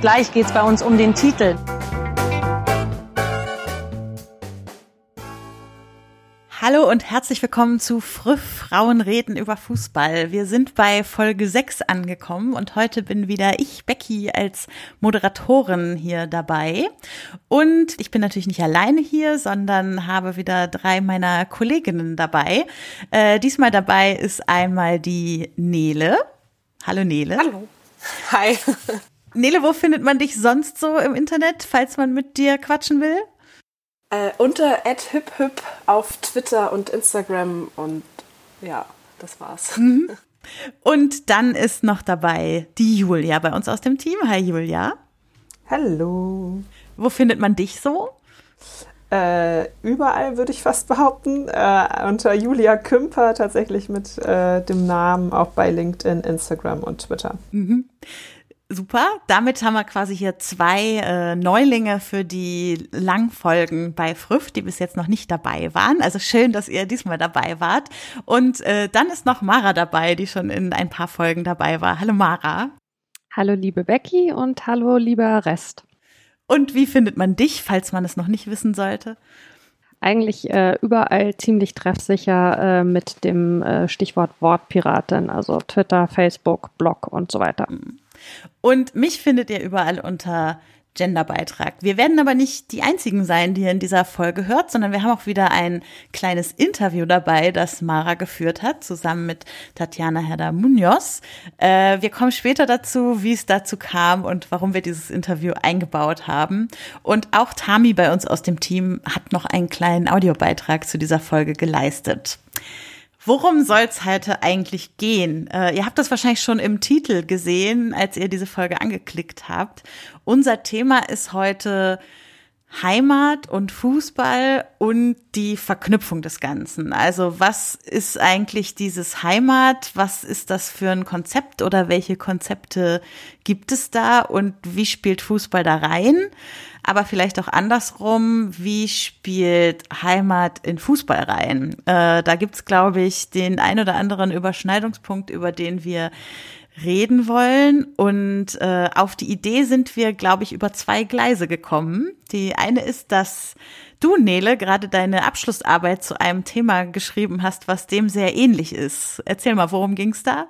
Gleich geht es bei uns um den Titel. Hallo und herzlich willkommen zu Früff Frauen reden über Fußball. Wir sind bei Folge 6 angekommen und heute bin wieder ich, Becky, als Moderatorin hier dabei. Und ich bin natürlich nicht alleine hier, sondern habe wieder drei meiner Kolleginnen dabei. Äh, diesmal dabei ist einmal die Nele. Hallo Nele. Hallo. Hi. Nele, wo findet man dich sonst so im Internet, falls man mit dir quatschen will? Äh, unter @hiphip auf Twitter und Instagram und ja, das war's. Mhm. Und dann ist noch dabei die Julia bei uns aus dem Team. Hi Julia. Hallo. Wo findet man dich so? Äh, überall würde ich fast behaupten. Äh, unter Julia Kümper tatsächlich mit äh, dem Namen auch bei LinkedIn, Instagram und Twitter. Mhm. Super. Damit haben wir quasi hier zwei äh, Neulinge für die Langfolgen bei Früff, die bis jetzt noch nicht dabei waren. Also schön, dass ihr diesmal dabei wart. Und äh, dann ist noch Mara dabei, die schon in ein paar Folgen dabei war. Hallo Mara. Hallo liebe Becky und hallo lieber Rest. Und wie findet man dich, falls man es noch nicht wissen sollte? Eigentlich äh, überall ziemlich treffsicher äh, mit dem äh, Stichwort Wortpiratin, also Twitter, Facebook, Blog und so weiter. Und mich findet ihr überall unter Genderbeitrag. Wir werden aber nicht die einzigen sein, die ihr in dieser Folge hört, sondern wir haben auch wieder ein kleines Interview dabei, das Mara geführt hat, zusammen mit Tatjana Herder Munoz. Äh, wir kommen später dazu, wie es dazu kam und warum wir dieses Interview eingebaut haben. Und auch Tami bei uns aus dem Team hat noch einen kleinen Audiobeitrag zu dieser Folge geleistet. Worum soll es heute eigentlich gehen? Äh, ihr habt das wahrscheinlich schon im Titel gesehen, als ihr diese Folge angeklickt habt. Unser Thema ist heute Heimat und Fußball und die Verknüpfung des Ganzen. Also was ist eigentlich dieses Heimat? Was ist das für ein Konzept oder welche Konzepte gibt es da und wie spielt Fußball da rein? Aber vielleicht auch andersrum, wie spielt Heimat in Fußball rein? Äh, da gibt's, glaube ich, den ein oder anderen Überschneidungspunkt, über den wir reden wollen. Und äh, auf die Idee sind wir, glaube ich, über zwei Gleise gekommen. Die eine ist, dass du, Nele, gerade deine Abschlussarbeit zu einem Thema geschrieben hast, was dem sehr ähnlich ist. Erzähl mal, worum ging's da?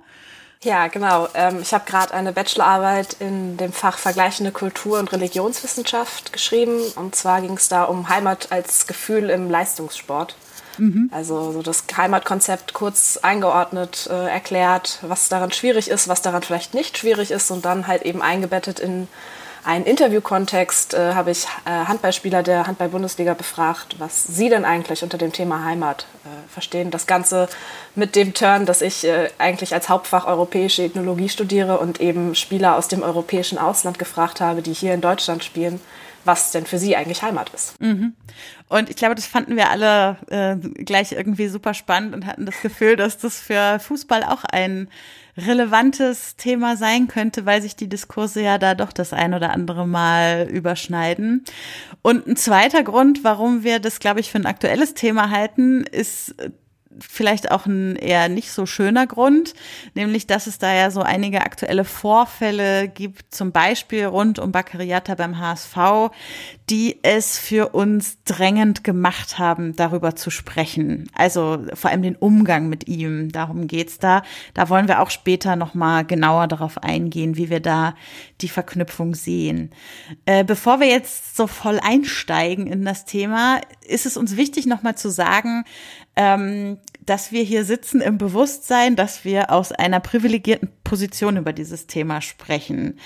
Ja, genau. Ähm, ich habe gerade eine Bachelorarbeit in dem Fach Vergleichende Kultur- und Religionswissenschaft geschrieben. Und zwar ging es da um Heimat als Gefühl im Leistungssport. Mhm. Also so das Heimatkonzept kurz eingeordnet, äh, erklärt, was daran schwierig ist, was daran vielleicht nicht schwierig ist und dann halt eben eingebettet in einen Interviewkontext äh, habe ich äh, Handballspieler der Handball-Bundesliga befragt, was sie denn eigentlich unter dem Thema Heimat äh, verstehen. Das Ganze mit dem Turn, dass ich äh, eigentlich als Hauptfach europäische Ethnologie studiere und eben Spieler aus dem europäischen Ausland gefragt habe, die hier in Deutschland spielen, was denn für sie eigentlich Heimat ist. Mhm. Und ich glaube, das fanden wir alle äh, gleich irgendwie super spannend und hatten das Gefühl, dass das für Fußball auch ein relevantes Thema sein könnte, weil sich die Diskurse ja da doch das ein oder andere Mal überschneiden. Und ein zweiter Grund, warum wir das, glaube ich, für ein aktuelles Thema halten, ist vielleicht auch ein eher nicht so schöner Grund, nämlich dass es da ja so einige aktuelle Vorfälle gibt, zum Beispiel rund um Baccariata beim HSV, die es für uns drängend gemacht haben, darüber zu sprechen. Also vor allem den Umgang mit ihm, darum geht's da. Da wollen wir auch später nochmal genauer darauf eingehen, wie wir da die Verknüpfung sehen. Äh, bevor wir jetzt so voll einsteigen in das Thema, ist es uns wichtig, nochmal zu sagen, ähm, dass wir hier sitzen im Bewusstsein, dass wir aus einer privilegierten Position über dieses Thema sprechen.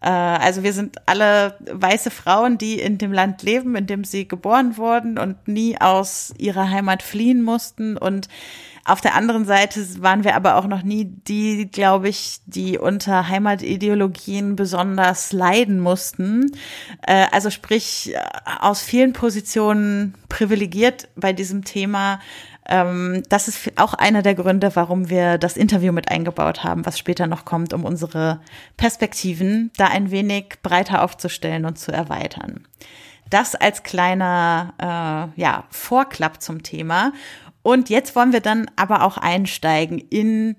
Äh, also wir sind alle weiße Frauen, die in dem Land leben, in dem sie geboren wurden und nie aus ihrer Heimat fliehen mussten. Und auf der anderen Seite waren wir aber auch noch nie die, glaube ich, die unter Heimatideologien besonders leiden mussten. Äh, also sprich, aus vielen Positionen privilegiert bei diesem Thema ähm, das ist auch einer der Gründe, warum wir das Interview mit eingebaut haben, was später noch kommt, um unsere Perspektiven da ein wenig breiter aufzustellen und zu erweitern. Das als kleiner äh, ja, Vorklapp zum Thema. Und jetzt wollen wir dann aber auch einsteigen in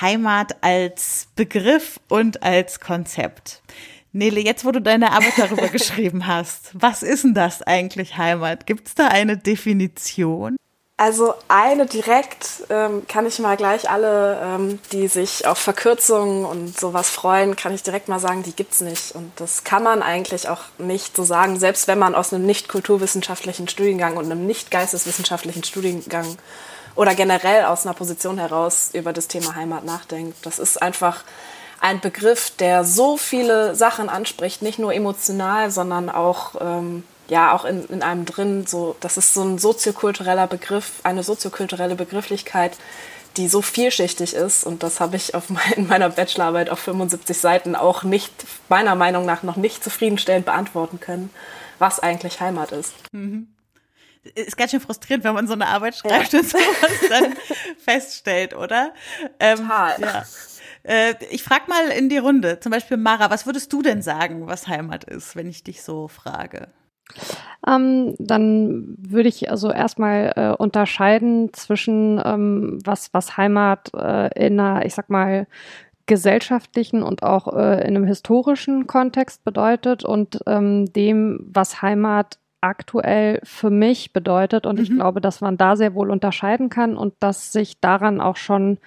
Heimat als Begriff und als Konzept. Nele, jetzt wo du deine Arbeit darüber geschrieben hast, was ist denn das eigentlich Heimat? Gibt es da eine Definition? Also eine direkt ähm, kann ich mal gleich alle, ähm, die sich auf Verkürzungen und sowas freuen, kann ich direkt mal sagen, die gibt's nicht. Und das kann man eigentlich auch nicht so sagen, selbst wenn man aus einem nicht kulturwissenschaftlichen Studiengang und einem nicht geisteswissenschaftlichen Studiengang oder generell aus einer Position heraus über das Thema Heimat nachdenkt. Das ist einfach ein Begriff, der so viele Sachen anspricht, nicht nur emotional, sondern auch ähm, ja auch in, in einem drin, so, das ist so ein soziokultureller Begriff, eine soziokulturelle Begrifflichkeit, die so vielschichtig ist. Und das habe ich auf mein, in meiner Bachelorarbeit auf 75 Seiten auch nicht, meiner Meinung nach, noch nicht zufriedenstellend beantworten können, was eigentlich Heimat ist. Mhm. Ist ganz schön frustrierend, wenn man so eine Arbeit schreibt ja. und sowas dann feststellt, oder? Ähm, Total. Ja. Äh, ich frage mal in die Runde, zum Beispiel Mara, was würdest du denn sagen, was Heimat ist, wenn ich dich so frage? Ähm, dann würde ich also erstmal äh, unterscheiden zwischen ähm, was, was Heimat äh, in einer, ich sag mal, gesellschaftlichen und auch äh, in einem historischen Kontext bedeutet und ähm, dem, was Heimat aktuell für mich bedeutet. Und mhm. ich glaube, dass man da sehr wohl unterscheiden kann und dass sich daran auch schon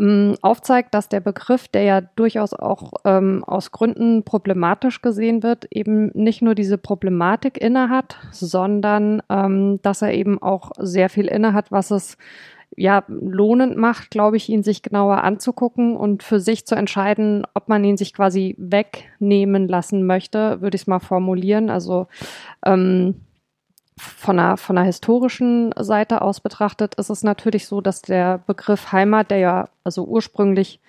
ähm, aufzeigt, dass der Begriff, der ja durchaus auch ähm, aus Gründen problematisch gesehen wird, eben nicht nur diese Problematik innehat, sondern ähm, dass er eben auch sehr viel innehat, was es ja lohnend macht, glaube ich, ihn sich genauer anzugucken und für sich zu entscheiden, ob man ihn sich quasi wegnehmen lassen möchte, würde ich es mal formulieren. Also ähm, von einer, von einer historischen Seite aus betrachtet, ist es natürlich so, dass der Begriff Heimat, der ja also ursprünglich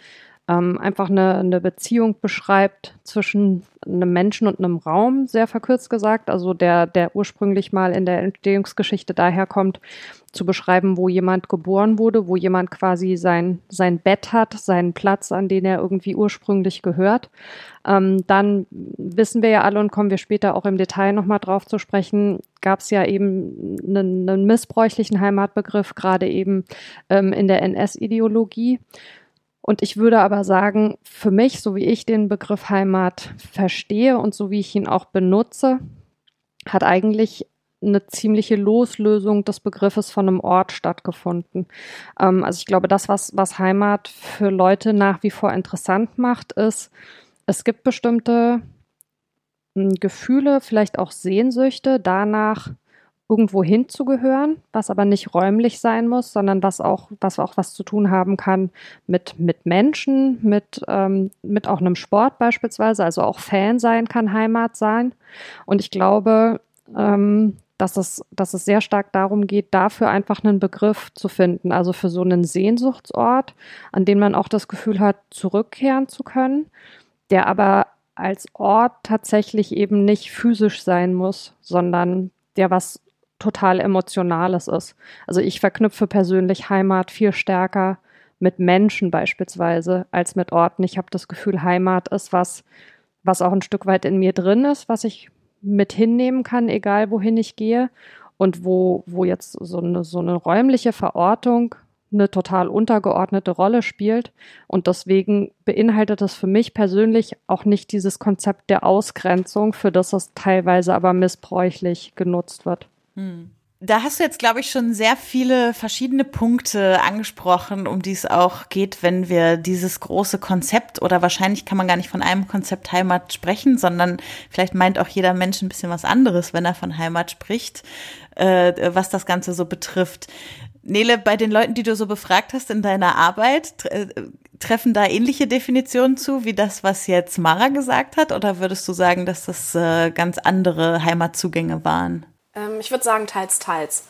ähm, einfach eine, eine Beziehung beschreibt zwischen einem Menschen und einem Raum, sehr verkürzt gesagt, also der, der ursprünglich mal in der Entstehungsgeschichte daherkommt, zu beschreiben, wo jemand geboren wurde, wo jemand quasi sein, sein Bett hat, seinen Platz, an den er irgendwie ursprünglich gehört. Ähm, dann wissen wir ja alle und kommen wir später auch im Detail nochmal drauf zu sprechen, gab es ja eben einen, einen, missbräuchlichen Heimatbegriff, gerade eben ähm, in der NS-Ideologie. Und ich würde aber sagen, für mich, so wie ich den Begriff Heimat verstehe und so wie ich ihn auch benutze, hat eigentlich eine ziemliche Loslösung des Begriffes von einem Ort stattgefunden. Ähm, also ich glaube, das, was, was Heimat für Leute nach wie vor interessant macht, ist, es gibt bestimmte hm, Gefühle, vielleicht auch Sehnsüchte danach, irgendwo hinzugehören, was aber nicht räumlich sein muss, sondern was auch, was auch was zu tun haben kann mit, mit Menschen, mit, ähm, mit auch einem Sport beispielsweise, also auch Fan sein kann Heimat sein. Und ich glaube, ähm, dass es, dass es sehr stark darum geht, dafür einfach einen Begriff zu finden, also für so einen Sehnsuchtsort, an dem man auch das Gefühl hat, zurückkehren zu können, der aber als Ort tatsächlich eben nicht physisch sein muss, sondern der was total Emotionales ist. Also ich verknüpfe persönlich Heimat viel stärker mit Menschen beispielsweise als mit Orten. Ich habe das Gefühl, Heimat ist was, was auch ein Stück weit in mir drin ist, was ich mit hinnehmen kann, egal wohin ich gehe. Und wo, wo jetzt so eine, so eine räumliche Verortung eine total untergeordnete Rolle spielt. Und deswegen beinhaltet es für mich persönlich auch nicht dieses Konzept der Ausgrenzung, für das es teilweise aber missbräuchlich genutzt wird. Hm. Da hast du jetzt, glaube ich, schon sehr viele verschiedene Punkte angesprochen, um die es auch geht, wenn wir dieses große Konzept oder wahrscheinlich kann man gar nicht von einem Konzept Heimat sprechen, sondern vielleicht meint auch jeder Mensch ein bisschen was anderes, wenn er von Heimat spricht, äh, was das Ganze so betrifft. Nele, bei den Leuten, die du so befragt hast in deiner Arbeit, äh, treffen da ähnliche Definitionen zu, wie das, was jetzt Mara gesagt hat? Oder würdest du sagen, dass das äh, ganz andere Heimatzugänge waren? Ähm, ich würde sagen, teils, teils.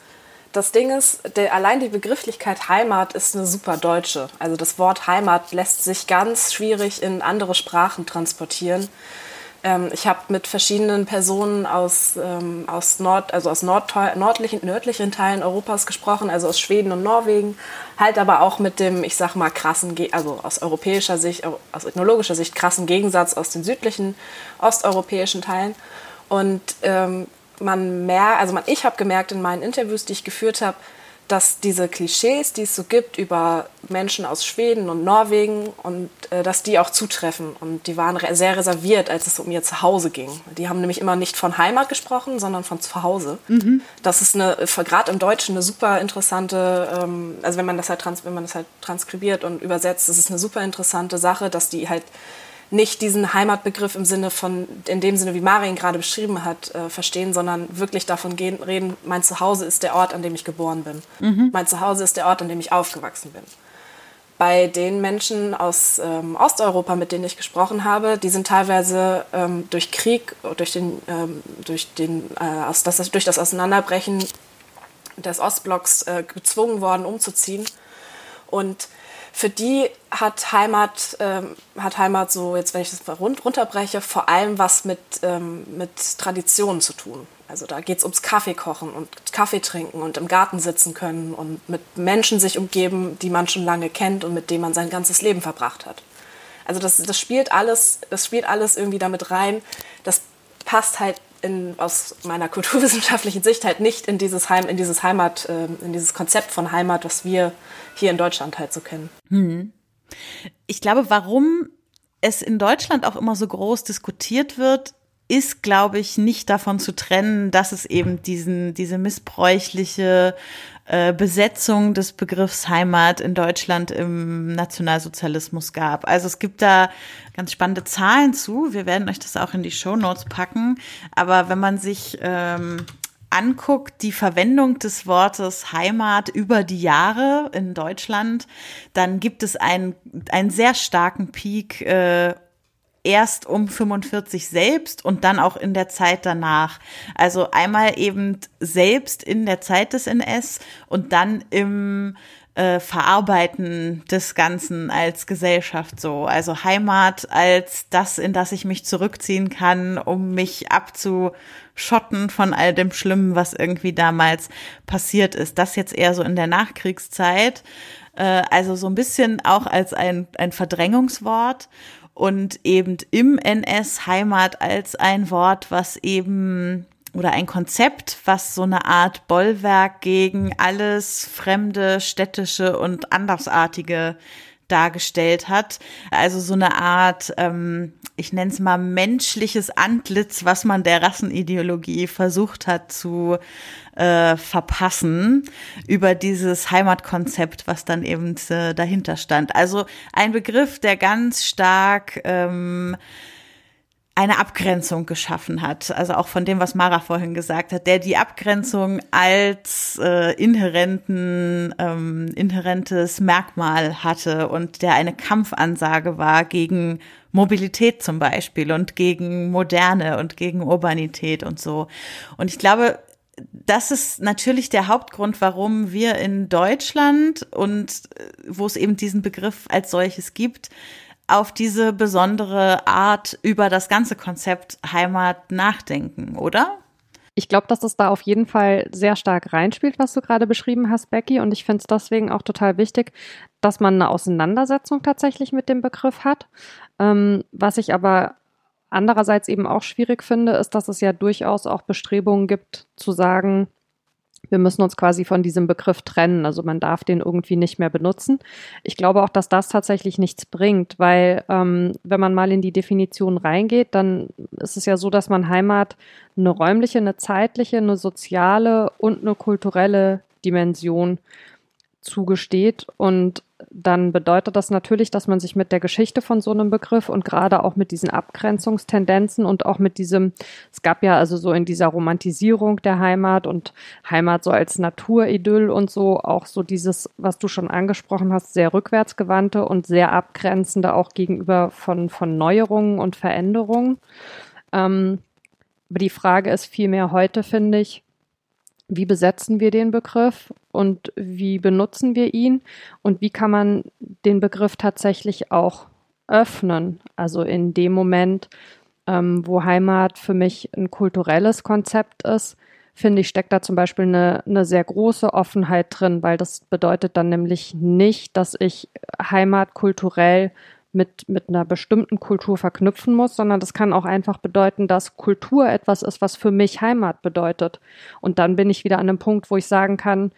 Das Ding ist, der, allein die Begrifflichkeit Heimat ist eine super deutsche. Also das Wort Heimat lässt sich ganz schwierig in andere Sprachen transportieren. Ähm, ich habe mit verschiedenen Personen aus, ähm, aus, Nord, also aus Nord nördlichen, nördlichen Teilen Europas gesprochen, also aus Schweden und Norwegen, halt aber auch mit dem, ich sag mal, krassen, also aus europäischer Sicht, aus ethnologischer Sicht krassen Gegensatz aus den südlichen osteuropäischen Teilen. Und ähm, man mehr, also man, ich habe gemerkt in meinen Interviews, die ich geführt habe, dass diese Klischees, die es so gibt über Menschen aus Schweden und Norwegen und äh, dass die auch zutreffen und die waren re sehr reserviert, als es um ihr Zuhause ging. Die haben nämlich immer nicht von Heimat gesprochen, sondern von Zuhause. Mhm. Das ist eine gerade im Deutschen eine super interessante, ähm, also wenn man das halt trans wenn man das halt transkribiert und übersetzt, das ist eine super interessante Sache, dass die halt nicht diesen Heimatbegriff im Sinne von, in dem Sinne, wie Marin gerade beschrieben hat, äh, verstehen, sondern wirklich davon gehen, reden, mein Zuhause ist der Ort, an dem ich geboren bin. Mhm. Mein Zuhause ist der Ort, an dem ich aufgewachsen bin. Bei den Menschen aus ähm, Osteuropa, mit denen ich gesprochen habe, die sind teilweise ähm, durch Krieg, durch, den, ähm, durch, den, äh, aus, das, durch das Auseinanderbrechen des Ostblocks äh, gezwungen worden, umzuziehen. Und für die hat Heimat, ähm, hat Heimat so, jetzt wenn ich das rund, runterbreche, vor allem was mit, ähm, mit Traditionen zu tun. Also da geht es ums Kaffeekochen und Kaffee trinken und im Garten sitzen können und mit Menschen sich umgeben, die man schon lange kennt und mit denen man sein ganzes Leben verbracht hat. Also das, das spielt alles, das spielt alles irgendwie damit rein. Das passt halt in, aus meiner kulturwissenschaftlichen Sicht halt nicht in dieses Heim, in dieses Heimat, äh, in dieses Konzept von Heimat, was wir hier in Deutschland halt so kennen. Hm. Ich glaube, warum es in Deutschland auch immer so groß diskutiert wird, ist, glaube ich, nicht davon zu trennen, dass es eben diesen, diese missbräuchliche äh, Besetzung des Begriffs Heimat in Deutschland im Nationalsozialismus gab. Also es gibt da ganz spannende Zahlen zu. Wir werden euch das auch in die Show Notes packen. Aber wenn man sich ähm, anguckt, die Verwendung des Wortes Heimat über die Jahre in Deutschland, dann gibt es einen, einen sehr starken Peak äh, erst um 45 selbst und dann auch in der Zeit danach. Also einmal eben selbst in der Zeit des NS und dann im äh, Verarbeiten des Ganzen als Gesellschaft so. Also Heimat als das, in das ich mich zurückziehen kann, um mich abzuschotten von all dem Schlimmen, was irgendwie damals passiert ist. Das jetzt eher so in der Nachkriegszeit. Äh, also so ein bisschen auch als ein, ein Verdrängungswort und eben im NS Heimat als ein Wort, was eben oder ein Konzept, was so eine Art Bollwerk gegen alles Fremde, Städtische und Andersartige dargestellt hat. Also so eine Art, ähm, ich nenne es mal menschliches Antlitz, was man der Rassenideologie versucht hat zu äh, verpassen über dieses Heimatkonzept, was dann eben äh, dahinter stand. Also ein Begriff, der ganz stark ähm, eine Abgrenzung geschaffen hat. Also auch von dem, was Mara vorhin gesagt hat, der die Abgrenzung als äh, inhärenten, ähm, inhärentes Merkmal hatte und der eine Kampfansage war gegen Mobilität zum Beispiel und gegen Moderne und gegen Urbanität und so. Und ich glaube, das ist natürlich der Hauptgrund, warum wir in Deutschland und äh, wo es eben diesen Begriff als solches gibt, auf diese besondere Art über das ganze Konzept Heimat nachdenken, oder? Ich glaube, dass es da auf jeden Fall sehr stark reinspielt, was du gerade beschrieben hast, Becky. Und ich finde es deswegen auch total wichtig, dass man eine Auseinandersetzung tatsächlich mit dem Begriff hat. Ähm, was ich aber andererseits eben auch schwierig finde, ist, dass es ja durchaus auch Bestrebungen gibt zu sagen, wir müssen uns quasi von diesem Begriff trennen. Also man darf den irgendwie nicht mehr benutzen. Ich glaube auch, dass das tatsächlich nichts bringt, weil ähm, wenn man mal in die Definition reingeht, dann ist es ja so, dass man Heimat eine räumliche, eine zeitliche, eine soziale und eine kulturelle Dimension zugesteht. Und dann bedeutet das natürlich, dass man sich mit der Geschichte von so einem Begriff und gerade auch mit diesen Abgrenzungstendenzen und auch mit diesem, es gab ja also so in dieser Romantisierung der Heimat und Heimat so als Naturidyll und so, auch so dieses, was du schon angesprochen hast, sehr rückwärtsgewandte und sehr abgrenzende auch gegenüber von, von Neuerungen und Veränderungen. Ähm, aber die Frage ist vielmehr heute, finde ich, wie besetzen wir den Begriff und wie benutzen wir ihn und wie kann man den Begriff tatsächlich auch öffnen. Also in dem Moment, ähm, wo Heimat für mich ein kulturelles Konzept ist, finde ich, steckt da zum Beispiel eine, eine sehr große Offenheit drin, weil das bedeutet dann nämlich nicht, dass ich Heimat kulturell mit, mit einer bestimmten Kultur verknüpfen muss, sondern das kann auch einfach bedeuten, dass Kultur etwas ist, was für mich Heimat bedeutet. Und dann bin ich wieder an einem Punkt, wo ich sagen kann,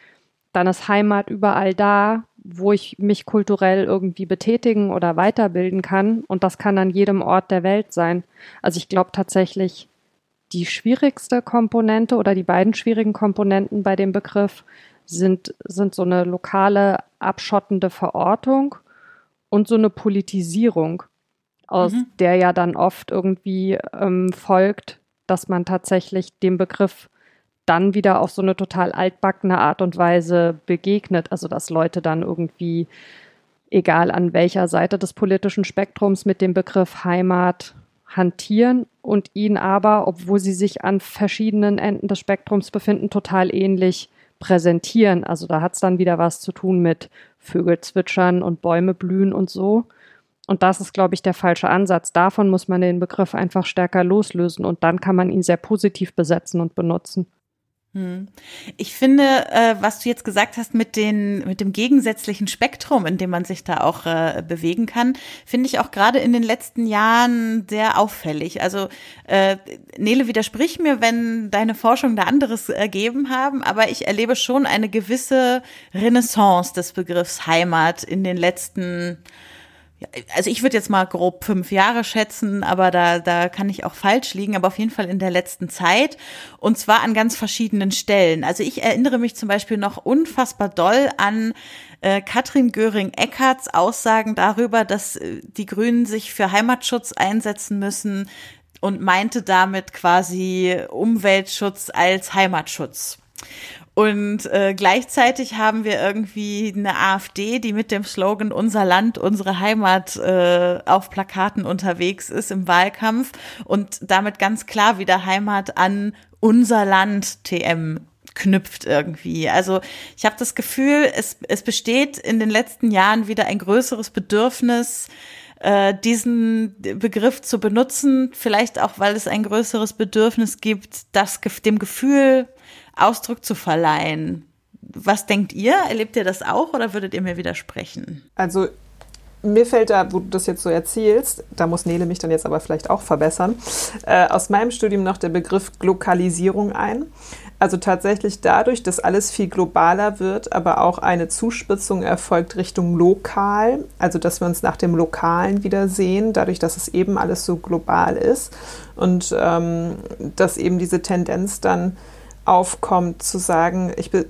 dann ist Heimat überall da, wo ich mich kulturell irgendwie betätigen oder weiterbilden kann. Und das kann an jedem Ort der Welt sein. Also ich glaube tatsächlich, die schwierigste Komponente oder die beiden schwierigen Komponenten bei dem Begriff sind, sind so eine lokale abschottende Verortung und so eine Politisierung, aus mhm. der ja dann oft irgendwie ähm, folgt, dass man tatsächlich dem Begriff dann wieder auf so eine total altbackene Art und Weise begegnet. Also dass Leute dann irgendwie, egal an welcher Seite des politischen Spektrums, mit dem Begriff Heimat hantieren und ihn aber, obwohl sie sich an verschiedenen Enden des Spektrums befinden, total ähnlich präsentieren. Also da hat es dann wieder was zu tun mit Vögel zwitschern und Bäume blühen und so. Und das ist, glaube ich, der falsche Ansatz. Davon muss man den Begriff einfach stärker loslösen und dann kann man ihn sehr positiv besetzen und benutzen. Hm. Ich finde, äh, was du jetzt gesagt hast mit den mit dem gegensätzlichen Spektrum, in dem man sich da auch äh, bewegen kann, finde ich auch gerade in den letzten Jahren sehr auffällig. Also äh, Nele widersprich mir, wenn deine Forschung da anderes ergeben haben, aber ich erlebe schon eine gewisse Renaissance des Begriffs Heimat in den letzten also ich würde jetzt mal grob fünf Jahre schätzen, aber da, da kann ich auch falsch liegen, aber auf jeden Fall in der letzten Zeit und zwar an ganz verschiedenen Stellen. Also ich erinnere mich zum Beispiel noch unfassbar doll an äh, Katrin Göring-Eckarts Aussagen darüber, dass äh, die Grünen sich für Heimatschutz einsetzen müssen und meinte damit quasi Umweltschutz als Heimatschutz. Und äh, gleichzeitig haben wir irgendwie eine AfD, die mit dem Slogan Unser Land, unsere Heimat äh, auf Plakaten unterwegs ist im Wahlkampf und damit ganz klar wieder Heimat an unser Land TM knüpft irgendwie. Also ich habe das Gefühl, es, es besteht in den letzten Jahren wieder ein größeres Bedürfnis, äh, diesen Begriff zu benutzen, vielleicht auch, weil es ein größeres Bedürfnis gibt, das dem Gefühl Ausdruck zu verleihen. Was denkt ihr? Erlebt ihr das auch oder würdet ihr mir widersprechen? Also mir fällt da, wo du das jetzt so erzählst, da muss Nele mich dann jetzt aber vielleicht auch verbessern, äh, aus meinem Studium noch der Begriff Glokalisierung ein. Also tatsächlich dadurch, dass alles viel globaler wird, aber auch eine Zuspitzung erfolgt Richtung lokal, also dass wir uns nach dem Lokalen wieder sehen, dadurch, dass es eben alles so global ist und ähm, dass eben diese Tendenz dann aufkommt, zu sagen, ich be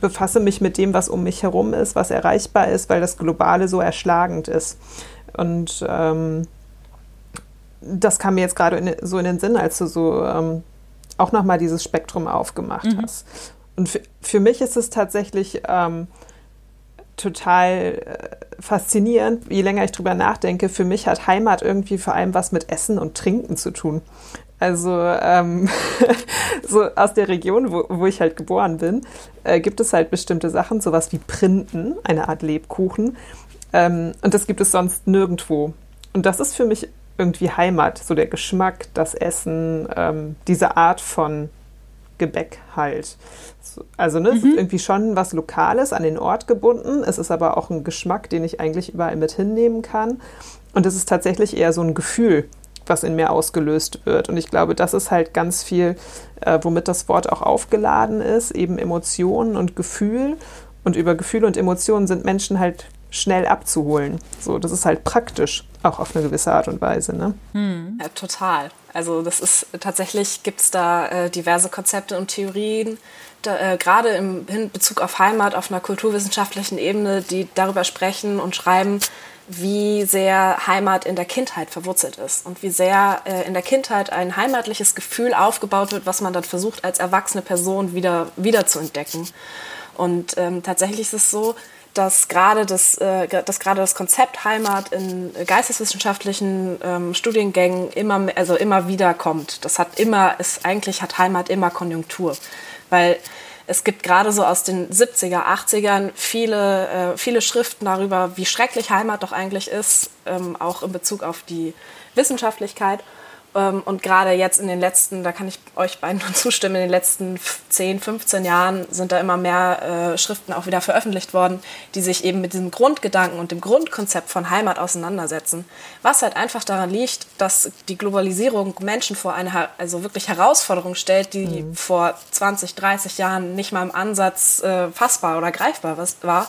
befasse mich mit dem, was um mich herum ist, was erreichbar ist, weil das Globale so erschlagend ist. Und ähm, das kam mir jetzt gerade so in den Sinn, als du so ähm, auch nochmal dieses Spektrum aufgemacht mhm. hast. Und für, für, mich ist es tatsächlich ähm, total äh, faszinierend, je länger ich drüber nachdenke. Für mich hat Heimat irgendwie vor allem was mit Essen und Trinken zu tun. Also ähm, so aus der Region, wo, wo ich halt geboren bin, äh, gibt es halt bestimmte Sachen, sowas wie Printen, eine Art Lebkuchen. Ähm, und das gibt es sonst nirgendwo. Und das ist für mich irgendwie Heimat, so der Geschmack, das Essen, ähm, diese Art von Gebäck halt. Also ne, mhm. es ist mhm. irgendwie schon was Lokales, an den Ort gebunden. Es ist aber auch ein Geschmack, den ich eigentlich überall mit hinnehmen kann. Und es ist tatsächlich eher so ein Gefühl, was in mir ausgelöst wird. Und ich glaube, das ist halt ganz viel, äh, womit das Wort auch aufgeladen ist, eben Emotionen und Gefühl. Und über Gefühle und Emotionen sind Menschen halt schnell abzuholen. So, das ist halt praktisch, auch auf eine gewisse Art und Weise. Ne? Hm. Ja, total. Also das ist tatsächlich gibt es da äh, diverse Konzepte und Theorien, äh, gerade im Bezug auf Heimat auf einer kulturwissenschaftlichen Ebene, die darüber sprechen und schreiben, wie sehr Heimat in der Kindheit verwurzelt ist und wie sehr äh, in der Kindheit ein heimatliches Gefühl aufgebaut wird, was man dann versucht als erwachsene Person wieder, wieder zu entdecken. Und ähm, tatsächlich ist es so, dass gerade das, äh, das Konzept Heimat in geisteswissenschaftlichen ähm, Studiengängen immer, also immer wieder kommt. Das hat immer, ist, eigentlich hat Heimat immer Konjunktur. Weil es gibt gerade so aus den 70er, 80ern viele, äh, viele Schriften darüber, wie schrecklich Heimat doch eigentlich ist, ähm, auch in Bezug auf die Wissenschaftlichkeit. Ähm, und gerade jetzt in den letzten, da kann ich euch beiden nur zustimmen, in den letzten 10, 15 Jahren sind da immer mehr äh, Schriften auch wieder veröffentlicht worden, die sich eben mit diesem Grundgedanken und dem Grundkonzept von Heimat auseinandersetzen. Was halt einfach daran liegt, dass die Globalisierung Menschen vor eine also wirklich Herausforderung stellt, die mhm. vor 20, 30 Jahren nicht mal im Ansatz äh, fassbar oder greifbar war.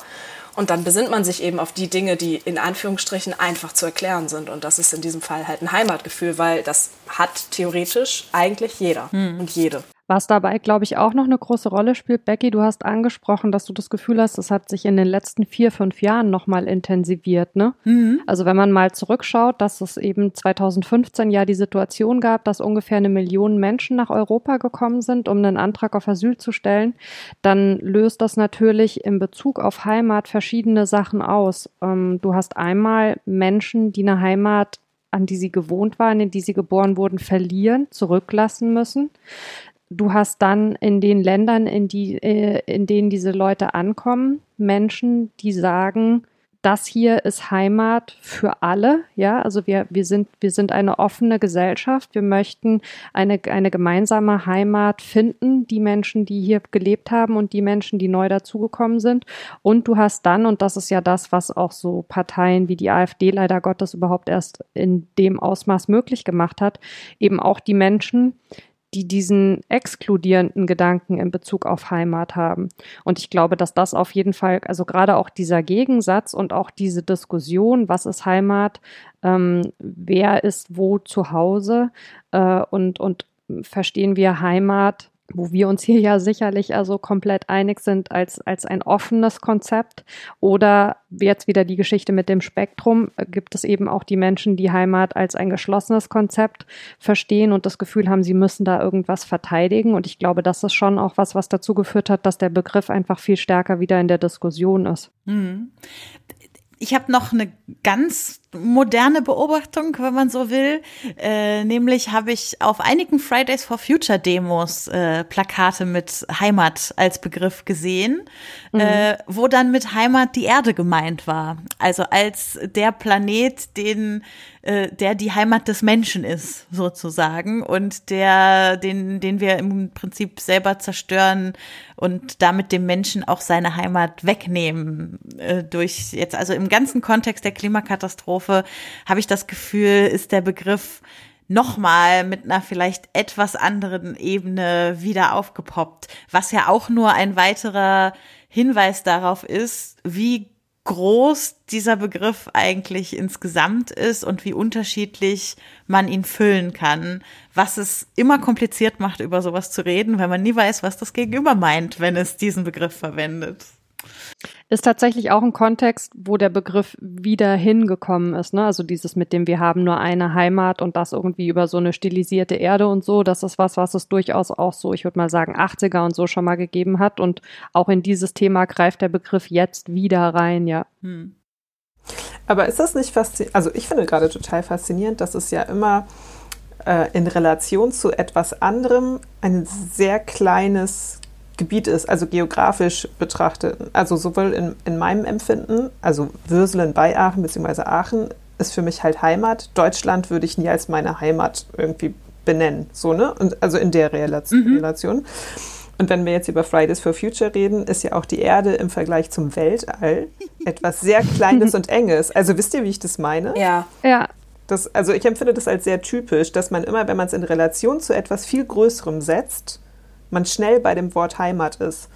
Und dann besinnt man sich eben auf die Dinge, die in Anführungsstrichen einfach zu erklären sind. Und das ist in diesem Fall halt ein Heimatgefühl, weil das hat theoretisch eigentlich jeder hm. und jede. Was dabei, glaube ich, auch noch eine große Rolle spielt, Becky, du hast angesprochen, dass du das Gefühl hast, es hat sich in den letzten vier, fünf Jahren nochmal intensiviert. Ne? Mhm. Also wenn man mal zurückschaut, dass es eben 2015 ja die Situation gab, dass ungefähr eine Million Menschen nach Europa gekommen sind, um einen Antrag auf Asyl zu stellen, dann löst das natürlich in Bezug auf Heimat verschiedene Sachen aus. Ähm, du hast einmal Menschen, die eine Heimat an die sie gewohnt waren, in die sie geboren wurden, verlieren, zurücklassen müssen du hast dann in den Ländern, in, die, äh, in denen diese Leute ankommen, Menschen, die sagen, das hier ist Heimat für alle, ja, also wir, wir sind, wir sind eine offene Gesellschaft. Wir möchten eine, eine gemeinsame Heimat finden, die Menschen, die hier gelebt haben und die Menschen, die neu dazugekommen sind. Und du hast dann, und das ist ja das, was auch so Parteien wie die AfD leider Gottes überhaupt erst in dem Ausmaß möglich gemacht hat, eben auch die Menschen, die diesen exkludierenden Gedanken in Bezug auf Heimat haben. Und ich glaube, dass das auf jeden Fall, also gerade auch dieser Gegensatz und auch diese Diskussion, was ist Heimat, ähm, wer ist wo zu Hause äh, und, und verstehen wir Heimat wo wir uns hier ja sicherlich also komplett einig sind als, als ein offenes Konzept. Oder jetzt wieder die Geschichte mit dem Spektrum, gibt es eben auch die Menschen, die Heimat als ein geschlossenes Konzept verstehen und das Gefühl haben, sie müssen da irgendwas verteidigen. Und ich glaube, das ist schon auch was, was dazu geführt hat, dass der Begriff einfach viel stärker wieder in der Diskussion ist. Mhm. Ich habe noch eine ganz moderne Beobachtung, wenn man so will. Äh, nämlich habe ich auf einigen Fridays for Future Demos äh, Plakate mit Heimat als Begriff gesehen, mhm. äh, wo dann mit Heimat die Erde gemeint war. Also als der Planet, den äh, der die Heimat des Menschen ist, sozusagen, und der, den, den wir im Prinzip selber zerstören und damit dem Menschen auch seine Heimat wegnehmen. Äh, durch jetzt, also im ganzen Kontext der Klimakatastrophe habe ich das Gefühl, ist der Begriff nochmal mit einer vielleicht etwas anderen Ebene wieder aufgepoppt, was ja auch nur ein weiterer Hinweis darauf ist, wie groß dieser Begriff eigentlich insgesamt ist und wie unterschiedlich man ihn füllen kann, was es immer kompliziert macht, über sowas zu reden, weil man nie weiß, was das Gegenüber meint, wenn es diesen Begriff verwendet. Ist tatsächlich auch ein Kontext, wo der Begriff wieder hingekommen ist. Ne? Also dieses mit dem, wir haben nur eine Heimat und das irgendwie über so eine stilisierte Erde und so, das ist was, was es durchaus auch so, ich würde mal sagen, 80er und so schon mal gegeben hat. Und auch in dieses Thema greift der Begriff jetzt wieder rein, ja. Hm. Aber ist das nicht faszinierend? Also ich finde gerade total faszinierend, dass es ja immer äh, in Relation zu etwas anderem ein sehr kleines Gebiet ist, also geografisch betrachtet, also sowohl in, in meinem Empfinden, also Würselen bei Aachen bzw. Aachen ist für mich halt Heimat. Deutschland würde ich nie als meine Heimat irgendwie benennen, so ne? Und also in der Relation. Mhm. Relation. Und wenn wir jetzt über Fridays for Future reden, ist ja auch die Erde im Vergleich zum Weltall etwas sehr Kleines und Enges. Also wisst ihr, wie ich das meine? Ja. Ja. Das, also ich empfinde das als sehr typisch, dass man immer, wenn man es in Relation zu etwas viel Größerem setzt, man schnell bei dem Wort Heimat ist.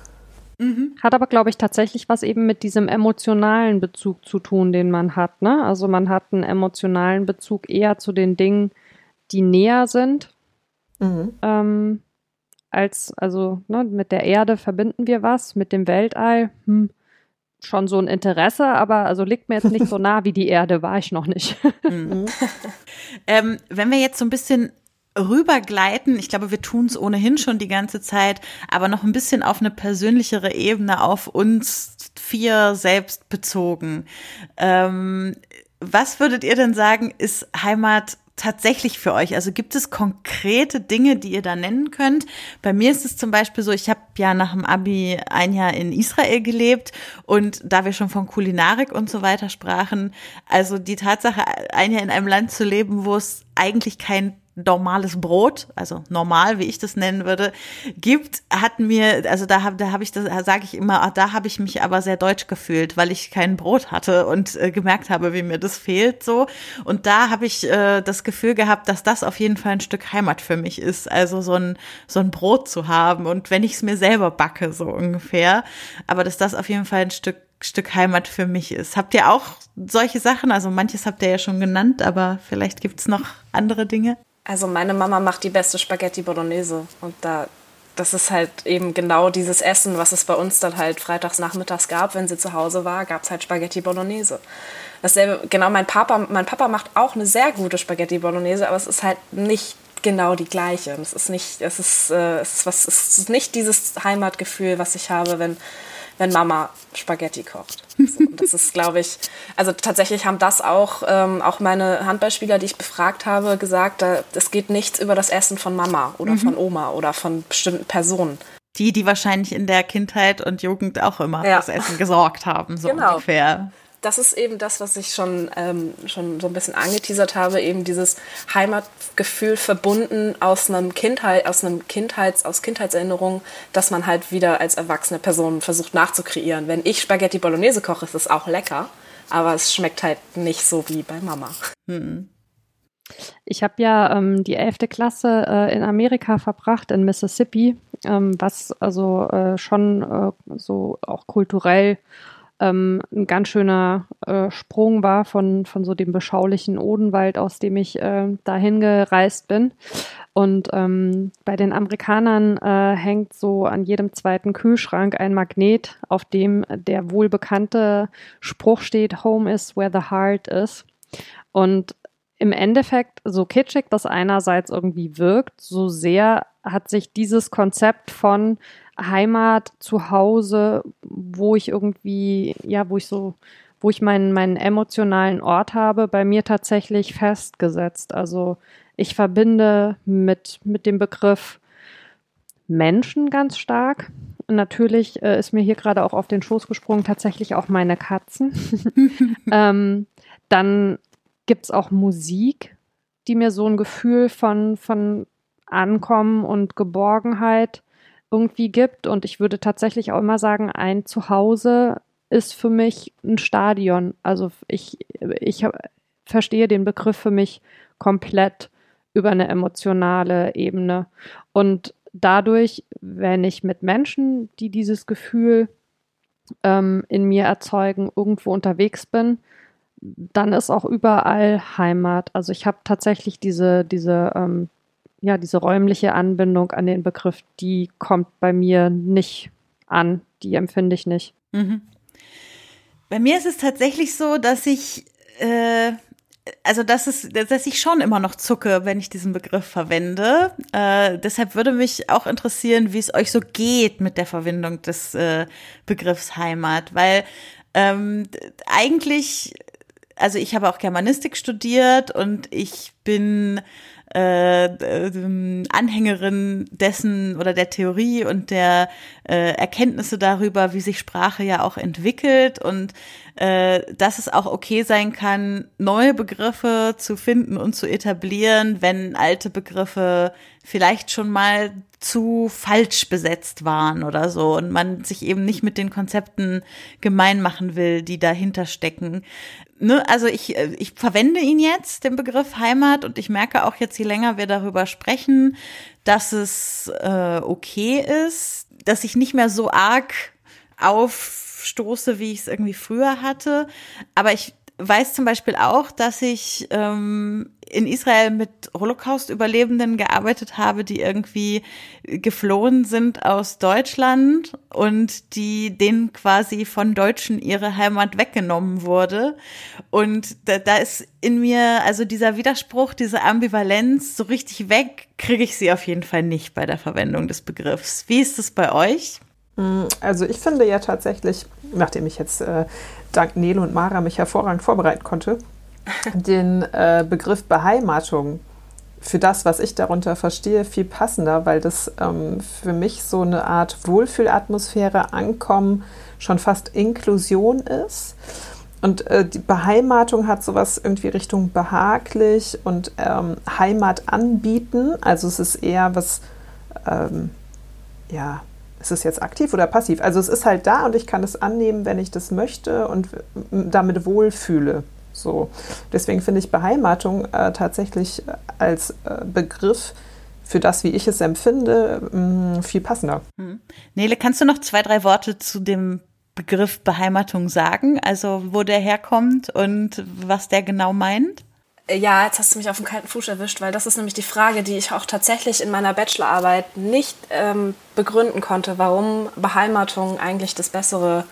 Mhm. Hat aber, glaube ich, tatsächlich was eben mit diesem emotionalen Bezug zu tun, den man hat. Ne? Also man hat einen emotionalen Bezug eher zu den Dingen, die näher sind. Mhm. Ähm, als, also ne, mit der Erde verbinden wir was, mit dem Weltall, hm, schon so ein Interesse, aber also liegt mir jetzt nicht so nah wie die Erde, war ich noch nicht. Mhm. ähm, wenn wir jetzt so ein bisschen rübergleiten, ich glaube, wir tun es ohnehin schon die ganze Zeit, aber noch ein bisschen auf eine persönlichere Ebene auf uns vier selbst bezogen. Ähm, was würdet ihr denn sagen, ist Heimat tatsächlich für euch? Also gibt es konkrete Dinge, die ihr da nennen könnt? Bei mir ist es zum Beispiel so, ich habe ja nach dem Abi ein Jahr in Israel gelebt und da wir schon von Kulinarik und so weiter sprachen, also die Tatsache, ein Jahr in einem Land zu leben, wo es eigentlich kein normales Brot, also normal, wie ich das nennen würde, gibt, hat mir, also da habe da hab ich das, sage ich immer, da habe ich mich aber sehr deutsch gefühlt, weil ich kein Brot hatte und äh, gemerkt habe, wie mir das fehlt so. Und da habe ich äh, das Gefühl gehabt, dass das auf jeden Fall ein Stück Heimat für mich ist, also so ein so ein Brot zu haben und wenn ich es mir selber backe so ungefähr, aber dass das auf jeden Fall ein Stück Stück Heimat für mich ist. Habt ihr auch solche Sachen? Also manches habt ihr ja schon genannt, aber vielleicht gibt's noch andere Dinge. Also meine Mama macht die beste Spaghetti Bolognese und da das ist halt eben genau dieses Essen, was es bei uns dann halt freitags nachmittags gab, wenn sie zu Hause war, gab es halt Spaghetti Bolognese. Dasselbe, genau, mein Papa, mein Papa macht auch eine sehr gute Spaghetti Bolognese, aber es ist halt nicht genau die gleiche. Es ist nicht, es ist, äh, es ist was, es ist nicht dieses Heimatgefühl, was ich habe, wenn wenn Mama Spaghetti kocht. So, das ist, glaube ich, also tatsächlich haben das auch, ähm, auch meine Handballspieler, die ich befragt habe, gesagt, es geht nichts über das Essen von Mama oder mhm. von Oma oder von bestimmten Personen. Die, die wahrscheinlich in der Kindheit und Jugend auch immer ja. fürs Essen gesorgt haben, so genau. ungefähr das ist eben das, was ich schon, ähm, schon so ein bisschen angeteasert habe, eben dieses Heimatgefühl verbunden aus einem Kindheit, aus einem Kindheits, aus Kindheitserinnerungen, dass man halt wieder als erwachsene Person versucht nachzukreieren. Wenn ich Spaghetti Bolognese koche, ist es auch lecker, aber es schmeckt halt nicht so wie bei Mama. Hm. Ich habe ja ähm, die 11. Klasse äh, in Amerika verbracht, in Mississippi, ähm, was also äh, schon äh, so auch kulturell ähm, ein ganz schöner äh, Sprung war von, von so dem beschaulichen Odenwald, aus dem ich äh, dahin gereist bin. Und ähm, bei den Amerikanern äh, hängt so an jedem zweiten Kühlschrank ein Magnet, auf dem der wohlbekannte Spruch steht, Home is where the heart is. Und im Endeffekt, so kitschig das einerseits irgendwie wirkt, so sehr hat sich dieses Konzept von Heimat, zu Hause, wo ich irgendwie, ja, wo ich so, wo ich meinen, meinen emotionalen Ort habe, bei mir tatsächlich festgesetzt. Also ich verbinde mit, mit dem Begriff Menschen ganz stark. natürlich äh, ist mir hier gerade auch auf den Schoß gesprungen, tatsächlich auch meine Katzen. ähm, dann gibt es auch Musik, die mir so ein Gefühl von, von Ankommen und Geborgenheit irgendwie gibt. Und ich würde tatsächlich auch immer sagen, ein Zuhause ist für mich ein Stadion. Also ich, ich verstehe den Begriff für mich komplett über eine emotionale Ebene. Und dadurch, wenn ich mit Menschen, die dieses Gefühl ähm, in mir erzeugen, irgendwo unterwegs bin, dann ist auch überall Heimat. Also ich habe tatsächlich diese, diese ähm, ja, diese räumliche Anbindung an den Begriff, die kommt bei mir nicht an. Die empfinde ich nicht. Mhm. Bei mir ist es tatsächlich so, dass ich, äh, also dass es, dass ich schon immer noch zucke, wenn ich diesen Begriff verwende. Äh, deshalb würde mich auch interessieren, wie es euch so geht mit der Verwendung des äh, Begriffs Heimat, weil ähm, eigentlich, also ich habe auch Germanistik studiert und ich bin äh, äh, Anhängerin dessen oder der Theorie und der äh, Erkenntnisse darüber, wie sich Sprache ja auch entwickelt und äh, dass es auch okay sein kann, neue Begriffe zu finden und zu etablieren, wenn alte Begriffe vielleicht schon mal zu falsch besetzt waren oder so und man sich eben nicht mit den Konzepten gemein machen will, die dahinter stecken. Ne, also ich, äh, ich verwende ihn jetzt, den Begriff Heimat, und ich merke auch jetzt, je länger wir darüber sprechen, dass es äh, okay ist, dass ich nicht mehr so arg aufstoße, wie ich es irgendwie früher hatte. Aber ich weiß zum Beispiel auch, dass ich ähm, in Israel mit Holocaust-Überlebenden gearbeitet habe, die irgendwie geflohen sind aus Deutschland und die denen quasi von Deutschen ihre Heimat weggenommen wurde. Und da, da ist in mir, also dieser Widerspruch, diese Ambivalenz, so richtig weg kriege ich sie auf jeden Fall nicht bei der Verwendung des Begriffs. Wie ist es bei euch? Mm, also ich finde ja tatsächlich, nachdem ich jetzt äh, dank Nele und Mara mich hervorragend vorbereiten konnte, den äh, Begriff Beheimatung für das, was ich darunter verstehe, viel passender, weil das ähm, für mich so eine Art Wohlfühlatmosphäre, Ankommen, schon fast Inklusion ist. Und äh, die Beheimatung hat sowas irgendwie Richtung behaglich und ähm, Heimat anbieten. Also es ist eher was, ähm, ja, ist es jetzt aktiv oder passiv? Also es ist halt da und ich kann es annehmen, wenn ich das möchte und damit wohlfühle. So. Deswegen finde ich Beheimatung äh, tatsächlich als äh, Begriff für das, wie ich es empfinde, mh, viel passender. Hm. Nele, kannst du noch zwei, drei Worte zu dem Begriff Beheimatung sagen? Also wo der herkommt und was der genau meint? Äh, ja, jetzt hast du mich auf dem kalten Fuß erwischt, weil das ist nämlich die Frage, die ich auch tatsächlich in meiner Bachelorarbeit nicht ähm, begründen konnte, warum Beheimatung eigentlich das bessere,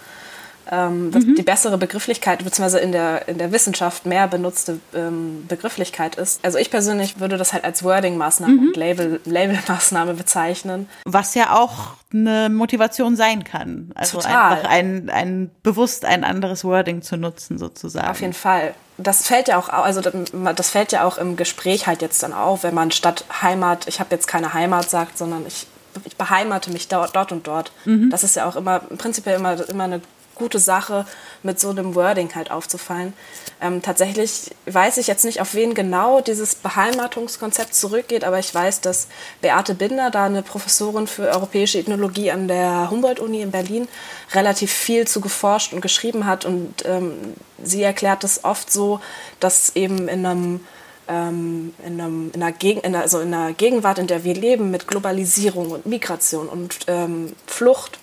ähm, mhm. die bessere Begrifflichkeit, beziehungsweise in der, in der Wissenschaft mehr benutzte ähm, Begrifflichkeit ist. Also ich persönlich würde das halt als Wording-Maßnahme mhm. und Label, Label-Maßnahme bezeichnen. Was ja auch eine Motivation sein kann. Also Total. einfach ein, ein bewusst ein anderes Wording zu nutzen, sozusagen. Auf jeden Fall das fällt ja auch, also das fällt ja auch im Gespräch halt jetzt dann auf, wenn man statt Heimat, ich habe jetzt keine Heimat sagt, sondern ich, ich beheimate mich dort, dort und dort. Mhm. Das ist ja auch immer prinzipiell immer, immer eine gute Sache, mit so einem Wording halt aufzufallen. Ähm, tatsächlich weiß ich jetzt nicht, auf wen genau dieses Beheimatungskonzept zurückgeht, aber ich weiß, dass Beate Binder, da eine Professorin für europäische Ethnologie an der Humboldt-Uni in Berlin, relativ viel zu geforscht und geschrieben hat. Und ähm, sie erklärt es oft so, dass eben in einem ähm, in, einem, in, einer Geg also in einer Gegenwart, in der wir leben, mit Globalisierung und Migration und ähm, Flucht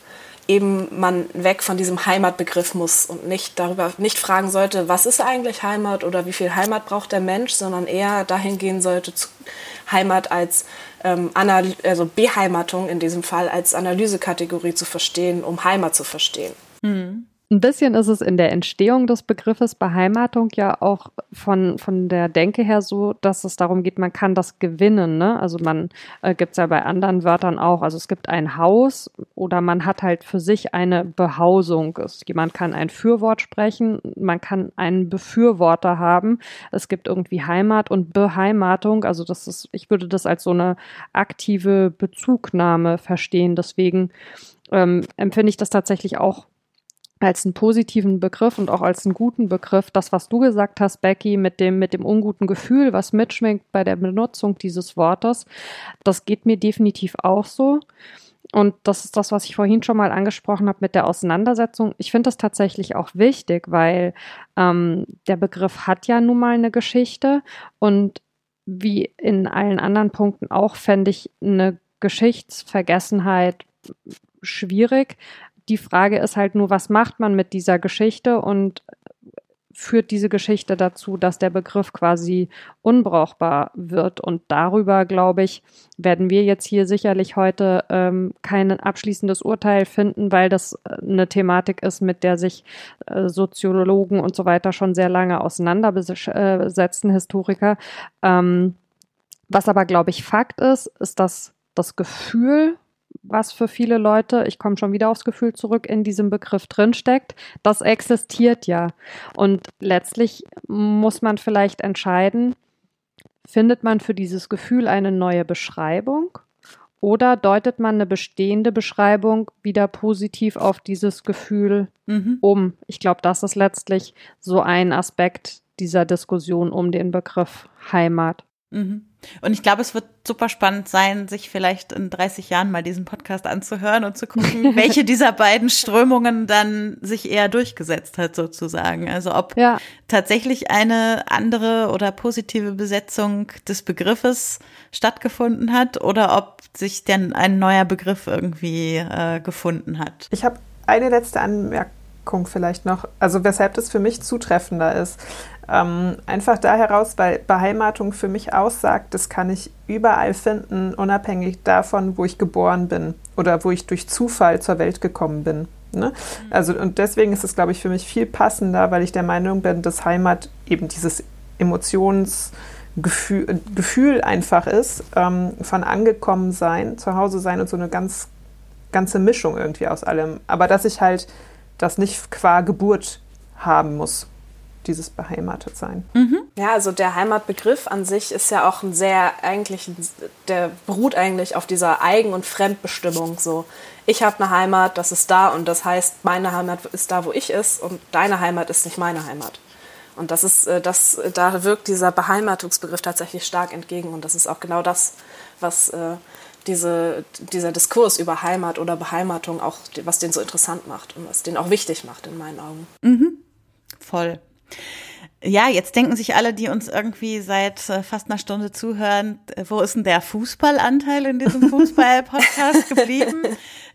eben man weg von diesem Heimatbegriff muss und nicht darüber nicht fragen sollte, was ist eigentlich Heimat oder wie viel Heimat braucht der Mensch, sondern eher dahin gehen sollte, Heimat als ähm, also Beheimatung in diesem Fall als Analysekategorie zu verstehen, um Heimat zu verstehen. Mhm. Ein bisschen ist es in der Entstehung des Begriffes Beheimatung ja auch von, von der Denke her so, dass es darum geht, man kann das gewinnen. Ne? Also man äh, gibt es ja bei anderen Wörtern auch. Also es gibt ein Haus oder man hat halt für sich eine Behausung. Es, jemand kann ein Fürwort sprechen, man kann einen Befürworter haben. Es gibt irgendwie Heimat und Beheimatung. Also das ist, ich würde das als so eine aktive Bezugnahme verstehen. Deswegen ähm, empfinde ich das tatsächlich auch als einen positiven Begriff und auch als einen guten Begriff. Das, was du gesagt hast, Becky, mit dem, mit dem unguten Gefühl, was mitschwingt bei der Benutzung dieses Wortes, das geht mir definitiv auch so. Und das ist das, was ich vorhin schon mal angesprochen habe mit der Auseinandersetzung. Ich finde das tatsächlich auch wichtig, weil ähm, der Begriff hat ja nun mal eine Geschichte und wie in allen anderen Punkten auch fände ich eine Geschichtsvergessenheit schwierig, die Frage ist halt nur, was macht man mit dieser Geschichte und führt diese Geschichte dazu, dass der Begriff quasi unbrauchbar wird. Und darüber, glaube ich, werden wir jetzt hier sicherlich heute ähm, kein abschließendes Urteil finden, weil das äh, eine Thematik ist, mit der sich äh, Soziologen und so weiter schon sehr lange auseinandersetzen, Historiker. Ähm, was aber, glaube ich, Fakt ist, ist, dass das Gefühl was für viele Leute, ich komme schon wieder aufs Gefühl zurück, in diesem Begriff drinsteckt, das existiert ja. Und letztlich muss man vielleicht entscheiden, findet man für dieses Gefühl eine neue Beschreibung oder deutet man eine bestehende Beschreibung wieder positiv auf dieses Gefühl mhm. um? Ich glaube, das ist letztlich so ein Aspekt dieser Diskussion um den Begriff Heimat. Mhm. Und ich glaube, es wird super spannend sein, sich vielleicht in 30 Jahren mal diesen Podcast anzuhören und zu gucken, welche dieser beiden Strömungen dann sich eher durchgesetzt hat, sozusagen. Also ob ja. tatsächlich eine andere oder positive Besetzung des Begriffes stattgefunden hat oder ob sich denn ein neuer Begriff irgendwie äh, gefunden hat. Ich habe eine letzte Anmerkung vielleicht noch, also weshalb das für mich zutreffender ist. Ähm, einfach da heraus, weil Beheimatung für mich aussagt, das kann ich überall finden, unabhängig davon, wo ich geboren bin oder wo ich durch Zufall zur Welt gekommen bin. Ne? Mhm. Also, und deswegen ist es, glaube ich, für mich viel passender, weil ich der Meinung bin, dass Heimat eben dieses Emotionsgefühl Gefühl einfach ist, ähm, von angekommen sein, zu Hause sein und so eine ganz ganze Mischung irgendwie aus allem. Aber dass ich halt das nicht qua Geburt haben muss dieses Beheimatetsein. Mhm. Ja, also der Heimatbegriff an sich ist ja auch ein sehr eigentlich, der beruht eigentlich auf dieser Eigen- und Fremdbestimmung. So, ich habe eine Heimat, das ist da und das heißt, meine Heimat ist da, wo ich ist und deine Heimat ist nicht meine Heimat. Und das ist, äh, das, da wirkt dieser Beheimatungsbegriff tatsächlich stark entgegen und das ist auch genau das, was äh, diese, dieser Diskurs über Heimat oder Beheimatung auch, was den so interessant macht und was den auch wichtig macht in meinen Augen. Mhm. Voll. Ja, jetzt denken sich alle, die uns irgendwie seit äh, fast einer Stunde zuhören, äh, wo ist denn der Fußballanteil in diesem Fußball-Podcast geblieben?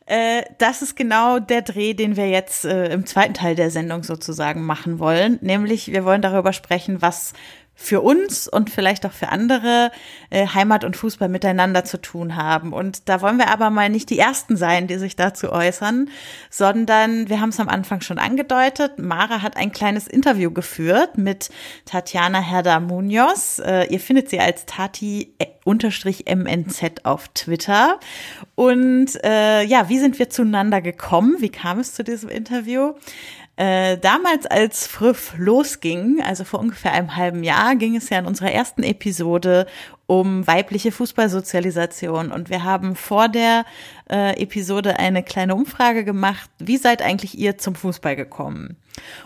Äh, das ist genau der Dreh, den wir jetzt im zweiten Teil der Sendung sozusagen machen wollen. Nämlich, wir wollen darüber sprechen, was für uns und vielleicht auch für andere äh, Heimat und Fußball miteinander zu tun haben. Und da wollen wir aber mal nicht die Ersten sein, die sich dazu äußern, sondern wir haben es am Anfang schon angedeutet. Mara hat ein kleines Interview geführt mit Tatjana Herda Munoz. Äh, ihr findet sie als Tati unterstrich MNZ auf Twitter. Und äh, ja, wie sind wir zueinander gekommen? Wie kam es zu diesem Interview? Äh, damals, als Früff losging, also vor ungefähr einem halben Jahr, ging es ja in unserer ersten Episode um weibliche Fußballsozialisation. Und wir haben vor der äh, Episode eine kleine Umfrage gemacht. Wie seid eigentlich ihr zum Fußball gekommen?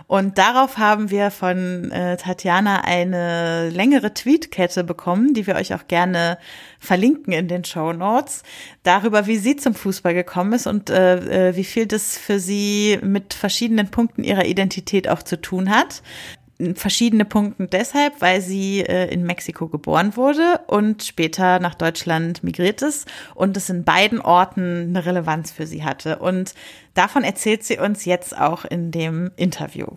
Und darauf haben wir von äh, Tatjana eine längere Tweetkette bekommen, die wir euch auch gerne verlinken in den Show Notes, darüber, wie sie zum Fußball gekommen ist und äh, äh wie viel das für sie mit verschiedenen Punkten ihrer Identität auch zu tun hat verschiedene Punkte deshalb, weil sie äh, in Mexiko geboren wurde und später nach Deutschland migriert ist und es in beiden Orten eine Relevanz für sie hatte. Und davon erzählt sie uns jetzt auch in dem Interview.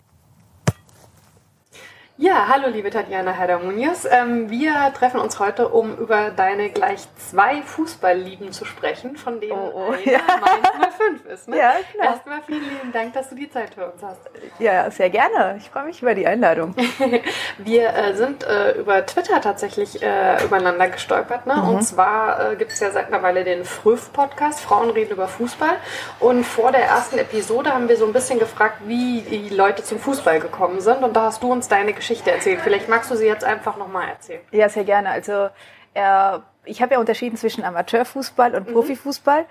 Ja, hallo liebe Tatjana Herder-Munias. Ähm, wir treffen uns heute, um über deine gleich zwei Fußballlieben zu sprechen, von denen oh, oh, eine ja. Mainz 05 ist. Ne? Ja, klar. Erstmal vielen lieben Dank, dass du die Zeit für uns hast. Ja, sehr gerne. Ich freue mich über die Einladung. wir äh, sind äh, über Twitter tatsächlich äh, übereinander gestolpert. Ne? Mhm. Und zwar äh, gibt es ja seit einer Weile den Früff-Podcast, Frauen reden über Fußball. Und vor der ersten Episode haben wir so ein bisschen gefragt, wie die Leute zum Fußball gekommen sind. Und da hast du uns deine Geschichte Geschichte erzählt. Vielleicht magst du sie jetzt einfach nochmal erzählen. Ja, sehr gerne. Also äh, ich habe ja unterschieden zwischen Amateurfußball und mhm. Profifußball.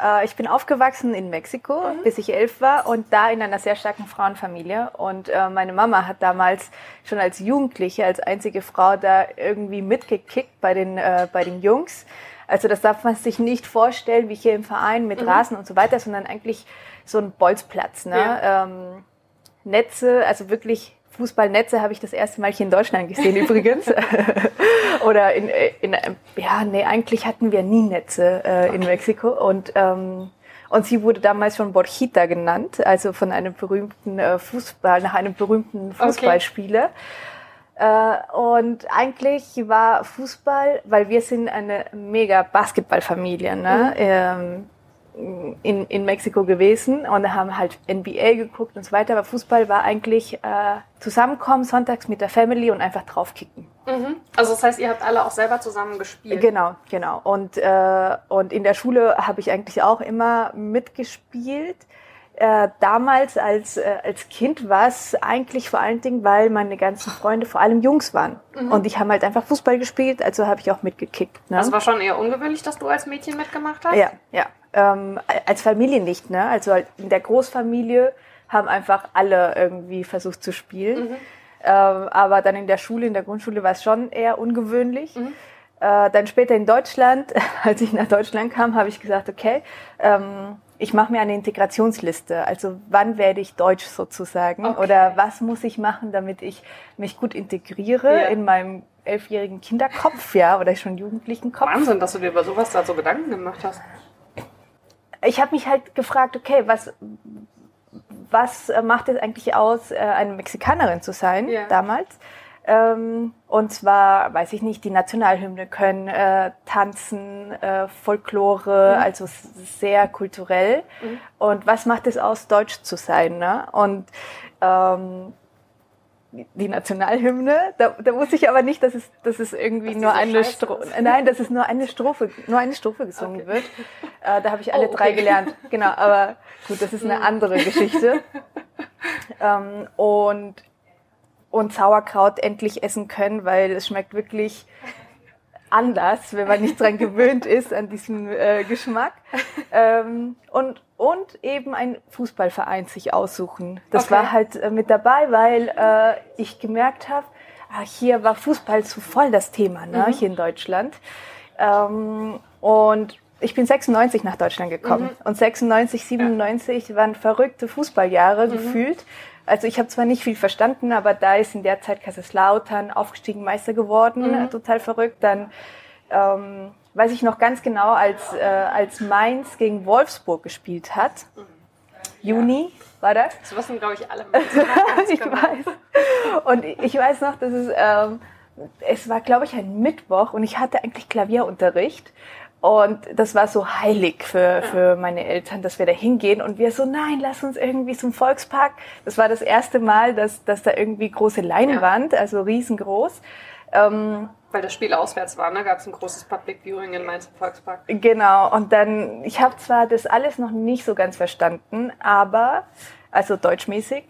Äh, ich bin aufgewachsen in Mexiko, mhm. bis ich elf war und da in einer sehr starken Frauenfamilie. Und äh, meine Mama hat damals schon als Jugendliche, als einzige Frau da irgendwie mitgekickt bei den, äh, bei den Jungs. Also das darf man sich nicht vorstellen, wie hier im Verein mit mhm. Rasen und so weiter, sondern eigentlich so ein Bolzplatz. Ne? Ja. Ähm, Netze, also wirklich Fußballnetze habe ich das erste Mal hier in Deutschland gesehen übrigens. Oder in, in, ja, nee, eigentlich hatten wir nie Netze äh, in Mexiko. Und, ähm, und sie wurde damals schon Borjita genannt, also von einem berühmten äh, Fußball, nach einem berühmten Fußballspieler. Okay. Äh, und eigentlich war Fußball, weil wir sind eine mega Basketballfamilie, ne? Mhm. Ähm, in, in Mexiko gewesen und haben halt NBA geguckt und so weiter. Aber Fußball war eigentlich äh, zusammenkommen sonntags mit der Family und einfach draufkicken. Mhm. Also das heißt, ihr habt alle auch selber zusammen gespielt? Genau, genau. Und, äh, und in der Schule habe ich eigentlich auch immer mitgespielt. Äh, damals als, äh, als Kind war es eigentlich vor allen Dingen, weil meine ganzen Freunde vor allem Jungs waren. Mhm. Und ich habe halt einfach Fußball gespielt, also habe ich auch mitgekickt. Ne? Also war schon eher ungewöhnlich, dass du als Mädchen mitgemacht hast? Ja, ja ähm, als Familie nicht, ne? Also in der Großfamilie haben einfach alle irgendwie versucht zu spielen. Mhm. Ähm, aber dann in der Schule, in der Grundschule war es schon eher ungewöhnlich. Mhm. Äh, dann später in Deutschland, als ich nach Deutschland kam, habe ich gesagt, okay, ähm, ich mache mir eine Integrationsliste. Also wann werde ich Deutsch sozusagen? Okay. Oder was muss ich machen, damit ich mich gut integriere Ja. in meinem elfjährigen Kinderkopf, ja, oder schon jugendlichen Kopf. Wahnsinn, dass du dir über sowas da so Gedanken gemacht hast. Ich habe mich halt gefragt, okay, was, was äh, macht es eigentlich aus, äh, eine Mexikanerin zu sein Ja. damals? Ähm, und zwar, weiß ich nicht, die Nationalhymne können, äh, tanzen, äh, Folklore, also s- sehr kulturell. Und was macht es aus, deutsch zu sein? Ne? Und ähm, die Nationalhymne, da, da wusste ich aber nicht, dass es, dass es irgendwie die nur so eine Strophe, nein, dass es nur eine Strophe, nur eine Strophe gesungen Okay. wird. Äh, da habe ich alle Oh, drei okay. gelernt. Genau, aber gut, das ist eine andere Geschichte. Ähm, und, und Sauerkraut endlich essen können, weil es schmeckt wirklich anders, wenn man nicht dran gewöhnt ist an diesen äh, Geschmack. Ähm, und, und eben ein Fußballverein sich aussuchen. Das Okay. war halt äh, mit dabei, weil äh, ich gemerkt habe, ah, hier war Fußball zu voll das Thema, ne, hier in Deutschland. Ähm, und ich bin 96 nach Deutschland gekommen. Und 96, 97 waren verrückte Fußballjahre gefühlt. Also ich habe zwar nicht viel verstanden, aber da ist in der Zeit Kaiserslautern aufgestiegen Meister geworden, äh, total verrückt. Dann ähm, weiß ich noch ganz genau, als, äh, als Mainz gegen Wolfsburg gespielt hat. Juni war das. Das wissen, glaube ich, alle. ich weiß. Und ich weiß noch, dass es, ähm, es war, glaube ich, ein Mittwoch und ich hatte eigentlich Klavierunterricht. Und das war so heilig für, für meine Eltern, dass wir da hingehen. Und wir so, nein, lass uns irgendwie zum Volkspark. Das war das erste Mal, dass, dass da irgendwie große Leinwand, also riesengroß. Ähm, Weil das Spiel auswärts war, ne? gab es ein großes Public Viewing in Mainz im Volkspark. Genau, und dann, ich habe zwar das alles noch nicht so ganz verstanden, aber, also deutschmäßig,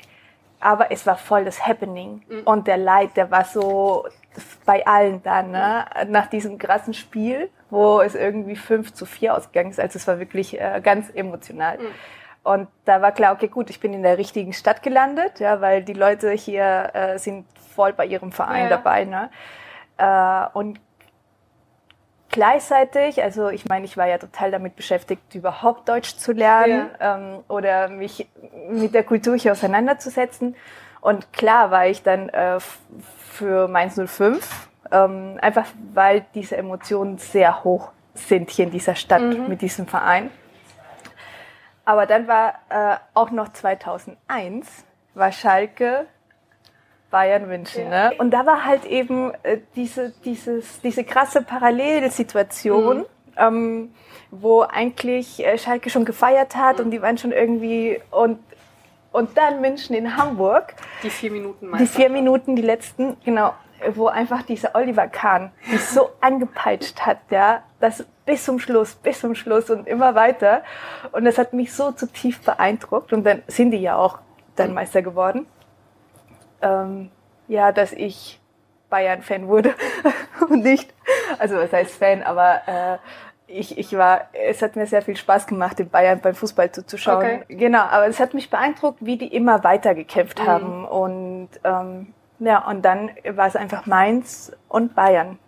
aber es war voll das Happening. Und der Leid, der war so bei allen da, ne? nach diesem krassen Spiel, wo es irgendwie 5 zu 4 ausgegangen ist. Also es war wirklich äh, ganz emotional. Und da war klar, okay, gut, ich bin in der richtigen Stadt gelandet, ja, weil die Leute hier äh, sind voll bei ihrem Verein Ja. dabei. Ne? Äh, und gleichzeitig, also ich meine, ich war ja total damit beschäftigt, überhaupt Deutsch zu lernen ähm, oder mich mit der Kultur hier auseinanderzusetzen. Und klar war ich dann äh, für Mainz 05, ähm, einfach weil diese Emotionen sehr hoch sind hier in dieser Stadt mit diesem Verein. Aber dann war äh, auch noch 2001, war Schalke Bayern München. Ne? Und da war halt eben äh, diese, dieses, diese krasse Parallelsituation, ähm, wo eigentlich äh, Schalke schon gefeiert hat und die waren schon irgendwie und und dann München in Hamburg, Die vier Minuten die vier Minuten, die letzten, genau, wo einfach dieser Oliver Kahn die so angepeitscht hat, ja, das bis zum Schluss, bis zum Schluss und immer weiter. Und das hat mich so zutiefst beeindruckt. Und dann sind die ja auch dann Meister geworden. Ähm, ja, dass ich Bayern-Fan wurde und nicht, also was heißt Fan, aber äh, ich, ich war, es hat mir sehr viel Spaß gemacht, in Bayern beim Fußball zuzuschauen. Okay. Genau, aber es hat mich beeindruckt, wie die immer weiter gekämpft haben. Und ähm, ja, und dann war es einfach Mainz und Bayern.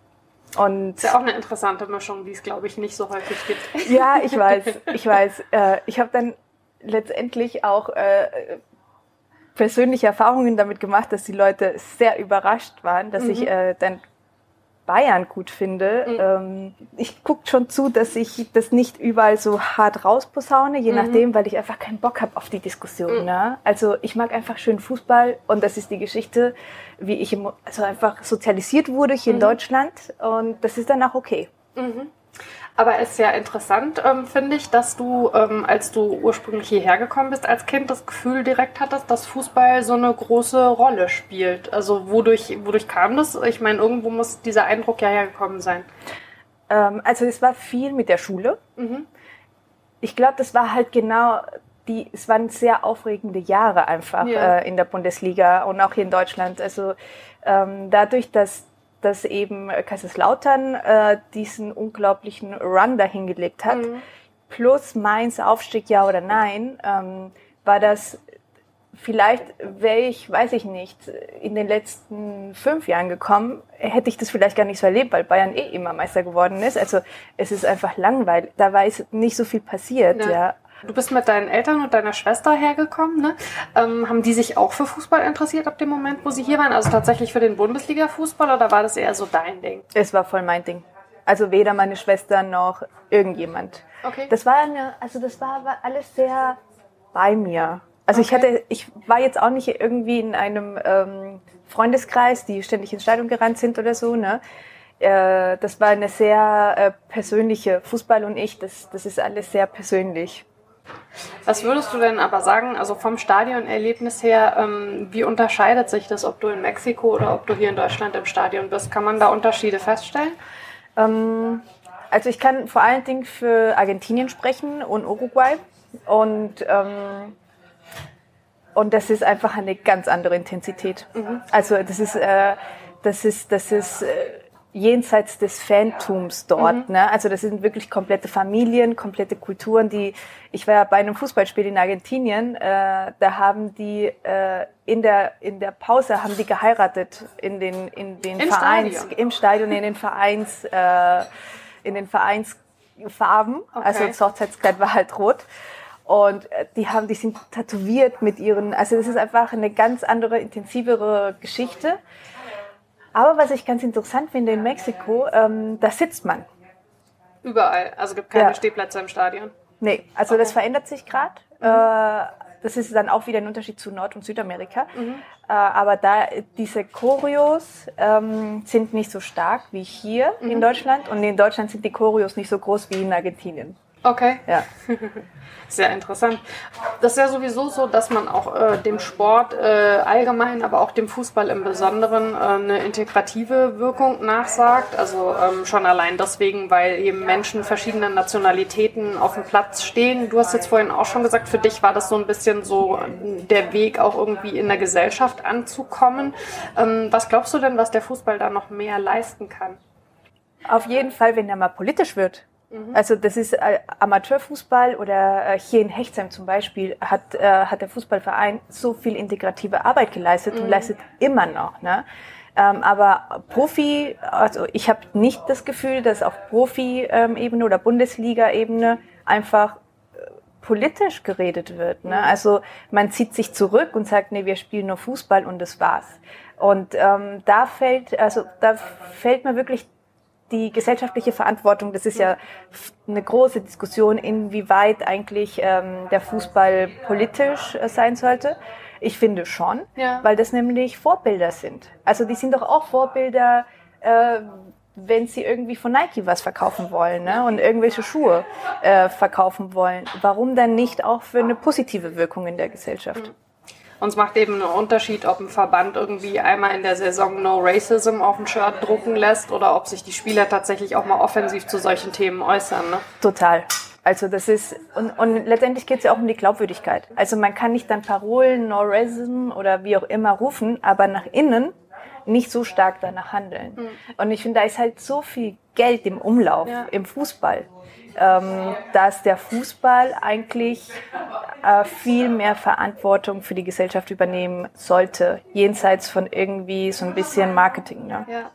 Und ist ja auch eine interessante Mischung, die es, glaube ich, nicht so häufig gibt. ja, ich weiß, ich weiß. Äh, ich habe dann letztendlich auch äh, persönliche Erfahrungen damit gemacht, dass die Leute sehr überrascht waren, dass ich äh, dann Bayern gut finde. Ähm, ich gucke schon zu, dass ich das nicht überall so hart rausposaune, je nachdem, weil ich einfach keinen Bock habe auf die Diskussion. Ne? Also ich mag einfach schön Fußball und das ist die Geschichte, wie ich im, also einfach sozialisiert wurde hier in Deutschland und das ist dann auch okay. Aber es ist ja interessant, ähm, finde ich, dass du, ähm, als du ursprünglich hierher gekommen bist, als Kind das Gefühl direkt hattest, dass Fußball so eine große Rolle spielt. Also wodurch, wodurch kam das? Ich meine, irgendwo muss dieser Eindruck ja hergekommen sein. Ähm, also es war viel mit der Schule. Ich glaube, das war halt genau die, es waren sehr aufregende Jahre einfach Ja. äh, in der Bundesliga und auch hier in Deutschland. Also ähm, dadurch, dass dass eben Kaiserslautern äh, diesen unglaublichen Run dahingelegt hat, plus Mainz Aufstieg ja oder nein, ähm, war das vielleicht wäre ich, weiß ich nicht, in den letzten fünf Jahren gekommen, hätte ich das vielleicht gar nicht so erlebt, weil Bayern eh immer Meister geworden ist. Also es ist einfach langweilig. Da war nicht so viel passiert, ja. ja. Du bist mit deinen Eltern und deiner Schwester hergekommen. Ne? Ähm, haben die sich auch für Fußball interessiert ab dem Moment, wo sie hier waren? Also tatsächlich für den Bundesliga-Fußball oder war das eher so dein Ding? Es war voll mein Ding. Also weder meine Schwester noch irgendjemand. Okay. Das war eine, also das war, war alles sehr bei mir. Also okay. ich hatte, ich war jetzt auch nicht irgendwie in einem ähm, Freundeskreis, die ständig ins Stadion gerannt sind oder so, ne? Äh, das war eine sehr äh, persönliche Fußball und ich, das, das ist alles sehr persönlich. Was würdest du denn aber sagen, also vom Stadionerlebnis her, ähm, wie unterscheidet sich das, ob du in Mexiko oder ob du hier in Deutschland im Stadion bist? Kann man da Unterschiede feststellen? Ähm, also ich kann vor allen Dingen für Argentinien sprechen und Uruguay und ähm, und das ist einfach eine ganz andere Intensität. Mhm. Also das ist, äh, das ist, das ist äh, jenseits des Fantums dort. Mhm. Ne? Also das sind wirklich komplette Familien, komplette Kulturen. Die ich war ja bei einem Fußballspiel in Argentinien. Äh, da haben die äh, in der in der Pause haben die geheiratet in den in den Im Vereins Stadion. im Stadion in den Vereins äh, in den Vereinsfarben. Okay. Also das Hochzeitskleid war halt rot. Und äh, die haben, die sind tätowiert mit ihren, also das ist einfach eine ganz andere, intensivere Geschichte. Aber was ich ganz interessant finde in Mexiko, ähm, da sitzt man. Überall. Also gibt keine ja. Stehplätze im Stadion. Nee, also okay. das verändert sich gerade. Mhm. Äh, das ist dann auch wieder ein Unterschied zu Nord- und Südamerika. Mhm. Äh, aber da diese Choreos ähm, sind nicht so stark wie hier mhm. in Deutschland und in Deutschland sind die Choreos nicht so groß wie in Argentinien. Okay. Ja. Sehr interessant. Das ist ja sowieso so, dass man auch äh, dem Sport äh, allgemein, aber auch dem Fußball im Besonderen äh, eine integrative Wirkung nachsagt. Also ähm, schon allein deswegen, weil eben Menschen verschiedener Nationalitäten auf dem Platz stehen. Du hast jetzt vorhin auch schon gesagt, für dich war das so ein bisschen so der Weg, auch irgendwie in der Gesellschaft anzukommen. Ähm, was glaubst du denn, was der Fußball da noch mehr leisten kann? Auf jeden Fall, wenn er mal politisch wird. Mhm. Also das ist äh, Amateurfußball oder äh, hier in Hechtsheim zum Beispiel hat, äh, hat der Fußballverein so viel integrative Arbeit geleistet mhm. und leistet immer noch. Ne? Ähm, aber Profi, also ich habe nicht das Gefühl, dass auf Profi-Ebene oder Bundesliga-Ebene einfach politisch geredet wird. Ne? Mhm. Also man zieht sich zurück und sagt, nee, wir spielen nur Fußball und das war's. Und ähm, da fällt, also da fällt mir wirklich die gesellschaftliche Verantwortung, das ist ja eine große Diskussion, inwieweit eigentlich ähm, der Fußball politisch äh, sein sollte. Ich finde schon, ja. weil das nämlich Vorbilder sind. Also die sind doch auch Vorbilder, äh, wenn sie irgendwie von Nike was verkaufen wollen ne? und irgendwelche Schuhe äh, verkaufen wollen. Warum dann nicht auch für eine positive Wirkung in der Gesellschaft? Mhm. Und es macht eben einen Unterschied, ob ein Verband irgendwie einmal in der Saison No Racism auf dem Shirt drucken lässt oder ob sich die Spieler tatsächlich auch mal offensiv zu solchen Themen äußern. Ne? Total. Also das ist, und, und letztendlich geht es ja auch um die Glaubwürdigkeit. Also man kann nicht dann Parolen, No Racism oder wie auch immer rufen, aber nach innen nicht so stark danach handeln. Mhm. Und ich finde, da ist halt so viel Geld im Umlauf, ja. im Fußball ähm, dass der Fußball eigentlich äh, viel mehr Verantwortung für die Gesellschaft übernehmen sollte, jenseits von irgendwie so ein bisschen Marketing. Ne? Ja.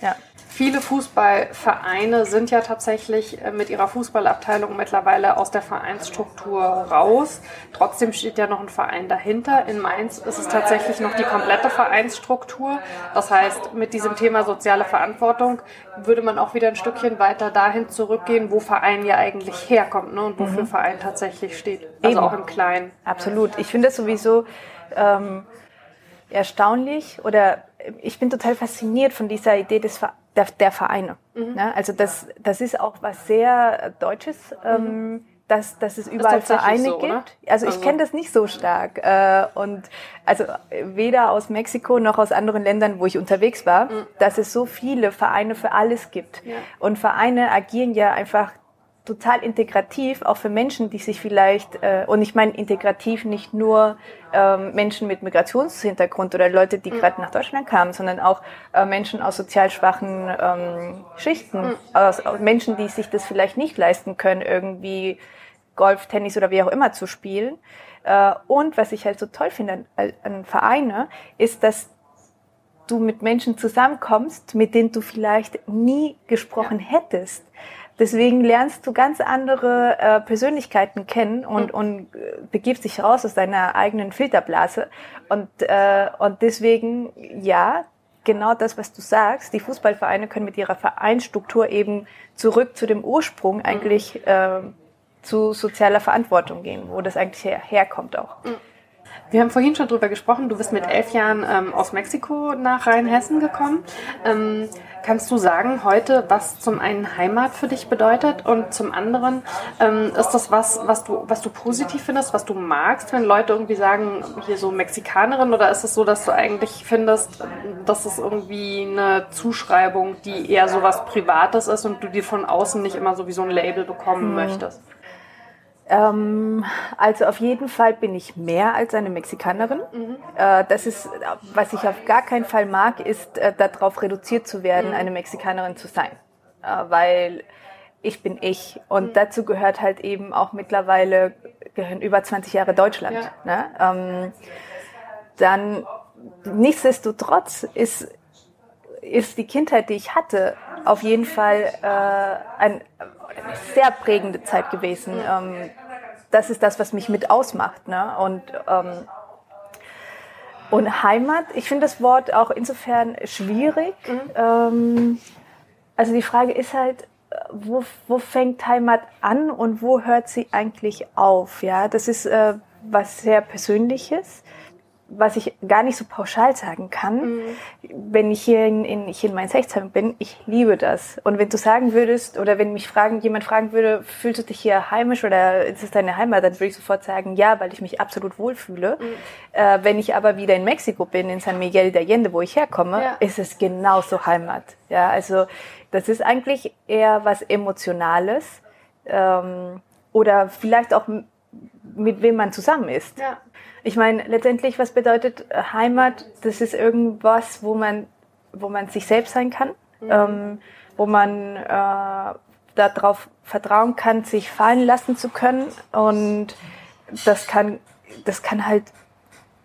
Ja. Viele Fußballvereine sind ja tatsächlich äh, mit ihrer Fußballabteilung mittlerweile aus der Vereinsstruktur raus. Trotzdem steht ja noch ein Verein dahinter. In Mainz ist es tatsächlich noch die komplette Vereinsstruktur. Das heißt, mit diesem Thema soziale Verantwortung würde man auch wieder ein Stückchen weiter dahin zurückgehen, wo Verein ja eigentlich herkommt ne? und wofür mhm. Verein tatsächlich steht. Also Eben. auch im Kleinen. Absolut. Ich finde es sowieso ähm, erstaunlich oder ich bin total fasziniert von dieser Idee des der, der Vereine. Mhm. Ne? Also das, das ist auch was sehr Deutsches. Ähm, mhm. Dass, dass es überall Vereine so, gibt. Also, also ich kenne das nicht so stark. Äh, und also weder aus Mexiko noch aus anderen Ländern, wo ich unterwegs war, mhm. dass es so viele Vereine für alles gibt. Ja. Und Vereine agieren ja einfach total integrativ, auch für Menschen, die sich vielleicht, äh, und ich meine integrativ nicht nur ähm, Menschen mit Migrationshintergrund oder Leute, die mhm. gerade nach Deutschland kamen, sondern auch äh, Menschen aus sozial schwachen ähm, Schichten, mhm. aus, aus Menschen, die sich das vielleicht nicht leisten können, irgendwie Golf, Tennis oder wie auch immer zu spielen. Äh, und was ich halt so toll finde an, an Vereine, ist, dass du mit Menschen zusammenkommst, mit denen du vielleicht nie gesprochen ja. hättest. Deswegen lernst du ganz andere äh, Persönlichkeiten kennen und, mhm. und äh, begibst dich raus aus deiner eigenen Filterblase. Und, äh, und deswegen, ja, genau das, was du sagst, die Fußballvereine können mit ihrer Vereinsstruktur eben zurück zu dem Ursprung eigentlich mhm. äh, zu sozialer Verantwortung gehen, wo das eigentlich her herkommt auch. Mhm. Wir haben vorhin schon drüber gesprochen, du bist mit elf Jahren ähm, aus Mexiko nach Rheinhessen gekommen. Ähm, kannst du sagen heute, was zum einen Heimat für dich bedeutet und zum anderen ähm, ist das was, was du, was du positiv findest, was du magst, wenn Leute irgendwie sagen, hier so Mexikanerin oder ist es so, dass du eigentlich findest, dass es irgendwie eine Zuschreibung, die eher so was Privates ist und du dir von außen nicht immer so wie so ein Label bekommen hm. möchtest? Ähm, also auf jeden Fall bin ich mehr als eine Mexikanerin. Mhm. Äh, das ist, was ich auf gar keinen Fall mag, ist äh, darauf reduziert zu werden, mhm. eine Mexikanerin zu sein. Äh, weil ich bin ich. Und mhm. dazu gehört halt eben auch mittlerweile, gehören über 20 Jahre Deutschland. Ja. Ne? Ähm, dann, nichtsdestotrotz ist, ist die Kindheit, die ich hatte, auf jeden Fall äh, ein, sehr prägende Zeit gewesen. Ähm, das ist das, was mich mit ausmacht. Ne? Und, ähm, und Heimat, ich finde das Wort auch insofern schwierig. Mhm. Ähm, also die Frage ist halt, wo, wo fängt Heimat an und wo hört sie eigentlich auf? Ja, das ist äh, was sehr Persönliches was ich gar nicht so pauschal sagen kann, mhm. wenn ich hier in, in, hier in Mainz-Hechtsheim bin, ich liebe das. Und wenn du sagen würdest, oder wenn mich fragen, jemand fragen würde, fühlst du dich hier heimisch oder ist es deine Heimat, dann würde ich sofort sagen, ja, weil ich mich absolut wohlfühle. Mhm. Äh, wenn ich aber wieder in Mexiko bin, in San Miguel de Allende, wo ich herkomme, ja. ist es genauso Heimat. Ja, also das ist eigentlich eher was Emotionales ähm, oder vielleicht auch mit wem man zusammen ist. Ja. Ich meine, letztendlich, was bedeutet äh, Heimat? Das ist irgendwas, wo man, wo man sich selbst sein kann, mhm. ähm, wo man äh, darauf vertrauen kann, sich fallen lassen zu können. Und das kann, das kann halt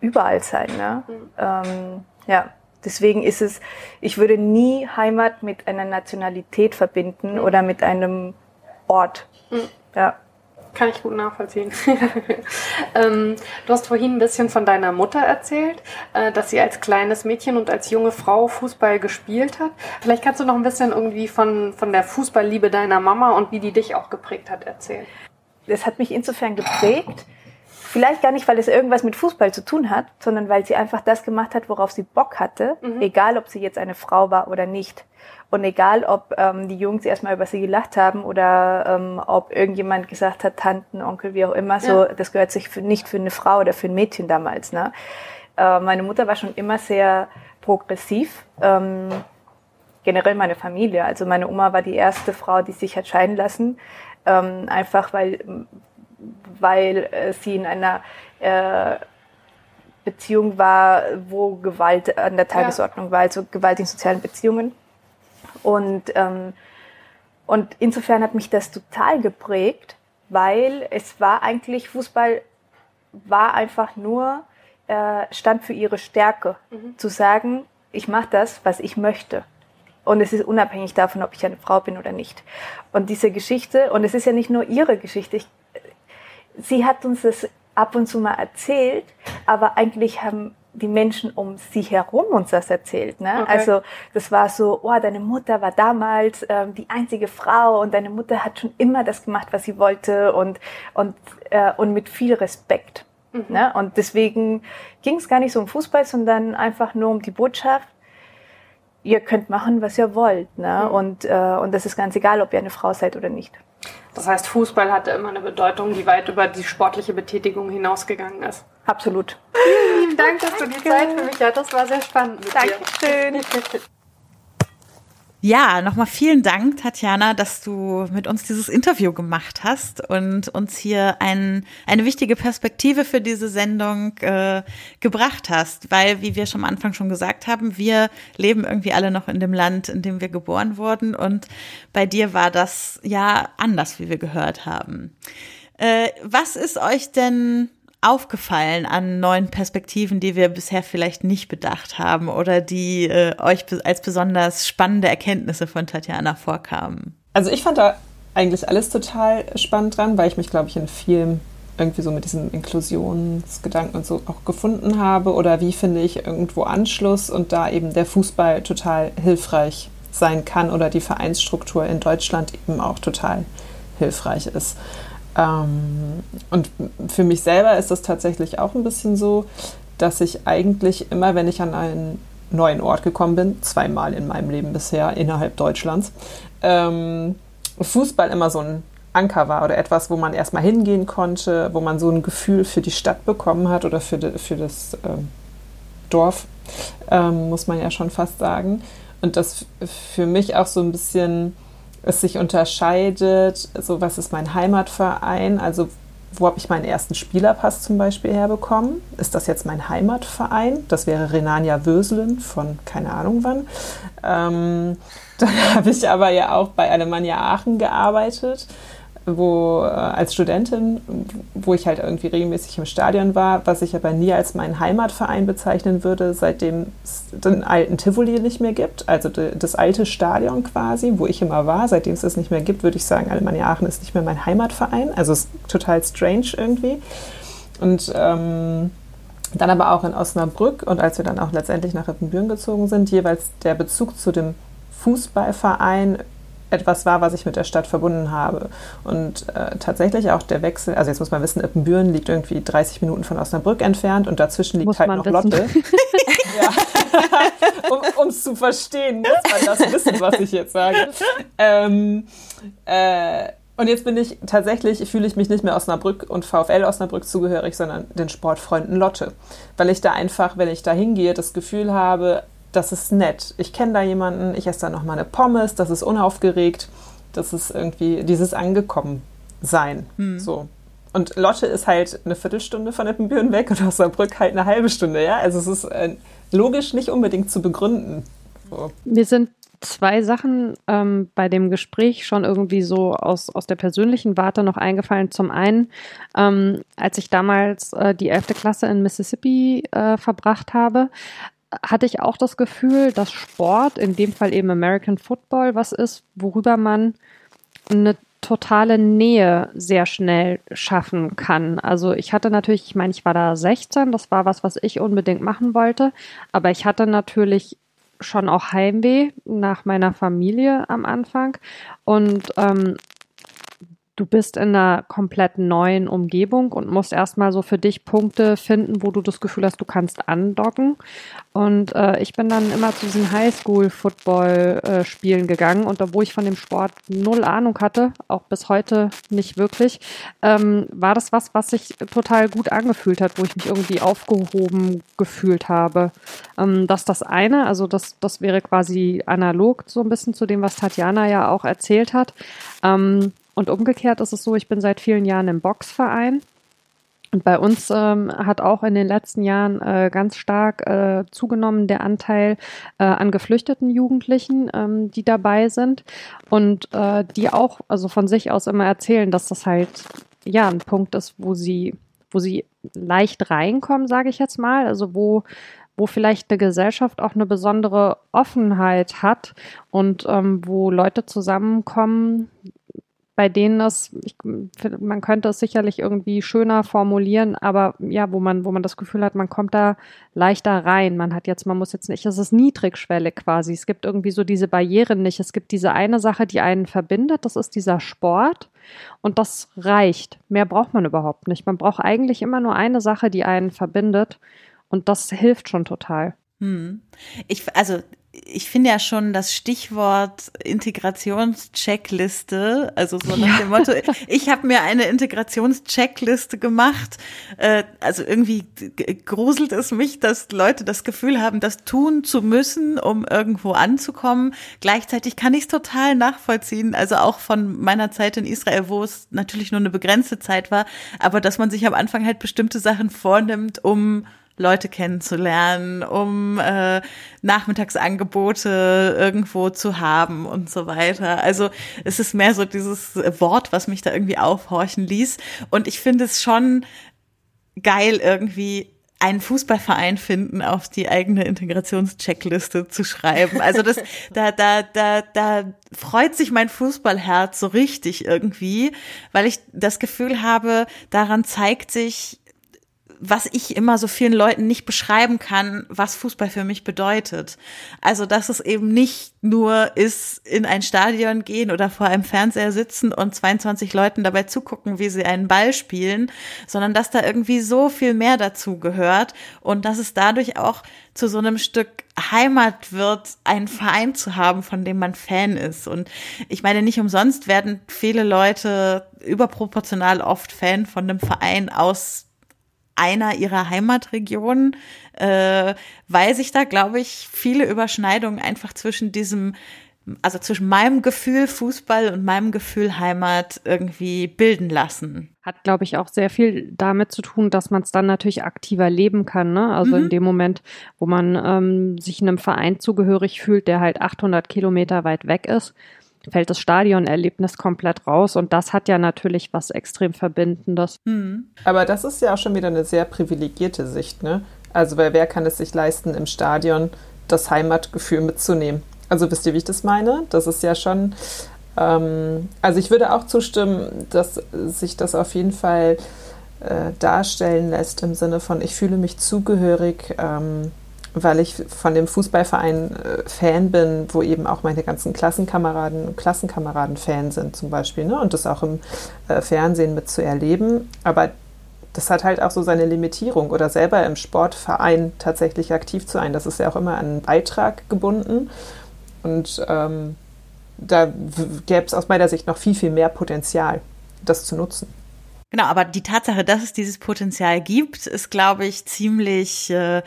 überall sein. Ne? Mhm. Ähm, ja, deswegen ist es, ich würde nie Heimat mit einer Nationalität verbinden mhm. oder mit einem Ort. Mhm. Ja. Kann ich gut nachvollziehen. ähm, du hast vorhin ein bisschen von deiner Mutter erzählt, äh, dass sie als kleines Mädchen und als junge Frau Fußball gespielt hat. Vielleicht kannst du noch ein bisschen irgendwie von, von der Fußballliebe deiner Mama und wie die dich auch geprägt hat erzählen. Das hat mich insofern geprägt. Vielleicht gar nicht, weil es irgendwas mit Fußball zu tun hat, sondern weil sie einfach das gemacht hat, worauf sie Bock hatte, mhm. egal ob sie jetzt eine Frau war oder nicht. Und egal, ob ähm, die Jungs erstmal über sie gelacht haben oder ähm, ob irgendjemand gesagt hat, Tanten, Onkel, wie auch immer, so, ja. das gehört sich für, nicht für eine Frau oder für ein Mädchen damals. Ne? Äh, meine Mutter war schon immer sehr progressiv. Ähm, generell meine Familie. Also meine Oma war die erste Frau, die sich hat scheiden lassen, ähm, einfach weil, weil äh, sie in einer äh, Beziehung war, wo Gewalt an der Tagesordnung war, also Gewalt in sozialen Beziehungen. Und, ähm, und insofern hat mich das total geprägt, weil es war eigentlich, Fußball war einfach nur, äh, stand für ihre Stärke, mhm. zu sagen, ich mache das, was ich möchte. Und es ist unabhängig davon, ob ich eine Frau bin oder nicht. Und diese Geschichte, und es ist ja nicht nur ihre Geschichte, ich, sie hat uns das ab und zu mal erzählt, aber eigentlich haben die Menschen um sie herum uns das erzählt. Ne? Okay. Also das war so, oh, deine Mutter war damals ähm, die einzige Frau und deine Mutter hat schon immer das gemacht, was sie wollte und, und, äh, und mit viel Respekt. Mhm. Ne? Und deswegen ging es gar nicht so um Fußball, sondern einfach nur um die Botschaft, ihr könnt machen, was ihr wollt. Ne? Mhm. Und, äh, und das ist ganz egal, ob ihr eine Frau seid oder nicht. Das heißt, Fußball hatte immer eine Bedeutung, die weit über die sportliche Betätigung hinausgegangen ist. Absolut. Vielen lieben Dank, dass du die Zeit für mich hattest. Das war sehr spannend mit Dankeschön. dir. Ja, nochmal vielen Dank, Tatjana, dass du mit uns dieses Interview gemacht hast und uns hier ein, eine wichtige Perspektive für diese Sendung äh, gebracht hast. Weil, wie wir schon am Anfang schon gesagt haben, wir leben irgendwie alle noch in dem Land, in dem wir geboren wurden. Und bei dir war das ja anders, wie wir gehört haben. Äh, was ist euch denn aufgefallen an neuen Perspektiven, die wir bisher vielleicht nicht bedacht haben oder die äh, euch als besonders spannende Erkenntnisse von Tatjana vorkamen? Also ich fand da eigentlich alles total spannend dran, weil ich mich, glaube ich, in vielen irgendwie so mit diesem Inklusionsgedanken und so auch gefunden habe oder wie finde ich irgendwo Anschluss und da eben der Fußball total hilfreich sein kann oder die Vereinsstruktur in Deutschland eben auch total hilfreich ist. Ähm, und für mich selber ist das tatsächlich auch ein bisschen so, dass ich eigentlich immer, wenn ich an einen neuen Ort gekommen bin, zweimal in meinem Leben bisher innerhalb Deutschlands, ähm, Fußball immer so ein Anker war oder etwas, wo man erstmal hingehen konnte, wo man so ein Gefühl für die Stadt bekommen hat oder für, de, für das ähm, Dorf, ähm, muss man ja schon fast sagen. Und das für mich auch so ein bisschen es sich unterscheidet, so was ist mein Heimatverein, also wo habe ich meinen ersten Spielerpass zum Beispiel herbekommen? Ist das jetzt mein Heimatverein? Das wäre Renania Wöselen von keine Ahnung wann. Ähm, dann habe ich aber ja auch bei Alemannia Aachen gearbeitet wo äh, als Studentin, wo ich halt irgendwie regelmäßig im Stadion war, was ich aber nie als meinen Heimatverein bezeichnen würde, seitdem es den alten Tivoli nicht mehr gibt, also das alte Stadion quasi, wo ich immer war, seitdem es das nicht mehr gibt, würde ich sagen, Alemannia Aachen ist nicht mehr mein Heimatverein, also ist total strange irgendwie. Und ähm, dann aber auch in Osnabrück und als wir dann auch letztendlich nach Rippenbüren gezogen sind, jeweils der Bezug zu dem Fußballverein etwas war, was ich mit der Stadt verbunden habe. Und äh, tatsächlich auch der Wechsel, also jetzt muss man wissen, Ippenbüren liegt irgendwie 30 Minuten von Osnabrück entfernt und dazwischen liegt muss halt noch wissen. Lotte. um es zu verstehen, muss man das wissen, was ich jetzt sage. Ähm, äh, und jetzt bin ich tatsächlich, fühle ich mich nicht mehr Osnabrück und VfL Osnabrück zugehörig, sondern den Sportfreunden Lotte. Weil ich da einfach, wenn ich da hingehe, das Gefühl habe, das ist nett. Ich kenne da jemanden, ich esse da noch mal eine Pommes, das ist unaufgeregt, das ist irgendwie dieses angekommen sein. Hm. So. Und Lotte ist halt eine Viertelstunde von Eppenbüren weg und Osnabrück halt eine halbe Stunde, ja. Also es ist äh, logisch nicht unbedingt zu begründen. So. Wir sind zwei Sachen ähm, bei dem Gespräch schon irgendwie so aus, aus der persönlichen Warte noch eingefallen. Zum einen, ähm, als ich damals äh, die 11. Klasse in Mississippi äh, verbracht habe, hatte ich auch das Gefühl, dass Sport, in dem Fall eben American Football, was ist, worüber man eine totale Nähe sehr schnell schaffen kann. Also ich hatte natürlich, ich meine, ich war da 16, das war was, was ich unbedingt machen wollte, aber ich hatte natürlich schon auch Heimweh nach meiner Familie am Anfang und ähm, du bist in einer komplett neuen Umgebung und musst erstmal so für dich Punkte finden, wo du das Gefühl hast, du kannst andocken. Und äh, ich bin dann immer zu diesen Highschool-Football-Spielen gegangen und obwohl ich von dem Sport null Ahnung hatte, auch bis heute nicht wirklich, ähm, war das was, was sich total gut angefühlt hat, wo ich mich irgendwie aufgehoben gefühlt habe. Ähm, das ist das eine, also das, das wäre quasi analog so ein bisschen zu dem, was Tatjana ja auch erzählt hat. Ähm, und umgekehrt ist es so, ich bin seit vielen Jahren im Boxverein. Und bei uns ähm, hat auch in den letzten Jahren äh, ganz stark äh, zugenommen der Anteil äh, an geflüchteten Jugendlichen, ähm, die dabei sind und äh, die auch also von sich aus immer erzählen, dass das halt ja ein Punkt ist, wo sie wo sie leicht reinkommen, sage ich jetzt mal, also wo wo vielleicht eine Gesellschaft auch eine besondere Offenheit hat und ähm, wo Leute zusammenkommen, bei denen das, ich, man könnte es sicherlich irgendwie schöner formulieren, aber ja, wo man, wo man das Gefühl hat, man kommt da leichter rein. Man hat jetzt, man muss jetzt nicht, es ist Niedrigschwelle quasi. Es gibt irgendwie so diese Barrieren nicht. Es gibt diese eine Sache, die einen verbindet, das ist dieser Sport. Und das reicht. Mehr braucht man überhaupt nicht. Man braucht eigentlich immer nur eine Sache, die einen verbindet. Und das hilft schon total. Hm. Ich, also ich finde ja schon das Stichwort Integrationscheckliste, also so nach ja. dem Motto, ich habe mir eine Integrationscheckliste gemacht. Äh, also irgendwie gruselt es mich, dass Leute das Gefühl haben, das tun zu müssen, um irgendwo anzukommen. Gleichzeitig kann ich es total nachvollziehen, also auch von meiner Zeit in Israel, wo es natürlich nur eine begrenzte Zeit war, aber dass man sich am Anfang halt bestimmte Sachen vornimmt, um Leute kennenzulernen, um äh, Nachmittagsangebote irgendwo zu haben und so weiter. Also es ist mehr so dieses Wort, was mich da irgendwie aufhorchen ließ. Und ich finde es schon geil irgendwie einen Fußballverein finden, auf die eigene Integrationscheckliste zu schreiben. Also das, da, da, da, da freut sich mein Fußballherz so richtig irgendwie, weil ich das Gefühl habe, daran zeigt sich, was ich immer so vielen Leuten nicht beschreiben kann, was Fußball für mich bedeutet. Also, dass es eben nicht nur ist, in ein Stadion gehen oder vor einem Fernseher sitzen und 22 Leuten dabei zugucken, wie sie einen Ball spielen, sondern dass da irgendwie so viel mehr dazu gehört und dass es dadurch auch zu so einem Stück Heimat wird, einen Verein zu haben, von dem man Fan ist. Und ich meine, nicht umsonst werden viele Leute überproportional oft Fan von einem Verein aus einer ihrer Heimatregionen, äh, weil sich da, glaube ich, viele Überschneidungen einfach zwischen diesem, also zwischen meinem Gefühl Fußball und meinem Gefühl Heimat irgendwie bilden lassen. Hat, glaube ich, auch sehr viel damit zu tun, dass man es dann natürlich aktiver leben kann. Ne? Also mhm. in dem Moment, wo man ähm, sich einem Verein zugehörig fühlt, der halt 800 Kilometer weit weg ist, fällt das Stadionerlebnis komplett raus und das hat ja natürlich was extrem Verbindendes. Mhm. Aber das ist ja auch schon wieder eine sehr privilegierte Sicht, ne? Also, weil wer kann es sich leisten, im Stadion das Heimatgefühl mitzunehmen? Also, wisst ihr, wie ich das meine? Das ist ja schon, ähm, also ich würde auch zustimmen, dass sich das auf jeden Fall äh, darstellen lässt im Sinne von, ich fühle mich zugehörig. Ähm, weil ich von dem Fußballverein äh, Fan bin, wo eben auch meine ganzen Klassenkameraden und Klassenkameraden Fan sind zum Beispiel ne? und das auch im äh, Fernsehen mit zu erleben. Aber das hat halt auch so seine Limitierung oder selber im Sportverein tatsächlich aktiv zu sein. Das ist ja auch immer an einen Beitrag gebunden und ähm, da gäbe es aus meiner Sicht noch viel, viel mehr Potenzial, das zu nutzen. Genau, aber die Tatsache, dass es dieses Potenzial gibt, ist, glaube ich, ziemlich äh,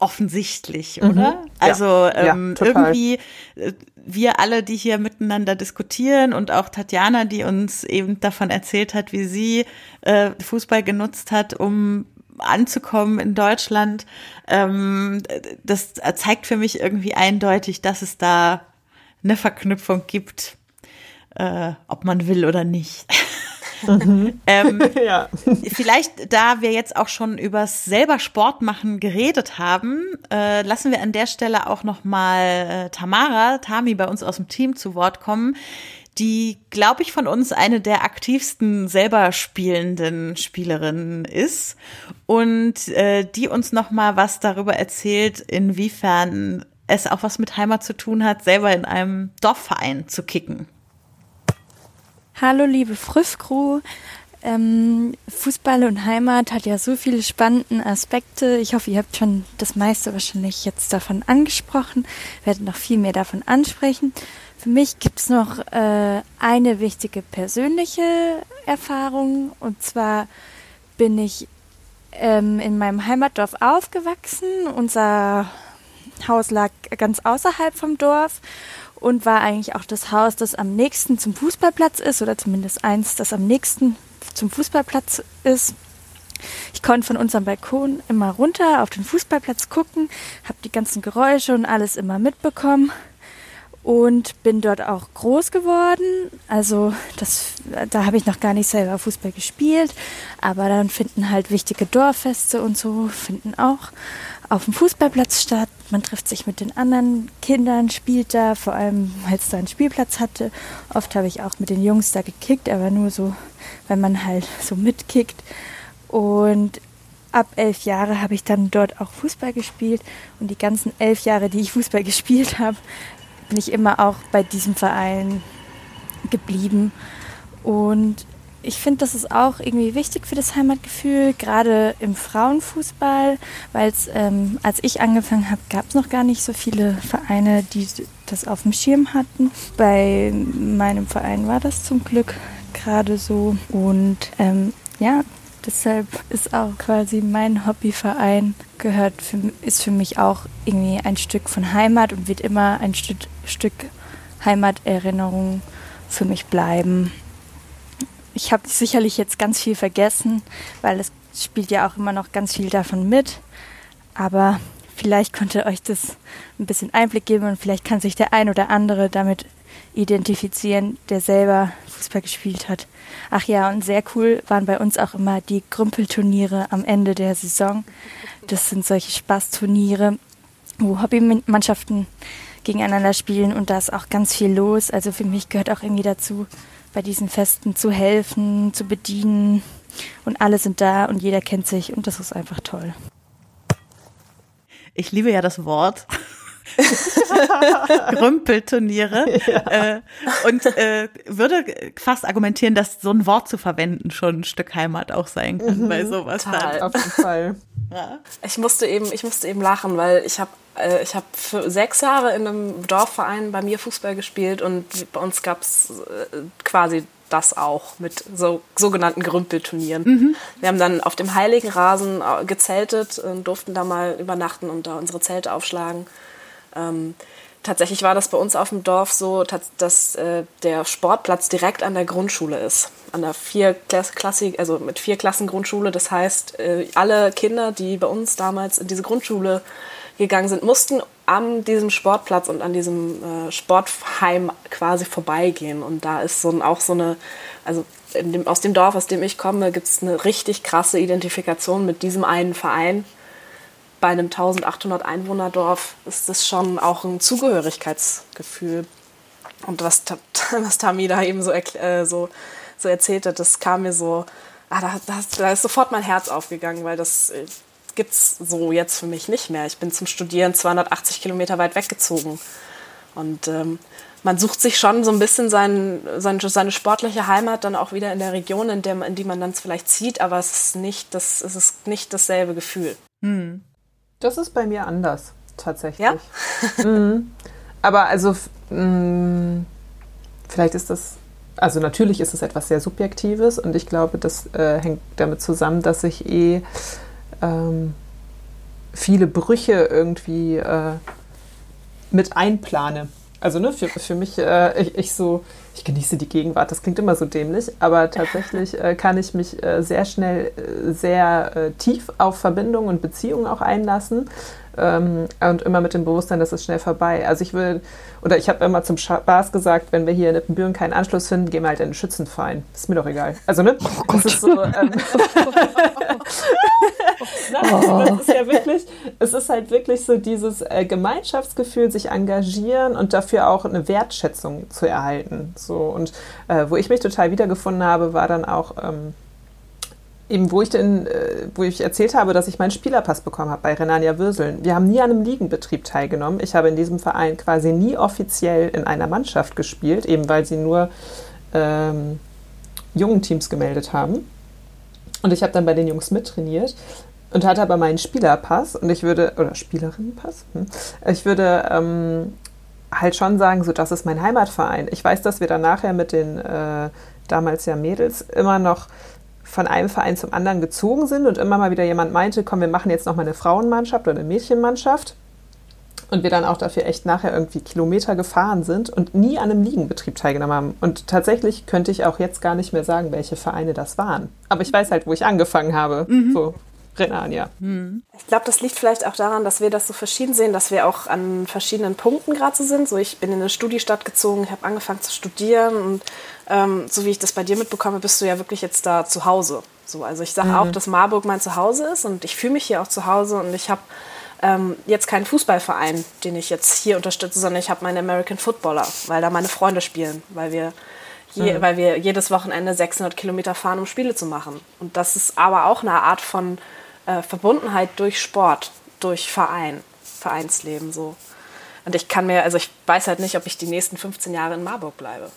offensichtlich, mhm. oder? Also ja, ähm, ja, irgendwie äh, wir alle, die hier miteinander diskutieren und auch Tatjana, die uns eben davon erzählt hat, wie sie äh, Fußball genutzt hat, um anzukommen in Deutschland, ähm, das zeigt für mich irgendwie eindeutig, dass es da eine Verknüpfung gibt, äh, ob man will oder nicht. Mhm. ähm, ja. Vielleicht, da wir jetzt auch schon übers selber Sport machen geredet haben, äh, lassen wir an der Stelle auch noch mal äh, Tamara, Tami bei uns aus dem Team zu Wort kommen, die, glaube ich, von uns eine der aktivsten selber spielenden Spielerinnen ist und äh, die uns noch mal was darüber erzählt, inwiefern es auch was mit Heimat zu tun hat, selber in einem Dorfverein zu kicken. Hallo liebe Früffcrew. Ähm, Fußball und Heimat hat ja so viele spannende Aspekte. Ich hoffe, ihr habt schon das meiste wahrscheinlich jetzt davon angesprochen, werdet noch viel mehr davon ansprechen. Für mich gibt es noch äh, eine wichtige persönliche Erfahrung und zwar bin ich ähm, in meinem Heimatdorf aufgewachsen. Unser Haus lag ganz außerhalb vom Dorf und war eigentlich auch das Haus, das am nächsten zum Fußballplatz ist oder zumindest eins, das am nächsten zum Fußballplatz ist. Ich konnte von unserem Balkon immer runter auf den Fußballplatz gucken, habe die ganzen Geräusche und alles immer mitbekommen und bin dort auch groß geworden. Also das, da habe ich noch gar nicht selber Fußball gespielt, aber dann finden halt wichtige Dorffeste und so finden auch auf dem Fußballplatz statt. Man trifft sich mit den anderen Kindern, spielt da, vor allem weil es da einen Spielplatz hatte. Oft habe ich auch mit den Jungs da gekickt, aber nur so, wenn man halt so mitkickt. Und ab elf Jahre habe ich dann dort auch Fußball gespielt. Und die ganzen elf Jahre, die ich Fußball gespielt habe, bin ich immer auch bei diesem Verein geblieben. Und ich finde, das ist auch irgendwie wichtig für das Heimatgefühl, gerade im Frauenfußball, weil ähm, als ich angefangen habe, gab es noch gar nicht so viele Vereine, die das auf dem Schirm hatten. Bei meinem Verein war das zum Glück gerade so. Und ähm, ja, deshalb ist auch quasi mein Hobbyverein gehört, für, ist für mich auch irgendwie ein Stück von Heimat und wird immer ein Stück, Stück Heimaterinnerung für mich bleiben ich habe sicherlich jetzt ganz viel vergessen, weil es spielt ja auch immer noch ganz viel davon mit. Aber vielleicht konnte euch das ein bisschen Einblick geben und vielleicht kann sich der ein oder andere damit identifizieren, der selber Fußball gespielt hat. Ach ja, und sehr cool waren bei uns auch immer die Grümpelturniere am Ende der Saison. Das sind solche Spaßturniere, wo Hobbymannschaften gegeneinander spielen und da ist auch ganz viel los. Also für mich gehört auch irgendwie dazu, bei diesen Festen zu helfen, zu bedienen und alle sind da und jeder kennt sich und das ist einfach toll. Ich liebe ja das Wort. Grümpelturniere ja. äh, und äh, würde fast argumentieren, dass so ein Wort zu verwenden schon ein Stück Heimat auch sein kann mhm, bei sowas. Total, auf jeden Fall. Ja. Ich musste eben, ich musste eben lachen, weil ich habe äh, ich habe sechs Jahre in einem Dorfverein bei mir Fußball gespielt und bei uns gab es äh, quasi das auch mit so sogenannten Grümpelturnieren. Mhm. Wir haben dann auf dem Heiligen Rasen äh, gezeltet und durften da mal übernachten und da unsere Zelte aufschlagen. Ähm, tatsächlich war das bei uns auf dem Dorf so, dass äh, der Sportplatz direkt an der Grundschule ist. An der vier also mit vier Klassen Grundschule. Das heißt, äh, alle Kinder, die bei uns damals in diese Grundschule gegangen sind, mussten an diesem Sportplatz und an diesem äh, Sportheim quasi vorbeigehen. Und da ist so ein, auch so eine, also dem, aus dem Dorf, aus dem ich komme, gibt es eine richtig krasse Identifikation mit diesem einen Verein. Bei einem 1800 Einwohner Dorf ist das schon auch ein Zugehörigkeitsgefühl. Und was, was Tami da eben so, äh, so, so erzählt hat, das kam mir so, ah, da, da, da ist sofort mein Herz aufgegangen, weil das äh, gibt es so jetzt für mich nicht mehr. Ich bin zum Studieren 280 Kilometer weit weggezogen. Und ähm, man sucht sich schon so ein bisschen sein, sein, seine sportliche Heimat dann auch wieder in der Region, in, der, in die man dann vielleicht zieht, aber es ist nicht, das, es ist nicht dasselbe Gefühl. Hm. Das ist bei mir anders, tatsächlich. Ja? mhm. Aber also, mh, mm, vielleicht ist das, also natürlich ist es etwas sehr Subjektives und ich glaube, das äh, hängt damit zusammen, dass ich eh ähm, viele Brüche irgendwie äh, mit einplane. Also ne, für, für mich, äh, ich, ich, so, ich genieße die Gegenwart, das klingt immer so dämlich, aber tatsächlich äh, kann ich mich äh, sehr schnell äh, sehr äh, tief auf Verbindungen und Beziehungen auch einlassen ähm, und immer mit dem Bewusstsein, dass es schnell vorbei. Also ich will, oder ich habe immer zum Spaß gesagt, wenn wir hier in Ippenbüren keinen Anschluss finden, gehen wir halt in den Schützenverein. Ist mir doch egal. Also ne, oh das ist so. Ähm, das ist ja wirklich, es ist halt wirklich so dieses äh, Gemeinschaftsgefühl, sich engagieren und dafür auch eine Wertschätzung zu erhalten. So und äh, wo ich mich total wiedergefunden habe, war dann auch ähm, eben wo ich denn, äh, wo ich erzählt habe, dass ich meinen Spielerpass bekommen habe bei Renania Würseln. Wir haben nie an einem Ligenbetrieb teilgenommen. Ich habe in diesem Verein quasi nie offiziell in einer Mannschaft gespielt, eben weil sie nur ähm, jungen Teams gemeldet haben. Und ich habe dann bei den Jungs mittrainiert und hatte aber meinen Spielerpass und ich würde, oder Spielerinnenpass, hm, ich würde ähm, halt schon sagen, so das ist mein Heimatverein. Ich weiß, dass wir dann nachher mit den äh, damals ja Mädels immer noch von einem Verein zum anderen gezogen sind und immer mal wieder jemand meinte, komm, wir machen jetzt noch mal eine Frauenmannschaft oder eine Mädchenmannschaft. Und wir dann auch dafür echt nachher irgendwie Kilometer gefahren sind und nie an einem Liegenbetrieb teilgenommen haben. Und tatsächlich könnte ich auch jetzt gar nicht mehr sagen, welche Vereine das waren. Aber ich weiß halt, wo ich angefangen habe. Mhm. So. Renania. Hm. Ich glaube, das liegt vielleicht auch daran, dass wir das so verschieden sehen, dass wir auch an verschiedenen Punkten gerade so sind. So, ich bin in eine Studiestadt gezogen, ich habe angefangen zu studieren und ähm, so wie ich das bei dir mitbekomme, bist du ja wirklich jetzt da zu Hause. So, also ich sage mhm. auch, dass Marburg mein Zuhause ist und ich fühle mich hier auch zu Hause und ich habe ähm, jetzt keinen Fußballverein, den ich jetzt hier unterstütze, sondern ich habe meine American Footballer, weil da meine Freunde spielen, weil wir, je, mhm. weil wir jedes Wochenende 600 Kilometer fahren, um Spiele zu machen. Und das ist aber auch eine Art von äh, Verbundenheit durch Sport, durch Verein, Vereinsleben so. Und ich kann mir, also ich weiß halt nicht, ob ich die nächsten 15 Jahre in Marburg bleibe.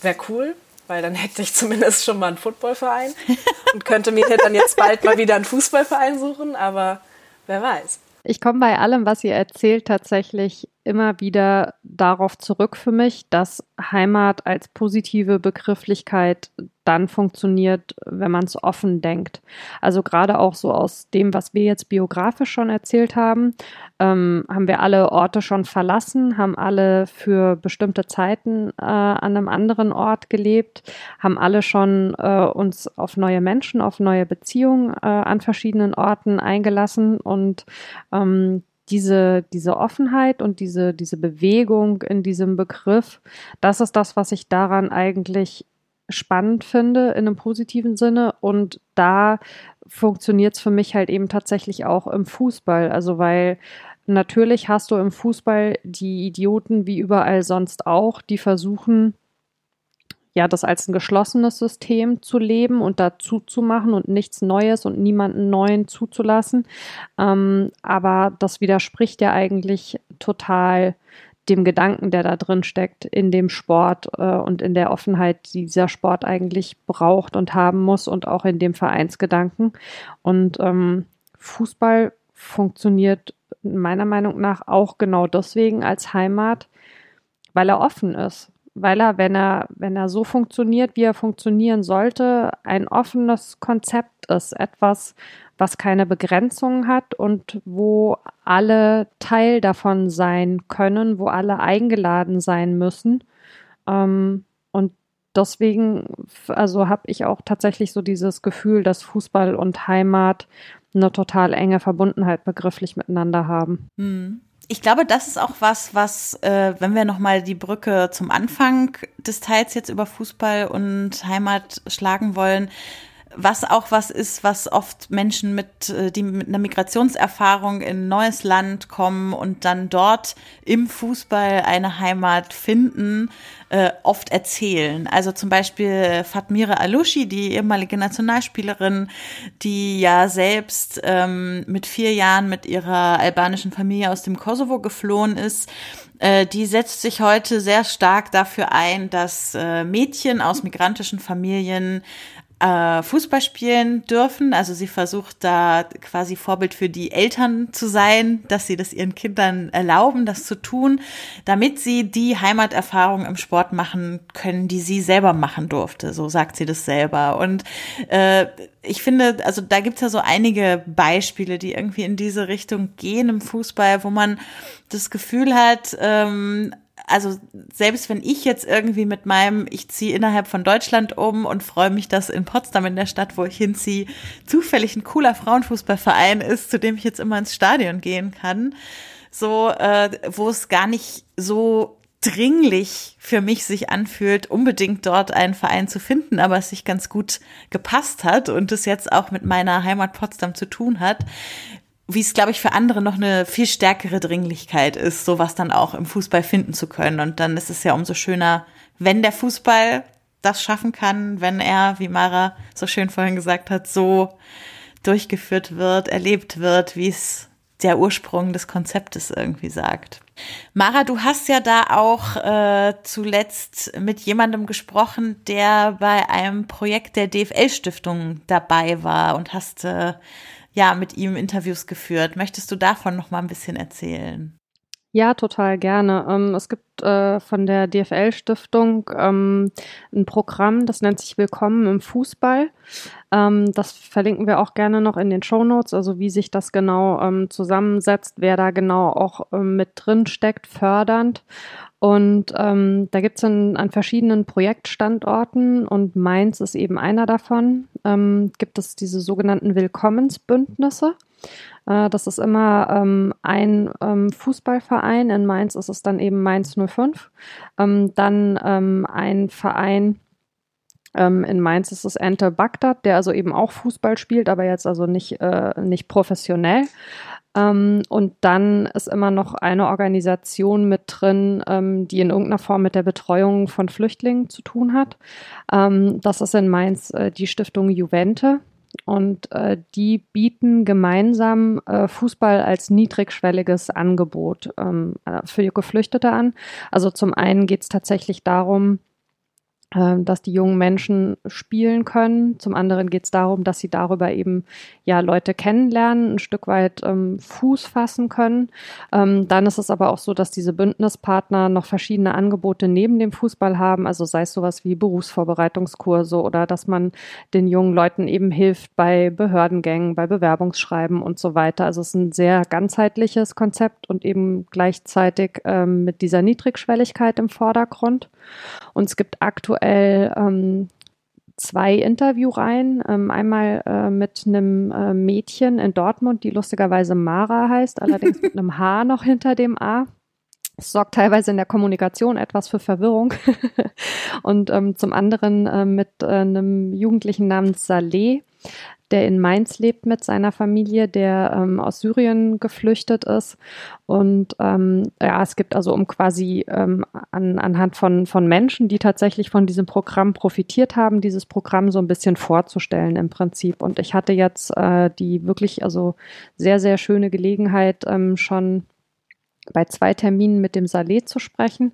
Wäre cool, weil dann hätte ich zumindest schon mal einen Footballverein und könnte mir dann jetzt bald mal wieder einen Fußballverein suchen, aber wer weiß. Ich komme bei allem, was ihr erzählt, tatsächlich immer wieder darauf zurück für mich, dass Heimat als positive Begrifflichkeit dann funktioniert, wenn man es offen denkt. Also gerade auch so aus dem, was wir jetzt biografisch schon erzählt haben, ähm, haben wir alle Orte schon verlassen, haben alle für bestimmte Zeiten äh, an einem anderen Ort gelebt, haben alle schon äh, uns auf neue Menschen, auf neue Beziehungen äh, an verschiedenen Orten eingelassen und ähm, diese, diese Offenheit und diese, diese Bewegung in diesem Begriff, das ist das, was ich daran eigentlich spannend finde in einem positiven Sinne. Und da funktioniert es für mich halt eben tatsächlich auch im Fußball. Also weil natürlich hast du im Fußball die Idioten wie überall sonst auch, die versuchen, ja, das als ein geschlossenes System zu leben und dazu zu machen und nichts Neues und niemanden Neuen zuzulassen. Ähm, aber das widerspricht ja eigentlich total dem Gedanken, der da drin steckt, in dem Sport äh, und in der Offenheit, die dieser Sport eigentlich braucht und haben muss und auch in dem Vereinsgedanken. Und ähm, Fußball funktioniert meiner Meinung nach auch genau deswegen als Heimat, weil er offen ist weil er, wenn er, wenn er so funktioniert, wie er funktionieren sollte, ein offenes Konzept ist, etwas, was keine Begrenzungen hat und wo alle Teil davon sein können, wo alle eingeladen sein müssen. Ähm, und deswegen, also habe ich auch tatsächlich so dieses Gefühl, dass Fußball und Heimat eine total enge Verbundenheit begrifflich miteinander haben. Hm ich glaube, das ist auch was, was, äh, wenn wir nochmal die Brücke zum Anfang des Teils jetzt über Fußball und Heimat schlagen wollen, was auch was ist, was oft Menschen mit, äh, die mit einer Migrationserfahrung in ein neues Land kommen und dann dort im Fußball eine Heimat finden, äh, oft erzählen. Also zum Beispiel Fatmire Alushi, die ehemalige Nationalspielerin, die ja selbst ähm, mit vier Jahren mit ihrer albanischen Familie aus dem Kosovo geflohen ist äh, die setzt sich heute sehr stark dafür ein, dass äh, Mädchen aus migrantischen Familien äh, Fußball spielen dürfen. Also sie versucht da quasi Vorbild für die Eltern zu sein, dass sie das ihren Kindern erlauben, das zu tun, damit sie die Heimaterfahrung im Sport machen können, die sie selber machen durfte. So sagt sie das selber. Und äh, ich finde, also da gibt's ja so einige Beispiele, die irgendwie in diese Richtung gehen im Fußball, wo man das Gefühl hat, ähm, also selbst wenn ich jetzt irgendwie mit meinem, ich ziehe innerhalb von Deutschland um und freue mich, dass in Potsdam, in der Stadt, wo ich hinziehe, zufällig ein cooler Frauenfußballverein ist, zu dem ich jetzt immer ins Stadion gehen kann, so, äh, wo es gar nicht so dringlich für mich sich anfühlt, unbedingt dort einen Verein zu finden, aber es sich ganz gut gepasst hat und es jetzt auch mit meiner Heimat Potsdam zu tun hat, wie es, glaube ich, für andere noch eine viel stärkere Dringlichkeit ist, sowas dann auch im Fußball finden zu können. Und dann ist es ja umso schöner, wenn der Fußball das schaffen kann, wenn er, wie Mara so schön vorhin gesagt hat, so durchgeführt wird, erlebt wird, wie es der Ursprung des Konzeptes irgendwie sagt. Mara, du hast ja da auch äh, zuletzt mit jemandem gesprochen, der bei einem Projekt der DFL-Stiftung dabei war und hast äh, ja mit ihm Interviews geführt. Möchtest du davon noch mal ein bisschen erzählen? Ja, total gerne. Ähm, es gibt äh, von der DFL-Stiftung ähm, ein Programm, das nennt sich Willkommen im Fußball. Ähm, das verlinken wir auch gerne noch in den Show Notes, also wie sich das genau zusammensetzt, wer da genau auch mit drin steckt, fördernd. Und ähm, da gibt es an verschiedenen Projektstandorten und Mainz ist eben einer davon, ähm, gibt es diese sogenannten Willkommensbündnisse. Äh, das ist immer ähm, ein ähm, Fußballverein. In Mainz ist es dann eben Mainz 05. Ähm, dann ähm, ein Verein, in Mainz ist es Ente Bagdad, der also eben auch Fußball spielt, aber jetzt also nicht, äh, nicht professionell. Ähm, und dann ist immer noch eine Organisation mit drin, ähm, die in irgendeiner Form mit der Betreuung von Flüchtlingen zu tun hat. Ähm, das ist in Mainz äh, die Stiftung Juvente. Und äh, die bieten gemeinsam äh, Fußball als niedrigschwelliges Angebot ähm, äh, für Geflüchtete an. Also zum einen geht es tatsächlich darum, dass die jungen Menschen spielen können. Zum anderen geht es darum, dass sie darüber eben ja Leute kennenlernen, ein Stück weit ähm, Fuß fassen können. Ähm, dann ist es aber auch so, dass diese Bündnispartner noch verschiedene Angebote neben dem Fußball haben, also sei es sowas wie Berufsvorbereitungskurse oder dass man den jungen Leuten eben hilft bei Behördengängen, bei Bewerbungsschreiben und so weiter. Also es ist ein sehr ganzheitliches Konzept und eben gleichzeitig ähm, mit dieser Niedrigschwelligkeit im Vordergrund. Und es gibt aktuell ähm, zwei Interviewreihen. Ähm, einmal äh, mit einem äh, Mädchen in Dortmund, die lustigerweise Mara heißt, allerdings mit einem H noch hinter dem A. Es sorgt teilweise in der Kommunikation etwas für Verwirrung. und ähm, zum anderen äh, mit äh, einem Jugendlichen namens Saleh der in Mainz lebt mit seiner Familie, der ähm, aus Syrien geflüchtet ist. Und ähm, ja, es gibt also um quasi ähm, an, anhand von, von Menschen, die tatsächlich von diesem Programm profitiert haben, dieses Programm so ein bisschen vorzustellen im Prinzip. Und ich hatte jetzt äh, die wirklich also sehr, sehr schöne Gelegenheit, ähm, schon bei zwei Terminen mit dem Saleh zu sprechen,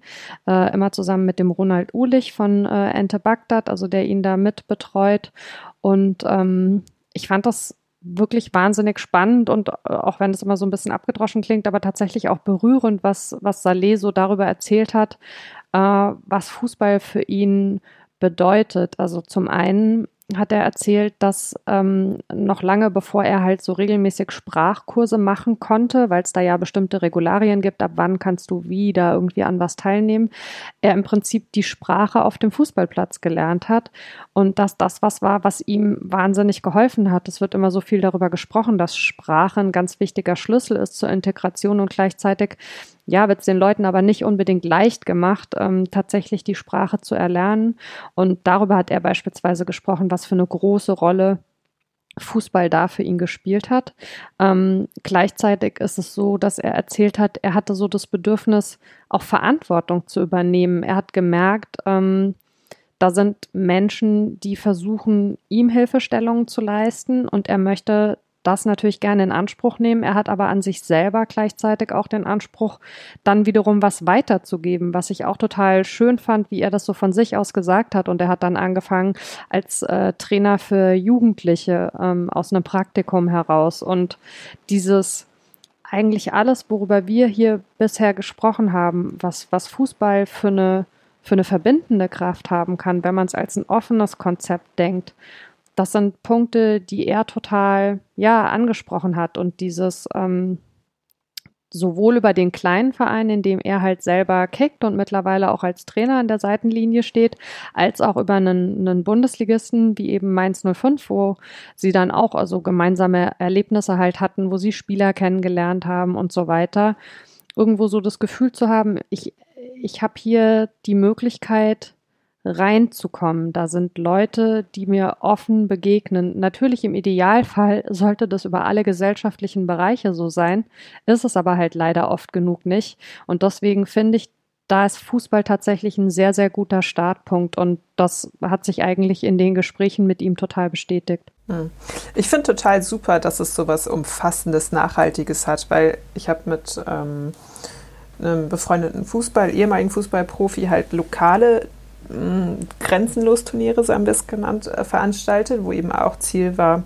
äh, immer zusammen mit dem Ronald Uhlich von äh, Ente Bagdad, also der ihn da mit betreut. Und ähm, ich fand das wirklich wahnsinnig spannend und äh, auch wenn es immer so ein bisschen abgedroschen klingt, aber tatsächlich auch berührend, was, was Saleh so darüber erzählt hat, äh, was Fußball für ihn bedeutet. Also zum einen hat er erzählt, dass ähm, noch lange bevor er halt so regelmäßig Sprachkurse machen konnte, weil es da ja bestimmte Regularien gibt, ab wann kannst du wie da irgendwie an was teilnehmen, er im Prinzip die Sprache auf dem Fußballplatz gelernt hat und dass das was war, was ihm wahnsinnig geholfen hat. Es wird immer so viel darüber gesprochen, dass Sprache ein ganz wichtiger Schlüssel ist zur Integration und gleichzeitig ja, wird es den Leuten aber nicht unbedingt leicht gemacht, ähm, tatsächlich die Sprache zu erlernen. Und darüber hat er beispielsweise gesprochen, was für eine große Rolle Fußball da für ihn gespielt hat. Ähm, gleichzeitig ist es so, dass er erzählt hat, er hatte so das Bedürfnis, auch Verantwortung zu übernehmen. Er hat gemerkt, ähm, da sind Menschen, die versuchen, ihm Hilfestellungen zu leisten und er möchte das natürlich gerne in Anspruch nehmen. Er hat aber an sich selber gleichzeitig auch den Anspruch, dann wiederum was weiterzugeben, was ich auch total schön fand, wie er das so von sich aus gesagt hat. Und er hat dann angefangen als äh, Trainer für Jugendliche ähm, aus einem Praktikum heraus. Und dieses eigentlich alles, worüber wir hier bisher gesprochen haben, was, was Fußball für eine, für eine verbindende Kraft haben kann, wenn man es als ein offenes Konzept denkt das sind Punkte, die er total ja angesprochen hat und dieses ähm, sowohl über den kleinen Verein, in dem er halt selber kickt und mittlerweile auch als Trainer an der Seitenlinie steht, als auch über einen, einen Bundesligisten wie eben Mainz 05, wo sie dann auch also gemeinsame Erlebnisse halt hatten, wo sie Spieler kennengelernt haben und so weiter. Irgendwo so das Gefühl zu haben, ich, ich habe hier die Möglichkeit, reinzukommen. Da sind Leute, die mir offen begegnen. Natürlich im Idealfall sollte das über alle gesellschaftlichen Bereiche so sein, ist es aber halt leider oft genug nicht. Und deswegen finde ich, da ist Fußball tatsächlich ein sehr, sehr guter Startpunkt und das hat sich eigentlich in den Gesprächen mit ihm total bestätigt. Hm. Ich finde total super, dass es so was Umfassendes, Nachhaltiges hat, weil ich habe mit ähm, einem befreundeten Fußball, ehemaligen Fußballprofi halt lokale Grenzenlos Turniere, so haben wir es genannt, äh, veranstaltet, wo eben auch Ziel war,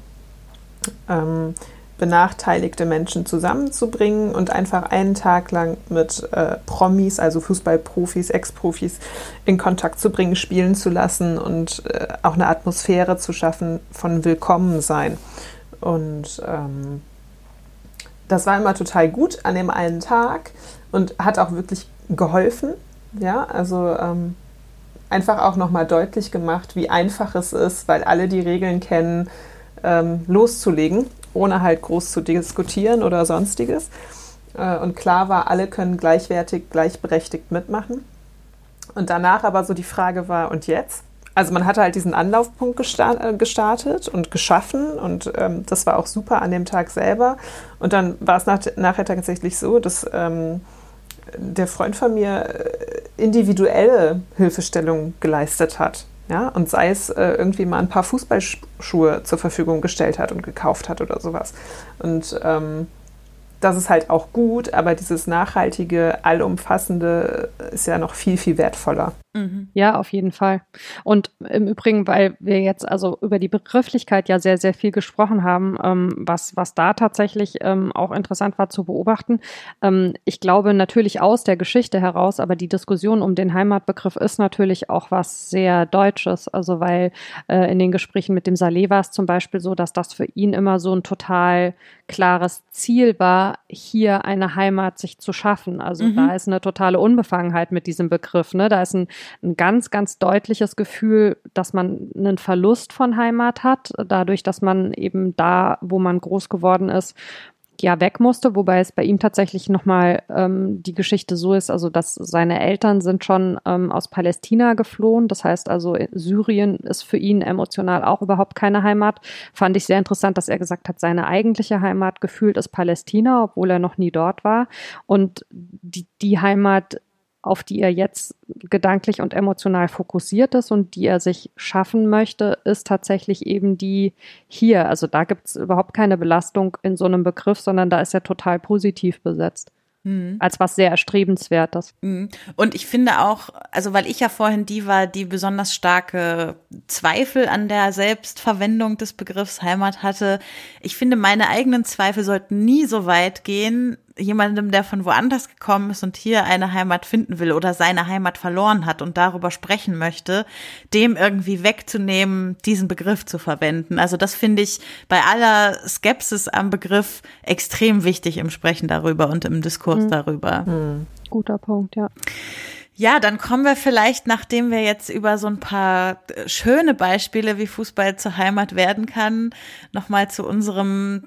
ähm, benachteiligte Menschen zusammenzubringen und einfach einen Tag lang mit äh, Promis, also Fußballprofis, Ex-Profis in Kontakt zu bringen, spielen zu lassen und äh, auch eine Atmosphäre zu schaffen von Willkommensein. Und ähm, das war immer total gut an dem einen Tag und hat auch wirklich geholfen. Ja, also ähm, einfach auch nochmal deutlich gemacht, wie einfach es ist, weil alle die Regeln kennen, ähm, loszulegen, ohne halt groß zu diskutieren oder sonstiges. Äh, und klar war, alle können gleichwertig, gleichberechtigt mitmachen. Und danach aber so die Frage war, und jetzt? Also man hatte halt diesen Anlaufpunkt äh, gestartet und geschaffen und ähm, das war auch super an dem Tag selber. Und dann war es nach, nachher tatsächlich so, dass ähm, der Freund von mir äh, individuelle Hilfestellung geleistet hat. Ja, und sei es äh, irgendwie mal ein paar Fußballschuhe zur Verfügung gestellt hat und gekauft hat oder sowas. Und ähm, das ist halt auch gut, aber dieses nachhaltige, allumfassende ist ja noch viel, viel wertvoller. Mhm. Ja, auf jeden Fall. Und im Übrigen, weil wir jetzt also über die Begrifflichkeit ja sehr, sehr viel gesprochen haben, ähm, was, was da tatsächlich ähm, auch interessant war zu beobachten. Ähm, ich glaube natürlich aus der Geschichte heraus, aber die Diskussion um den Heimatbegriff ist natürlich auch was sehr Deutsches. Also weil äh, in den Gesprächen mit dem Saleh war es zum Beispiel so, dass das für ihn immer so ein total klares Ziel war, hier eine Heimat sich zu schaffen. Also mhm. da ist eine totale Unbefangenheit mit diesem Begriff. Ne? Da ist ein, ein ganz, ganz deutliches Gefühl, dass man einen Verlust von Heimat hat, dadurch, dass man eben da, wo man groß geworden ist, ja weg musste, wobei es bei ihm tatsächlich nochmal ähm, die Geschichte so ist, also dass seine Eltern sind schon ähm, aus Palästina geflohen. Das heißt also, Syrien ist für ihn emotional auch überhaupt keine Heimat. Fand ich sehr interessant, dass er gesagt hat, seine eigentliche Heimat gefühlt ist Palästina, obwohl er noch nie dort war. Und die, die Heimat auf die er jetzt gedanklich und emotional fokussiert ist und die er sich schaffen möchte, ist tatsächlich eben die hier. Also da gibt es überhaupt keine Belastung in so einem Begriff, sondern da ist er total positiv besetzt. Mhm. Als was sehr erstrebenswertes. Mhm. Und ich finde auch, also weil ich ja vorhin die war, die besonders starke Zweifel an der Selbstverwendung des Begriffs Heimat hatte. Ich finde, meine eigenen Zweifel sollten nie so weit gehen, jemandem, der von woanders gekommen ist und hier eine Heimat finden will oder seine Heimat verloren hat und darüber sprechen möchte, dem irgendwie wegzunehmen, diesen Begriff zu verwenden. Also das finde ich bei aller Skepsis am Begriff extrem wichtig im Sprechen darüber und im Diskurs mhm. darüber. Mhm. Guter Punkt, ja. Ja, dann kommen wir vielleicht, nachdem wir jetzt über so ein paar schöne Beispiele, wie Fußball zur Heimat werden kann, nochmal zu unserem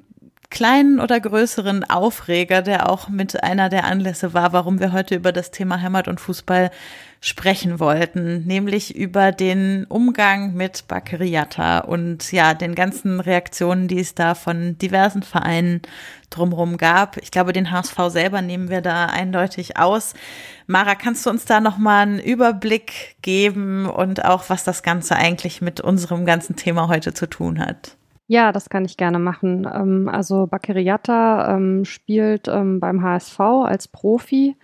kleinen oder größeren Aufreger, der auch mit einer der Anlässe war, warum wir heute über das Thema Heimat und Fußball sprechen wollten, nämlich über den Umgang mit Bakeriata und ja, den ganzen Reaktionen, die es da von diversen Vereinen drumherum gab. Ich glaube, den HSV selber nehmen wir da eindeutig aus. Mara, kannst du uns da nochmal einen Überblick geben und auch, was das Ganze eigentlich mit unserem ganzen Thema heute zu tun hat? Ja, das kann ich gerne machen. Ähm, also Bakeriata ähm, spielt ähm, beim HSV als Profi,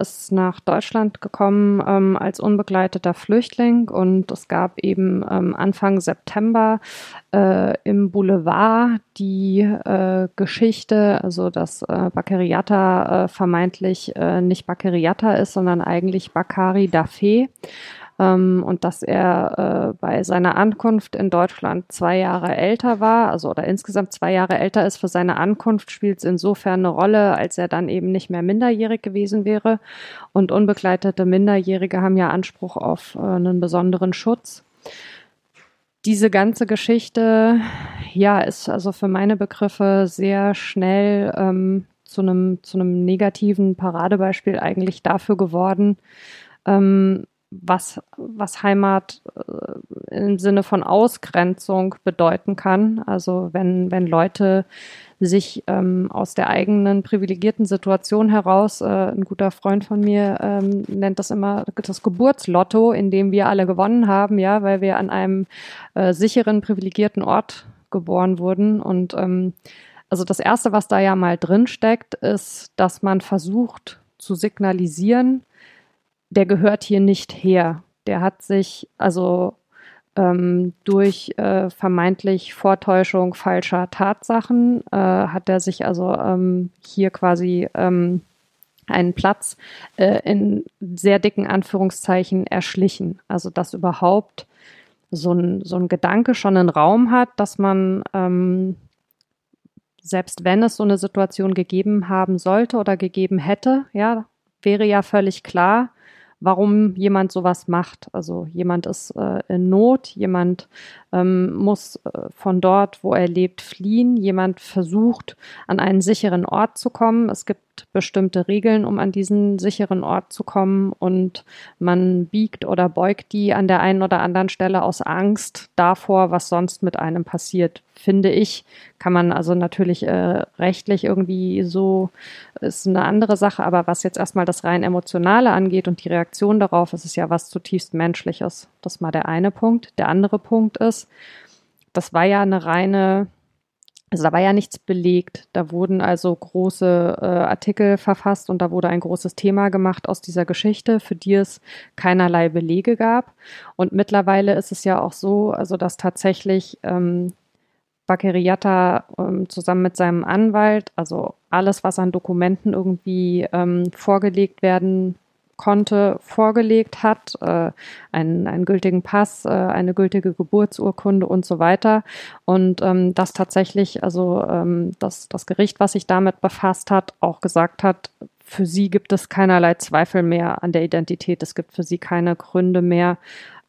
ist nach Deutschland gekommen als unbegleiteter Flüchtling. Und es gab eben Anfang September äh, im Boulevard die äh, Geschichte, also dass äh, Bakeriata vermeintlich nicht Bakeriata ist, sondern eigentlich Bakari Dafé ähm, und dass er äh, bei seiner Ankunft in Deutschland zwei Jahre älter war, also oder insgesamt zwei Jahre älter ist. Für seine Ankunft spielt es insofern eine Rolle, als er dann eben nicht mehr minderjährig gewesen wäre. Und unbegleitete Minderjährige haben ja Anspruch auf äh, einen besonderen Schutz diese ganze Geschichte, ja, ist also für meine Begriffe sehr schnell ähm, zu einem zu negativen Paradebeispiel eigentlich dafür geworden, ähm, was, was Heimat äh, im Sinne von Ausgrenzung bedeuten kann. Also wenn, wenn Leute sich ähm, aus der eigenen privilegierten Situation heraus, äh, ein guter Freund von mir ähm, nennt das immer das Geburtslotto, in dem wir alle gewonnen haben, ja, weil wir an einem äh, sicheren, privilegierten Ort geboren wurden. Und ähm, also das Erste, was da ja mal drin steckt, ist, dass man versucht zu signalisieren, der gehört hier nicht her. Der hat sich also ähm, durch äh, vermeintlich Vortäuschung falscher Tatsachen äh, hat er sich also ähm, hier quasi ähm, einen Platz äh, in sehr dicken Anführungszeichen erschlichen. Also dass überhaupt so ein, so ein Gedanke schon einen Raum hat, dass man ähm, selbst wenn es so eine Situation gegeben haben sollte oder gegeben hätte, ja, wäre ja völlig klar, warum jemand sowas macht. Also jemand ist äh, in Not, jemand ähm, muss äh, von dort, wo er lebt, fliehen, jemand versucht, an einen sicheren Ort zu kommen. Es gibt bestimmte Regeln, um an diesen sicheren Ort zu kommen und man biegt oder beugt die an der einen oder anderen Stelle aus Angst davor, was sonst mit einem passiert. Finde ich, kann man also natürlich äh, rechtlich irgendwie so, ist eine andere Sache, aber was jetzt erstmal das rein emotionale angeht und die Reaktion darauf, ist es ja was zutiefst menschliches. Das ist mal der eine Punkt. Der andere Punkt ist, das war ja eine reine also da war ja nichts belegt. Da wurden also große äh, Artikel verfasst und da wurde ein großes Thema gemacht aus dieser Geschichte, für die es keinerlei Belege gab. Und mittlerweile ist es ja auch so, also dass tatsächlich ähm, Bakeriata ähm, zusammen mit seinem Anwalt, also alles, was an Dokumenten irgendwie ähm, vorgelegt werden konnte, vorgelegt hat, äh, einen, einen gültigen Pass, äh, eine gültige Geburtsurkunde und so weiter. Und ähm, das tatsächlich, also ähm, das, das Gericht, was sich damit befasst hat, auch gesagt hat, für sie gibt es keinerlei Zweifel mehr an der Identität. Es gibt für sie keine Gründe mehr,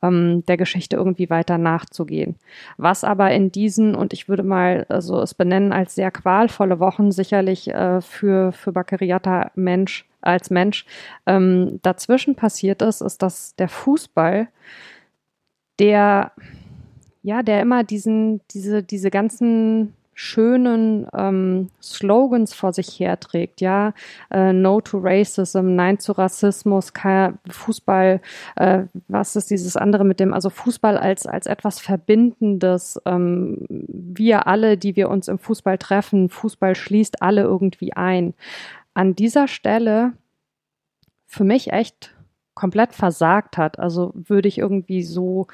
ähm, der Geschichte irgendwie weiter nachzugehen. Was aber in diesen, und ich würde mal also es benennen als sehr qualvolle Wochen sicherlich äh, für, für Bakeriata Mensch als Mensch ähm, dazwischen passiert ist, ist, dass der Fußball, der ja, der immer diesen, diese, diese ganzen schönen ähm, Slogans vor sich herträgt, ja, äh, No to Racism, Nein zu Rassismus, Fußball, äh, was ist dieses andere mit dem, also Fußball als als etwas Verbindendes, ähm, wir alle, die wir uns im Fußball treffen, Fußball schließt alle irgendwie ein. An dieser Stelle für mich echt komplett versagt hat. Also würde ich irgendwie so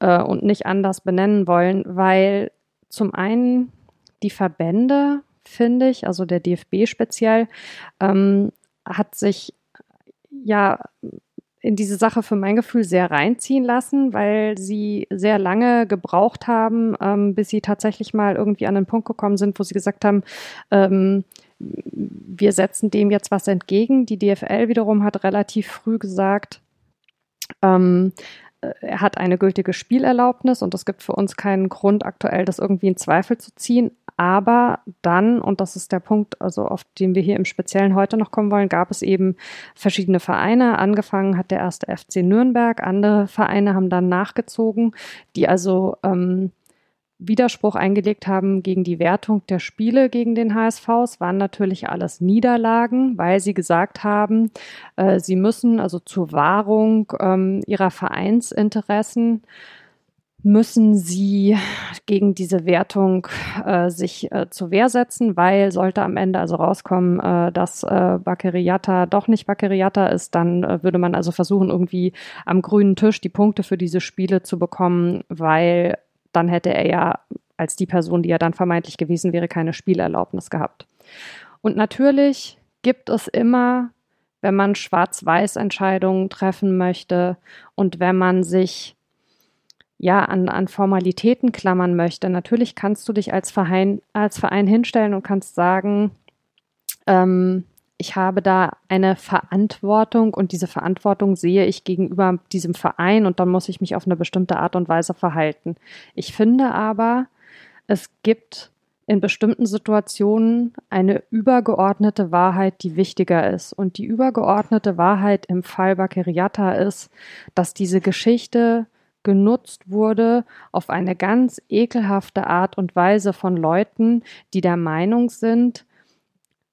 äh, und nicht anders benennen wollen, weil zum einen die Verbände, finde ich, also der DFB speziell, ähm, hat sich ja in diese Sache für mein Gefühl sehr reinziehen lassen, weil sie sehr lange gebraucht haben, ähm, bis sie tatsächlich mal irgendwie an den Punkt gekommen sind, wo sie gesagt haben, ähm, wir setzen dem jetzt was entgegen. Die DFL wiederum hat relativ früh gesagt, ähm, äh, er hat eine gültige Spielerlaubnis und es gibt für uns keinen Grund, aktuell das irgendwie in Zweifel zu ziehen. Aber dann, und das ist der Punkt, also auf den wir hier im Speziellen heute noch kommen wollen, gab es eben verschiedene Vereine. Angefangen hat der erste FC Nürnberg, andere Vereine haben dann nachgezogen, die also ähm, Widerspruch eingelegt haben gegen die Wertung der Spiele gegen den HSV. Es waren natürlich alles Niederlagen, weil sie gesagt haben, äh, sie müssen also zur Wahrung ähm, ihrer Vereinsinteressen müssen sie gegen diese Wertung äh, sich äh, zur Wehr setzen, weil sollte am Ende also rauskommen, äh, dass äh, Bakeriata doch nicht Bakeriata ist, dann äh, würde man also versuchen, irgendwie am grünen Tisch die Punkte für diese Spiele zu bekommen, weil dann hätte er ja als die Person, die er dann vermeintlich gewesen wäre, keine Spielerlaubnis gehabt. Und natürlich gibt es immer, wenn man Schwarz-Weiß-Entscheidungen treffen möchte und wenn man sich ja an, an Formalitäten klammern möchte, natürlich kannst du dich als Verein, als Verein hinstellen und kannst sagen, ähm, ich habe da eine Verantwortung und diese Verantwortung sehe ich gegenüber diesem Verein und dann muss ich mich auf eine bestimmte Art und Weise verhalten. Ich finde aber, es gibt in bestimmten Situationen eine übergeordnete Wahrheit, die wichtiger ist. Und die übergeordnete Wahrheit im Fall Bakeriata ist, dass diese Geschichte genutzt wurde auf eine ganz ekelhafte Art und Weise von Leuten, die der Meinung sind,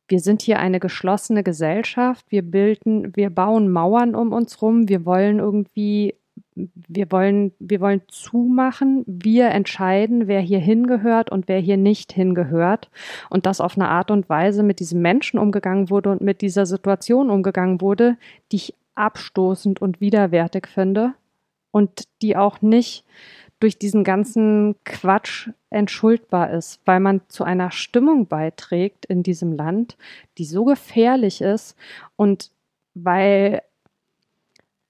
wir sind hier eine geschlossene Gesellschaft, wir bilden, wir bauen Mauern um uns rum, wir wollen irgendwie, wir wollen, wir wollen zumachen, wir entscheiden, wer hier hingehört und wer hier nicht hingehört. Und dass auf eine Art und Weise mit diesem Menschen umgegangen wurde und mit dieser Situation umgegangen wurde, die ich abstoßend und widerwärtig finde und die auch nicht durch diesen ganzen Quatsch entschuldbar ist, weil man zu einer Stimmung beiträgt in diesem Land, die so gefährlich ist und weil,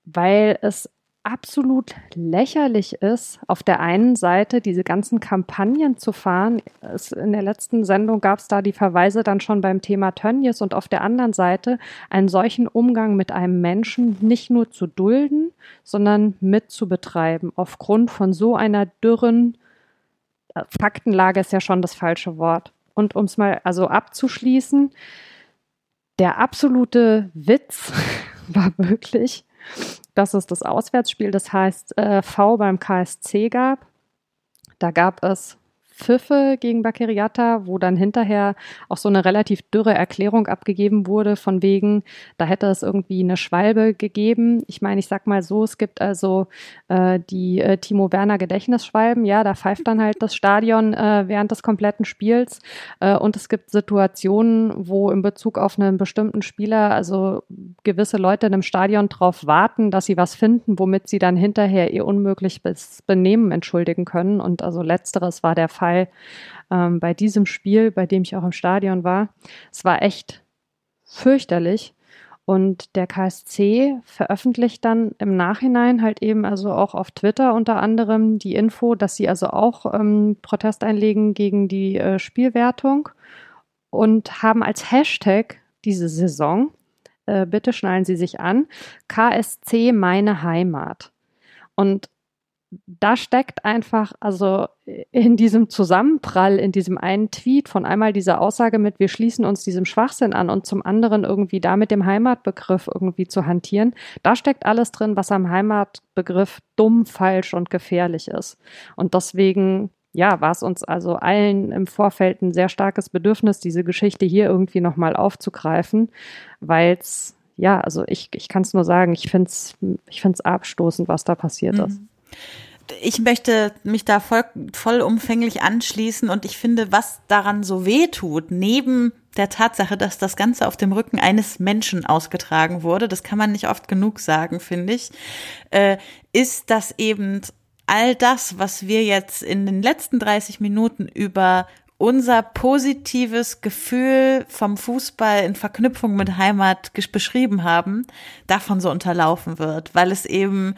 weil es absolut lächerlich ist, auf der einen Seite diese ganzen Kampagnen zu fahren. Es, in der letzten Sendung gab es da die Verweise dann schon beim Thema Tönnies und auf der anderen Seite einen solchen Umgang mit einem Menschen nicht nur zu dulden, sondern mit zu betreiben, aufgrund von so einer dürren äh, Faktenlage ist ja schon das falsche Wort. Und um es mal also abzuschließen, der absolute Witz war wirklich, dass es das Auswärtsspiel des HSV beim KSC gab. Da gab es Pfiffe gegen Bakeriata, wo dann hinterher auch so eine relativ dürre Erklärung abgegeben wurde, von wegen, da hätte es irgendwie eine Schwalbe gegeben. Ich meine, ich sag mal so, es gibt also äh, die äh, Timo Werner Gedächtnisschwalben, ja, da pfeift dann halt das Stadion äh, während des kompletten Spiels. Äh, und es gibt Situationen, wo in Bezug auf einen bestimmten Spieler, also gewisse Leute in einem Stadion drauf warten, dass sie was finden, womit sie dann hinterher ihr unmögliches Benehmen entschuldigen können. Und also letzteres war der Fall Fall ähm, bei diesem Spiel, bei dem ich auch im Stadion war. Es war echt fürchterlich. Und der KSC veröffentlicht dann im Nachhinein halt eben also auch auf Twitter unter anderem die Info, dass sie also auch ähm, Protest einlegen gegen die äh, Spielwertung und haben als Hashtag diese Saison, äh, bitte schnallen Sie sich an, KSC meine Heimat. Und da steckt einfach, also in diesem Zusammenprall, in diesem einen Tweet von einmal dieser Aussage mit, wir schließen uns diesem Schwachsinn an und zum anderen irgendwie da mit dem Heimatbegriff irgendwie zu hantieren, da steckt alles drin, was am Heimatbegriff dumm, falsch und gefährlich ist. Und deswegen ja, war es uns also allen im Vorfeld ein sehr starkes Bedürfnis, diese Geschichte hier irgendwie nochmal aufzugreifen, weil es, ja, also ich, ich kann es nur sagen, ich finde es ich find's abstoßend, was da passiert mhm. ist ich möchte mich da voll, vollumfänglich anschließen und ich finde, was daran so weh tut, neben der Tatsache, dass das Ganze auf dem Rücken eines Menschen ausgetragen wurde, das kann man nicht oft genug sagen, finde ich, äh, ist, dass eben all das, was wir jetzt in den letzten 30 Minuten über unser positives Gefühl vom Fußball in Verknüpfung mit Heimat beschrieben haben, davon so unterlaufen wird, weil es eben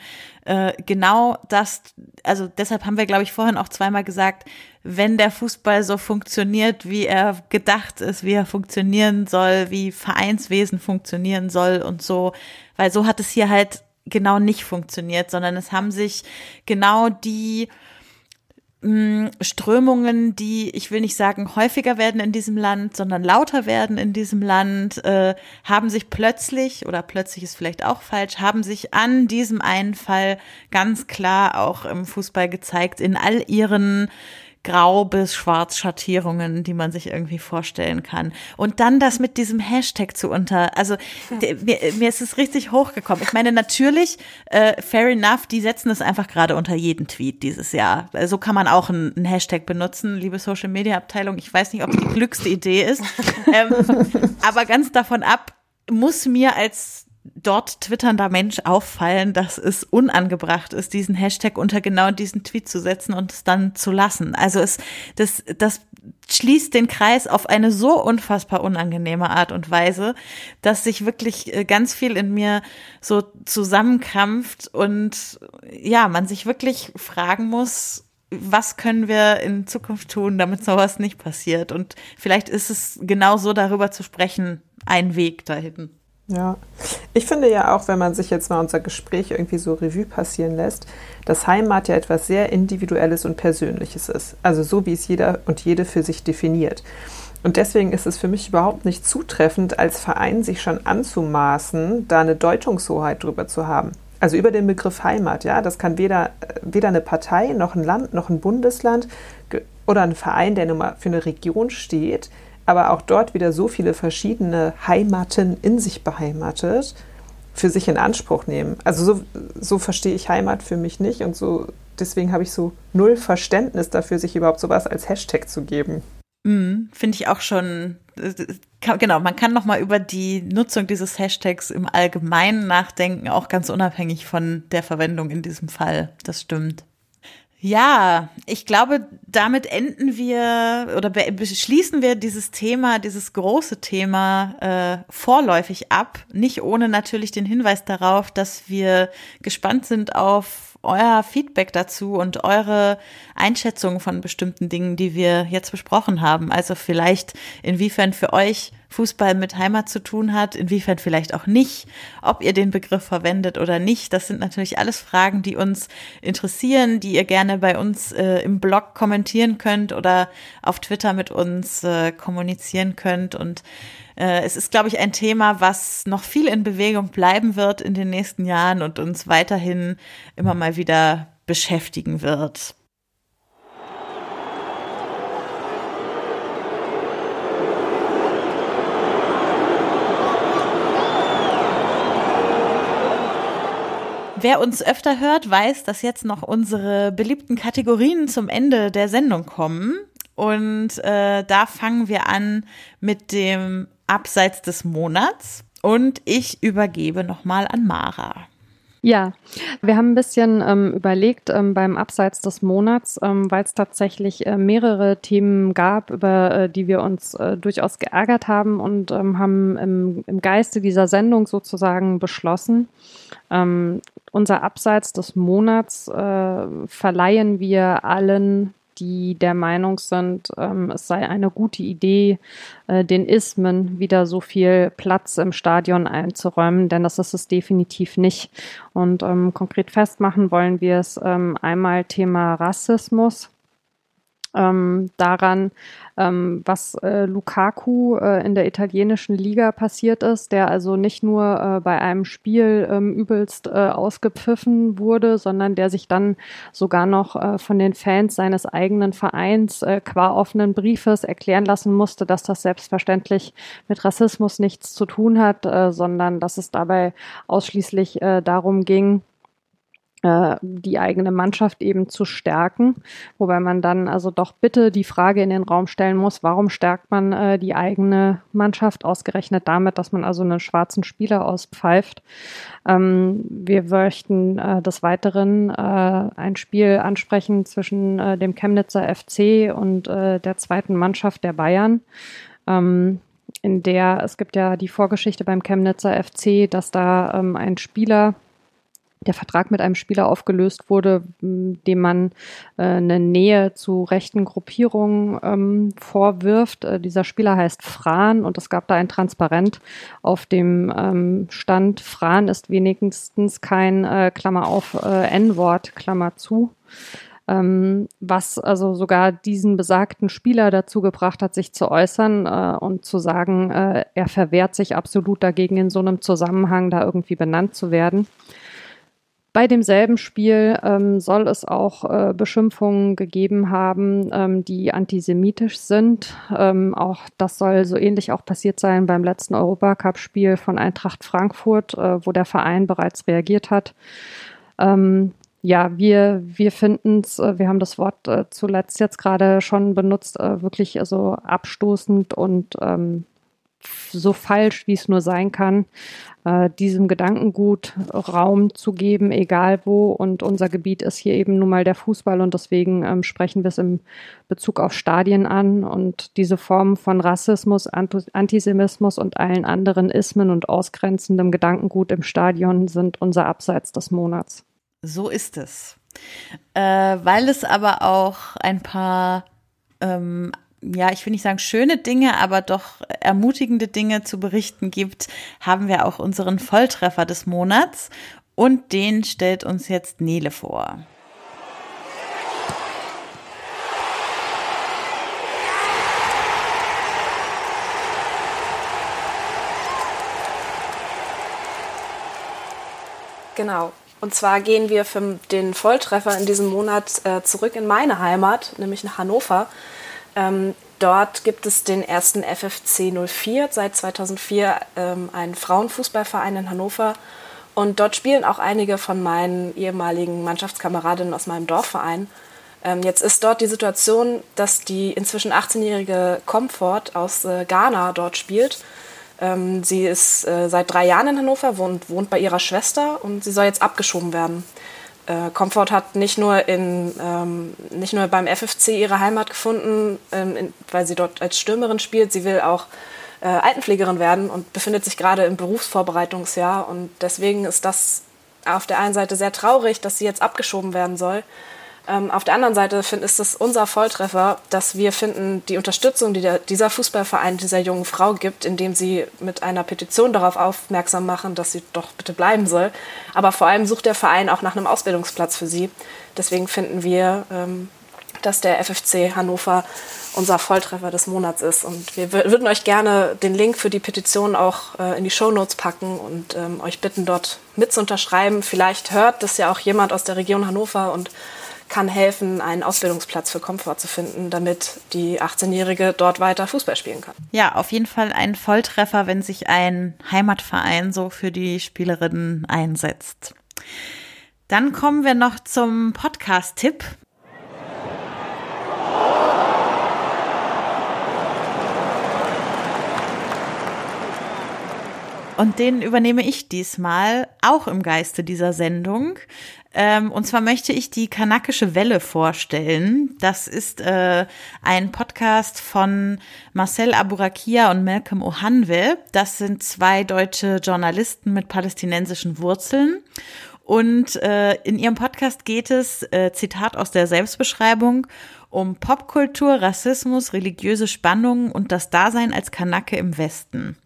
äh, genau das, also deshalb haben wir, glaube ich, vorhin auch zweimal gesagt, wenn der Fußball so funktioniert, wie er gedacht ist, wie er funktionieren soll, wie Vereinswesen funktionieren soll und so, weil so hat es hier halt genau nicht funktioniert, sondern es haben sich genau die Strömungen, die, ich will nicht sagen, häufiger werden in diesem Land, sondern lauter werden in diesem Land, äh, haben sich plötzlich, oder plötzlich ist vielleicht auch falsch, haben sich an diesem einen Fall ganz klar auch im Fußball gezeigt, in all ihren Grau- bis Schwarz-Schattierungen, die man sich irgendwie vorstellen kann. Und dann das mit diesem Hashtag zu unter, also mir, mir ist es richtig hochgekommen. Ich meine, natürlich, äh, fair enough, die setzen es einfach gerade unter jeden Tweet dieses Jahr. So also kann man auch einen, einen Hashtag benutzen, liebe Social Media Abteilung. Ich weiß nicht, ob es die klügste Idee ist. ähm, aber ganz davon ab, muss mir als dort twitternder Mensch auffallen, dass es unangebracht ist, diesen Hashtag unter genau diesen Tweet zu setzen und es dann zu lassen. Also es, das, das schließt den Kreis auf eine so unfassbar unangenehme Art und Weise, dass sich wirklich äh, ganz viel in mir so zusammenkrampft und ja, man sich wirklich fragen muss, was können wir in Zukunft tun, damit sowas nicht passiert? Und vielleicht ist es genau so darüber zu sprechen, ein Weg dahin. Ja, ich finde ja auch, wenn man sich jetzt mal unser Gespräch irgendwie so Revue passieren lässt, dass Heimat ja etwas sehr Individuelles und Persönliches ist. Also so, wie es jeder und jede für sich definiert. Und deswegen ist es für mich überhaupt nicht zutreffend, als Verein sich schon anzumaßen, da eine Deutungshoheit drüber zu haben. Also über den Begriff Heimat, ja, das kann weder, weder eine Partei noch ein Land noch ein Bundesland oder ein Verein, der nun mal für eine Region steht, aber auch dort wieder so viele verschiedene Heimaten in sich beheimatet, für sich in Anspruch nehmen. Also so, so verstehe ich Heimat für mich nicht und so deswegen habe ich so null Verständnis dafür, sich überhaupt sowas als Hashtag zu geben. Mm, Finde ich auch schon, genau, man kann nochmal über die Nutzung dieses Hashtags im Allgemeinen nachdenken, auch ganz unabhängig von der Verwendung in diesem Fall. Das stimmt. Ja, ich glaube, damit enden wir oder beschließen wir dieses Thema, dieses große Thema äh, vorläufig ab. Nicht ohne natürlich den Hinweis darauf, dass wir gespannt sind auf euer Feedback dazu und eure Einschätzung von bestimmten Dingen, die wir jetzt besprochen haben. Also vielleicht inwiefern für euch Fußball mit Heimat zu tun hat, inwiefern vielleicht auch nicht, ob ihr den Begriff verwendet oder nicht. Das sind natürlich alles Fragen, die uns interessieren, die ihr gerne bei uns äh, im Blog kommentieren könnt oder auf Twitter mit uns äh, kommunizieren könnt. Und äh, es ist, glaube ich, ein Thema, was noch viel in Bewegung bleiben wird in den nächsten Jahren und uns weiterhin immer mal wieder beschäftigen wird. Wer uns öfter hört, weiß, dass jetzt noch unsere beliebten Kategorien zum Ende der Sendung kommen. Und äh, da fangen wir an mit dem Abseits des Monats. Und ich übergebe nochmal an Mara. Ja, wir haben ein bisschen ähm, überlegt ähm, beim Abseits des Monats, ähm, weil es tatsächlich äh, mehrere Themen gab, über äh, die wir uns äh, durchaus geärgert haben und ähm, haben im, im, Geiste dieser Sendung sozusagen beschlossen, ähm, unser Abseits des Monats äh, verleihen wir allen die der Meinung sind, ähm, es sei eine gute Idee, äh, den Ismen wieder so viel Platz im Stadion einzuräumen, denn das ist es definitiv nicht. Und ähm, konkret festmachen wollen wir es ähm, einmal Thema Rassismus ähm, daran, ähm, was äh, Lukaku äh, in der italienischen Liga passiert ist, der also nicht nur äh, bei einem Spiel ähm, übelst äh, ausgepfiffen wurde, sondern der sich dann sogar noch äh, von den Fans seines eigenen Vereins äh, qua offenen Briefes erklären lassen musste, dass das selbstverständlich mit Rassismus nichts zu tun hat, sondern dass es dabei ausschließlich darum ging, die eigene Mannschaft eben zu stärken, wobei man dann also doch bitte die Frage in den Raum stellen muss, warum stärkt man äh, die eigene Mannschaft ausgerechnet damit, dass man also einen schwarzen Spieler auspfeift. Ähm, wir möchten äh, des Weiteren äh, ein Spiel ansprechen zwischen äh, dem Chemnitzer FC und äh, der zweiten Mannschaft der Bayern. Ähm, in der es gibt ja die Vorgeschichte beim Chemnitzer FC, dass da ähm, ein Spieler der Vertrag mit einem Spieler aufgelöst wurde, dem man äh, eine Nähe zu rechten Gruppierungen ähm, vorwirft. Äh, dieser Spieler heißt Fran und es gab da ein Transparent auf dem ähm, Stand, Fran ist wenigstens kein äh, Klammer auf äh, N-Wort, Klammer zu. Ähm, was also sogar diesen besagten Spieler dazu gebracht hat, sich zu äußern äh, und zu sagen, äh, er verwehrt sich absolut dagegen, in so einem Zusammenhang da irgendwie benannt zu werden. Bei demselben Spiel ähm, soll es auch äh, Beschimpfungen gegeben haben, ähm, die antisemitisch sind. Ähm, auch das soll so ähnlich auch passiert sein beim letzten Europacup-Spiel von Eintracht Frankfurt, äh, wo der Verein bereits reagiert hat. Ähm, ja, wir, wir finden es, äh, wir haben das Wort äh, zuletzt jetzt gerade schon benutzt, äh, wirklich also abstoßend und ähm, so falsch, wie es nur sein kann äh, diesem Gedankengut Raum zu geben, egal wo. Und unser Gebiet ist hier eben nun mal der Fußball und deswegen ähm, sprechen wir es im Bezug auf Stadien an. Und diese Formen von Rassismus, Antisemitismus und allen anderen Ismen und ausgrenzendem Gedankengut im Stadion sind unser Abseits des Monats. So ist es. Äh, weil es aber auch ein paar ähm, ja, ich will nicht sagen schöne Dinge, aber doch ermutigende Dinge zu berichten gibt, haben wir auch unseren Volltreffer des Monats und den stellt uns jetzt Nele vor. Genau. Und zwar gehen wir für den Volltreffer in diesem Monat äh, zurück in meine Heimat, nämlich nach Hannover. Ähm, dort gibt es den ersten FFC 04, seit 2004 ähm, einen Frauenfußballverein in Hannover. Und dort spielen auch einige von meinen ehemaligen Mannschaftskameradinnen aus meinem Dorfverein. Ähm, jetzt ist dort die Situation, dass die inzwischen 18-jährige Comfort aus äh, Ghana dort spielt. Ähm, sie ist äh, seit drei Jahren in Hannover, wohnt, wohnt bei ihrer Schwester und sie soll jetzt abgeschoben werden äh, Comfort hat nicht nur, in, ähm, nicht nur beim FFC ihre Heimat gefunden, ähm, in, weil sie dort als Stürmerin spielt, sie will auch äh, Altenpflegerin werden und befindet sich gerade im Berufsvorbereitungsjahr. Und deswegen ist das auf der einen Seite sehr traurig, dass sie jetzt abgeschoben werden soll. Ähm, auf der anderen Seite find, ist es unser Volltreffer, dass wir finden, die Unterstützung, die der, dieser Fußballverein dieser jungen Frau gibt, indem sie mit einer Petition darauf aufmerksam machen, dass sie doch bitte bleiben soll. Aber vor allem sucht der Verein auch nach einem Ausbildungsplatz für sie. Deswegen finden wir, ähm, dass der FFC Hannover unser Volltreffer des Monats ist. Und wir würden euch gerne den Link für die Petition auch äh, in die Show Notes packen und ähm, euch bitten, dort mitzuunterschreiben. Vielleicht hört das ja auch jemand aus der Region Hannover und kann helfen, einen Ausbildungsplatz für Komfort zu finden, damit die 18-Jährige dort weiter Fußball spielen kann. Ja, auf jeden Fall ein Volltreffer, wenn sich ein Heimatverein so für die Spielerinnen einsetzt. Dann kommen wir noch zum Podcast-Tipp. Und den übernehme ich diesmal auch im Geiste dieser Sendung. Ähm, und zwar möchte ich die Kanakische Welle vorstellen. Das ist äh, ein Podcast von Marcel Aburakia und Malcolm Ohanwe. Das sind zwei deutsche Journalisten mit palästinensischen Wurzeln. Und äh, in ihrem Podcast geht es, äh, Zitat aus der Selbstbeschreibung, um Popkultur, Rassismus, religiöse Spannungen und das Dasein als Kanake im Westen.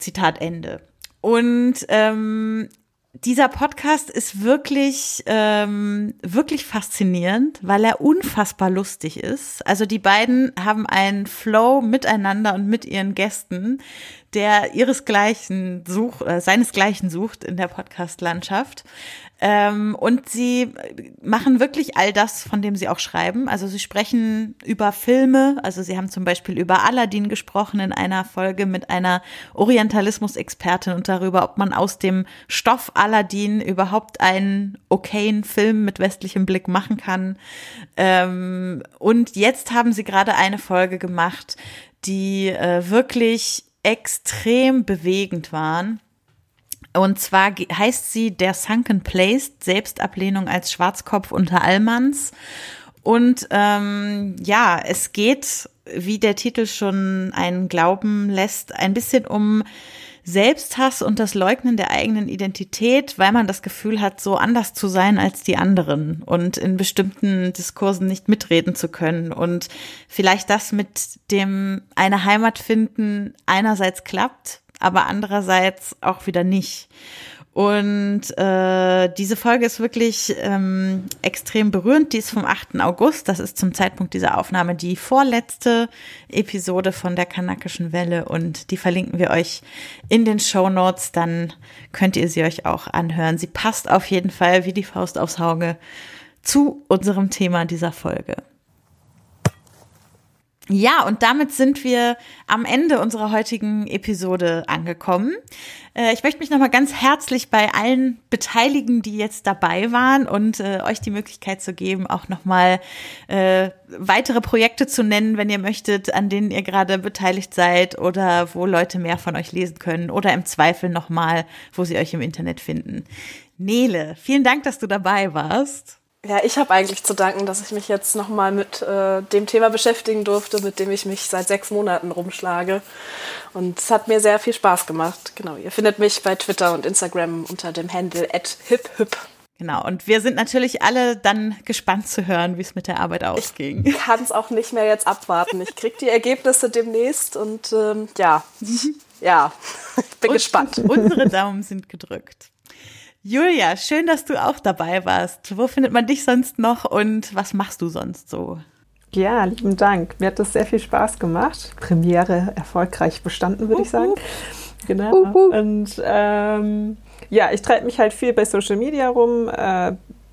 Zitat Ende. Und ähm, dieser Podcast ist wirklich, ähm, wirklich faszinierend, weil er unfassbar lustig ist. Also die beiden haben einen Flow miteinander und mit ihren Gästen, der ihresgleichen sucht, äh, seinesgleichen sucht in der Podcast-Landschaft. Ähm, und sie machen wirklich all das, von dem sie auch schreiben. Also sie sprechen über Filme. Also sie haben zum Beispiel über Aladdin gesprochen in einer Folge mit einer Orientalismus-Expertin und darüber, ob man aus dem Stoff Aladdin überhaupt einen okayen Film mit westlichem Blick machen kann. Ähm, und jetzt haben sie gerade eine Folge gemacht, die äh, wirklich extrem bewegend waren und zwar heißt sie Der Sunken Place, Selbstablehnung als Schwarzkopf unter Allmanns. Und ähm, ja, es geht, wie der Titel schon einen glauben lässt, ein bisschen um Selbsthass und das Leugnen der eigenen Identität, weil man das Gefühl hat, so anders zu sein als die anderen und in bestimmten Diskursen nicht mitreden zu können. Und vielleicht das mit dem eine Heimat finden einerseits klappt, aber andererseits auch wieder nicht. Und äh, diese Folge ist wirklich ähm, extrem berührend. Die ist vom 8. August. Das ist zum Zeitpunkt dieser Aufnahme die vorletzte Episode von der Kanakischen Welle. Und die verlinken wir euch in den Show Notes. Dann könnt ihr sie euch auch anhören. Sie passt auf jeden Fall wie die Faust aufs Auge zu unserem Thema dieser Folge. Ja, und damit sind wir am Ende unserer heutigen Episode angekommen. Äh, ich möchte mich nochmal ganz herzlich bei allen Beteiligten, die jetzt dabei waren und äh, euch die Möglichkeit zu geben, auch nochmal äh, weitere Projekte zu nennen, wenn ihr möchtet, an denen ihr gerade beteiligt seid oder wo Leute mehr von euch lesen können oder im Zweifel nochmal, wo sie euch im Internet finden. Nele, vielen Dank, dass du dabei warst. Ja, ich habe eigentlich zu danken, dass ich mich jetzt nochmal mit äh, dem Thema beschäftigen durfte, mit dem ich mich seit sechs Monaten rumschlage. Und es hat mir sehr viel Spaß gemacht. Genau, ihr findet mich bei Twitter und Instagram unter dem Handle hiphip. Genau, und wir sind natürlich alle dann gespannt zu hören, wie es mit der Arbeit ausging. Ich kann es auch nicht mehr jetzt abwarten. Ich kriege die Ergebnisse demnächst und ähm, ja, ja, ich bin und, gespannt. Unsere Daumen sind gedrückt. Julia, schön, dass du auch dabei warst. Wo findet man dich sonst noch und was machst du sonst so? Ja, lieben Dank. Mir hat das sehr viel Spaß gemacht. Premiere erfolgreich bestanden, würde ich sagen. Genau. Und ähm, ja, ich treibe mich halt viel bei Social Media rum. Äh,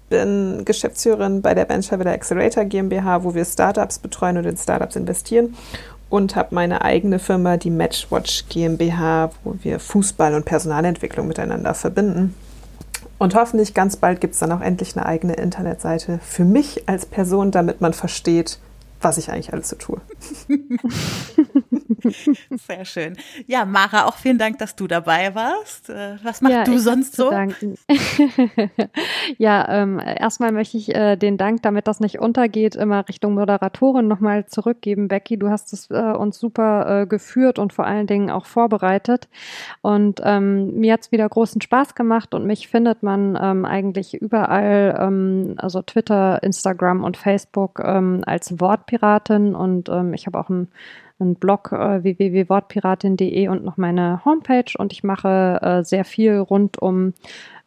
bin Geschäftsführerin bei der Venture Accelerator GmbH, wo wir Startups betreuen und in Startups investieren. Und habe meine eigene Firma, die Matchwatch GmbH, wo wir Fußball und Personalentwicklung miteinander verbinden. Und hoffentlich ganz bald gibt es dann auch endlich eine eigene Internetseite für mich als Person, damit man versteht, was ich eigentlich alles so tue. Sehr schön. Ja, Mara, auch vielen Dank, dass du dabei warst. Äh, was machst ja, du sonst so? ja, ähm, erstmal möchte ich äh, den Dank, damit das nicht untergeht, immer Richtung Moderatorin nochmal zurückgeben. Becky, du hast es äh, uns super äh, geführt und vor allen Dingen auch vorbereitet. Und ähm, mir hat es wieder großen Spaß gemacht und mich findet man ähm, eigentlich überall, ähm, also Twitter, Instagram und Facebook ähm, als Wortpiratin und ähm, ich habe auch ein einen Blog äh, www.wortpiratin.de und noch meine Homepage und ich mache äh, sehr viel rund um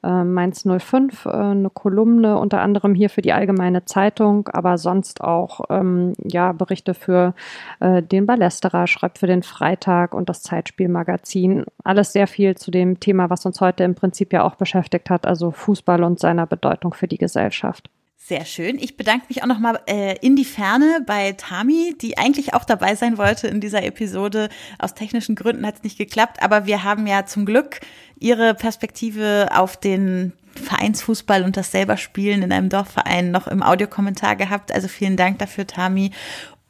äh, Mainz 05, äh, eine Kolumne unter anderem hier für die Allgemeine Zeitung, aber sonst auch ähm, ja Berichte für äh, den Ballesterer, schreibt für den Freitag und das Zeitspielmagazin. Alles sehr viel zu dem Thema, was uns heute im Prinzip ja auch beschäftigt hat, also Fußball und seiner Bedeutung für die Gesellschaft. Sehr schön. Ich bedanke mich auch nochmal äh, in die Ferne bei Tami, die eigentlich auch dabei sein wollte in dieser Episode. Aus technischen Gründen hat es nicht geklappt, aber wir haben ja zum Glück ihre Perspektive auf den Vereinsfußball und das selber Spielen in einem Dorfverein noch im Audiokommentar gehabt. Also vielen Dank dafür, Tami.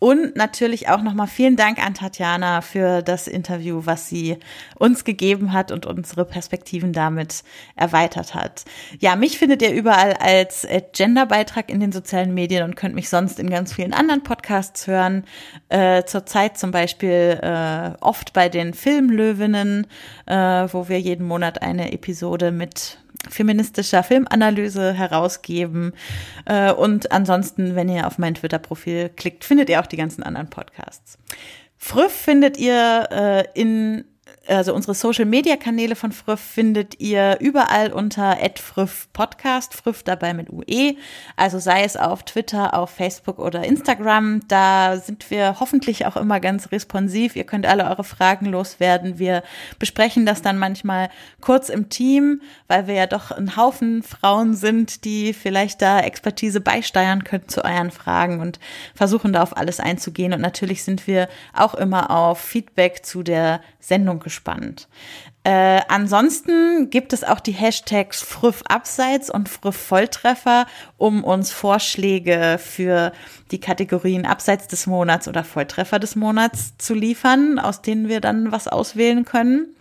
Und natürlich auch nochmal vielen Dank an Tatjana für das Interview, was sie uns gegeben hat und unsere Perspektiven damit erweitert hat. Ja, mich findet ihr überall als äh, Genderbeitrag in den sozialen Medien und könnt mich sonst in ganz vielen anderen Podcasts hören. Äh, Zurzeit zum Beispiel äh, oft bei den Filmlöwinnen, äh, wo wir jeden Monat eine Episode mit feministischer Filmanalyse herausgeben. Äh, und ansonsten, wenn ihr auf mein Twitter-Profil klickt, findet ihr auch die ganzen anderen Podcasts. Früff findet ihr äh, in also unsere Social Media Kanäle von Früff findet ihr überall unter @früff Podcast, Früff dabei mit UE. Also sei es auf Twitter, auf Facebook oder Instagram, da sind wir hoffentlich auch immer ganz responsiv. Ihr könnt alle eure Fragen loswerden. Wir besprechen das dann manchmal kurz im Team, weil wir ja doch ein Haufen Frauen sind, die vielleicht da Expertise beisteuern können zu euren Fragen und versuchen da auf alles einzugehen und natürlich sind wir auch immer auf Feedback zu der Sendung gespannt gespannt. Äh, ansonsten gibt es auch die Hashtags Früff Abseits und Früff Volltreffer, um uns Vorschläge für die Kategorien Abseits des Monats oder Volltreffer des Monats zu liefern, aus denen wir dann was auswählen können.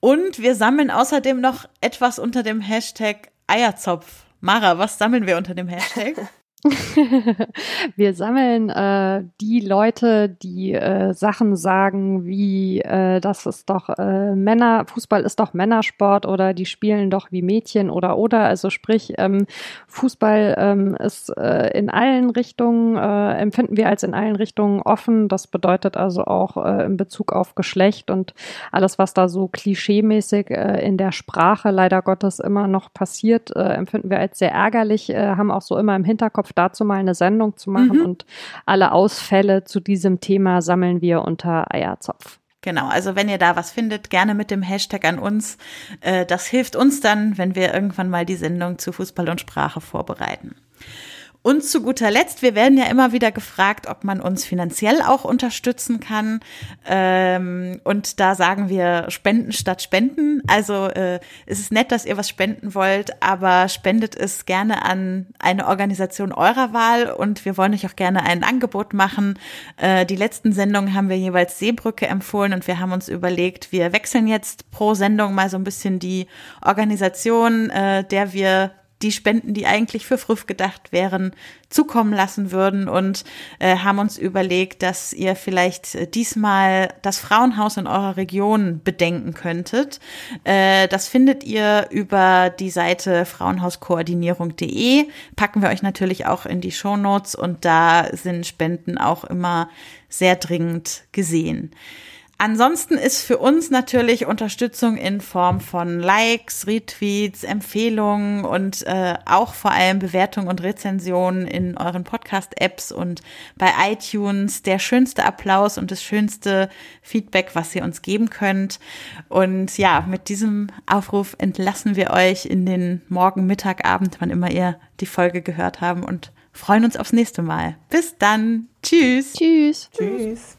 Und wir sammeln außerdem noch etwas unter dem Hashtag Eierzopf. Mara, was sammeln wir unter dem Hashtag? wir sammeln äh, die Leute, die äh, Sachen sagen wie, äh, das ist doch äh, Männer, Fußball ist doch Männersport oder die spielen doch wie Mädchen oder oder. Also sprich, ähm, Fußball ähm, ist äh, in allen Richtungen, äh, empfinden wir als in allen Richtungen offen. Das bedeutet also auch in Bezug auf Geschlecht und alles, was da so klischeemäßig in der Sprache leider Gottes immer noch passiert, empfinden wir als sehr ärgerlich, haben auch so immer im Hinterkopf, dazu mal eine Sendung zu machen. Mhm. Und alle Ausfälle zu diesem Thema sammeln wir unter Eierzopf. Genau, also wenn ihr da was findet, gerne mit dem Hashtag an uns. Äh, das hilft uns dann, wenn wir irgendwann mal die Sendung zu Fußball und Sprache vorbereiten. Und zu guter Letzt, wir werden ja immer wieder gefragt, ob man uns finanziell auch unterstützen kann. Ähm, und da sagen wir Spenden statt Spenden. Also äh, es ist nett, dass ihr was spenden wollt, aber spendet es gerne an eine Organisation eurer Wahl und wir wollen euch auch gerne ein Angebot machen. Äh, die letzten Sendungen haben wir jeweils Seebrücke empfohlen und wir haben uns überlegt, wir wechseln jetzt pro Sendung mal so ein bisschen die Organisation, äh, der wir die Spenden, die eigentlich für Früff gedacht wären, zukommen lassen würden und äh, haben uns überlegt, dass ihr vielleicht äh, diesmal das Frauenhaus in eurer Region bedenken könntet. Äh, das findet ihr über die Seite frauenhauskoordinierung.de. Packen wir euch natürlich auch in die Show Notes und da sind Spenden auch immer sehr dringend gesehen. Ansonsten ist für uns natürlich Unterstützung in Form von Likes, Retweets, Empfehlungen und äh, auch vor allem Bewertungen und Rezensionen in euren Podcast-Apps und bei iTunes der schönste Applaus und das schönste Feedback, was ihr uns geben könnt. Und ja, mit diesem Aufruf entlassen wir euch in den Morgen, Mittag, Abend, wann immer ihr die Folge gehört haben und freuen uns aufs nächste Mal. Bis dann. Tschüss. Tschüss. Tschüss.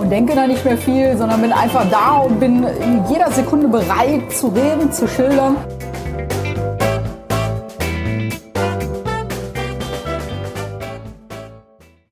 und denke da nicht mehr viel, sondern bin einfach da und bin in jeder Sekunde bereit zu reden, zu schildern.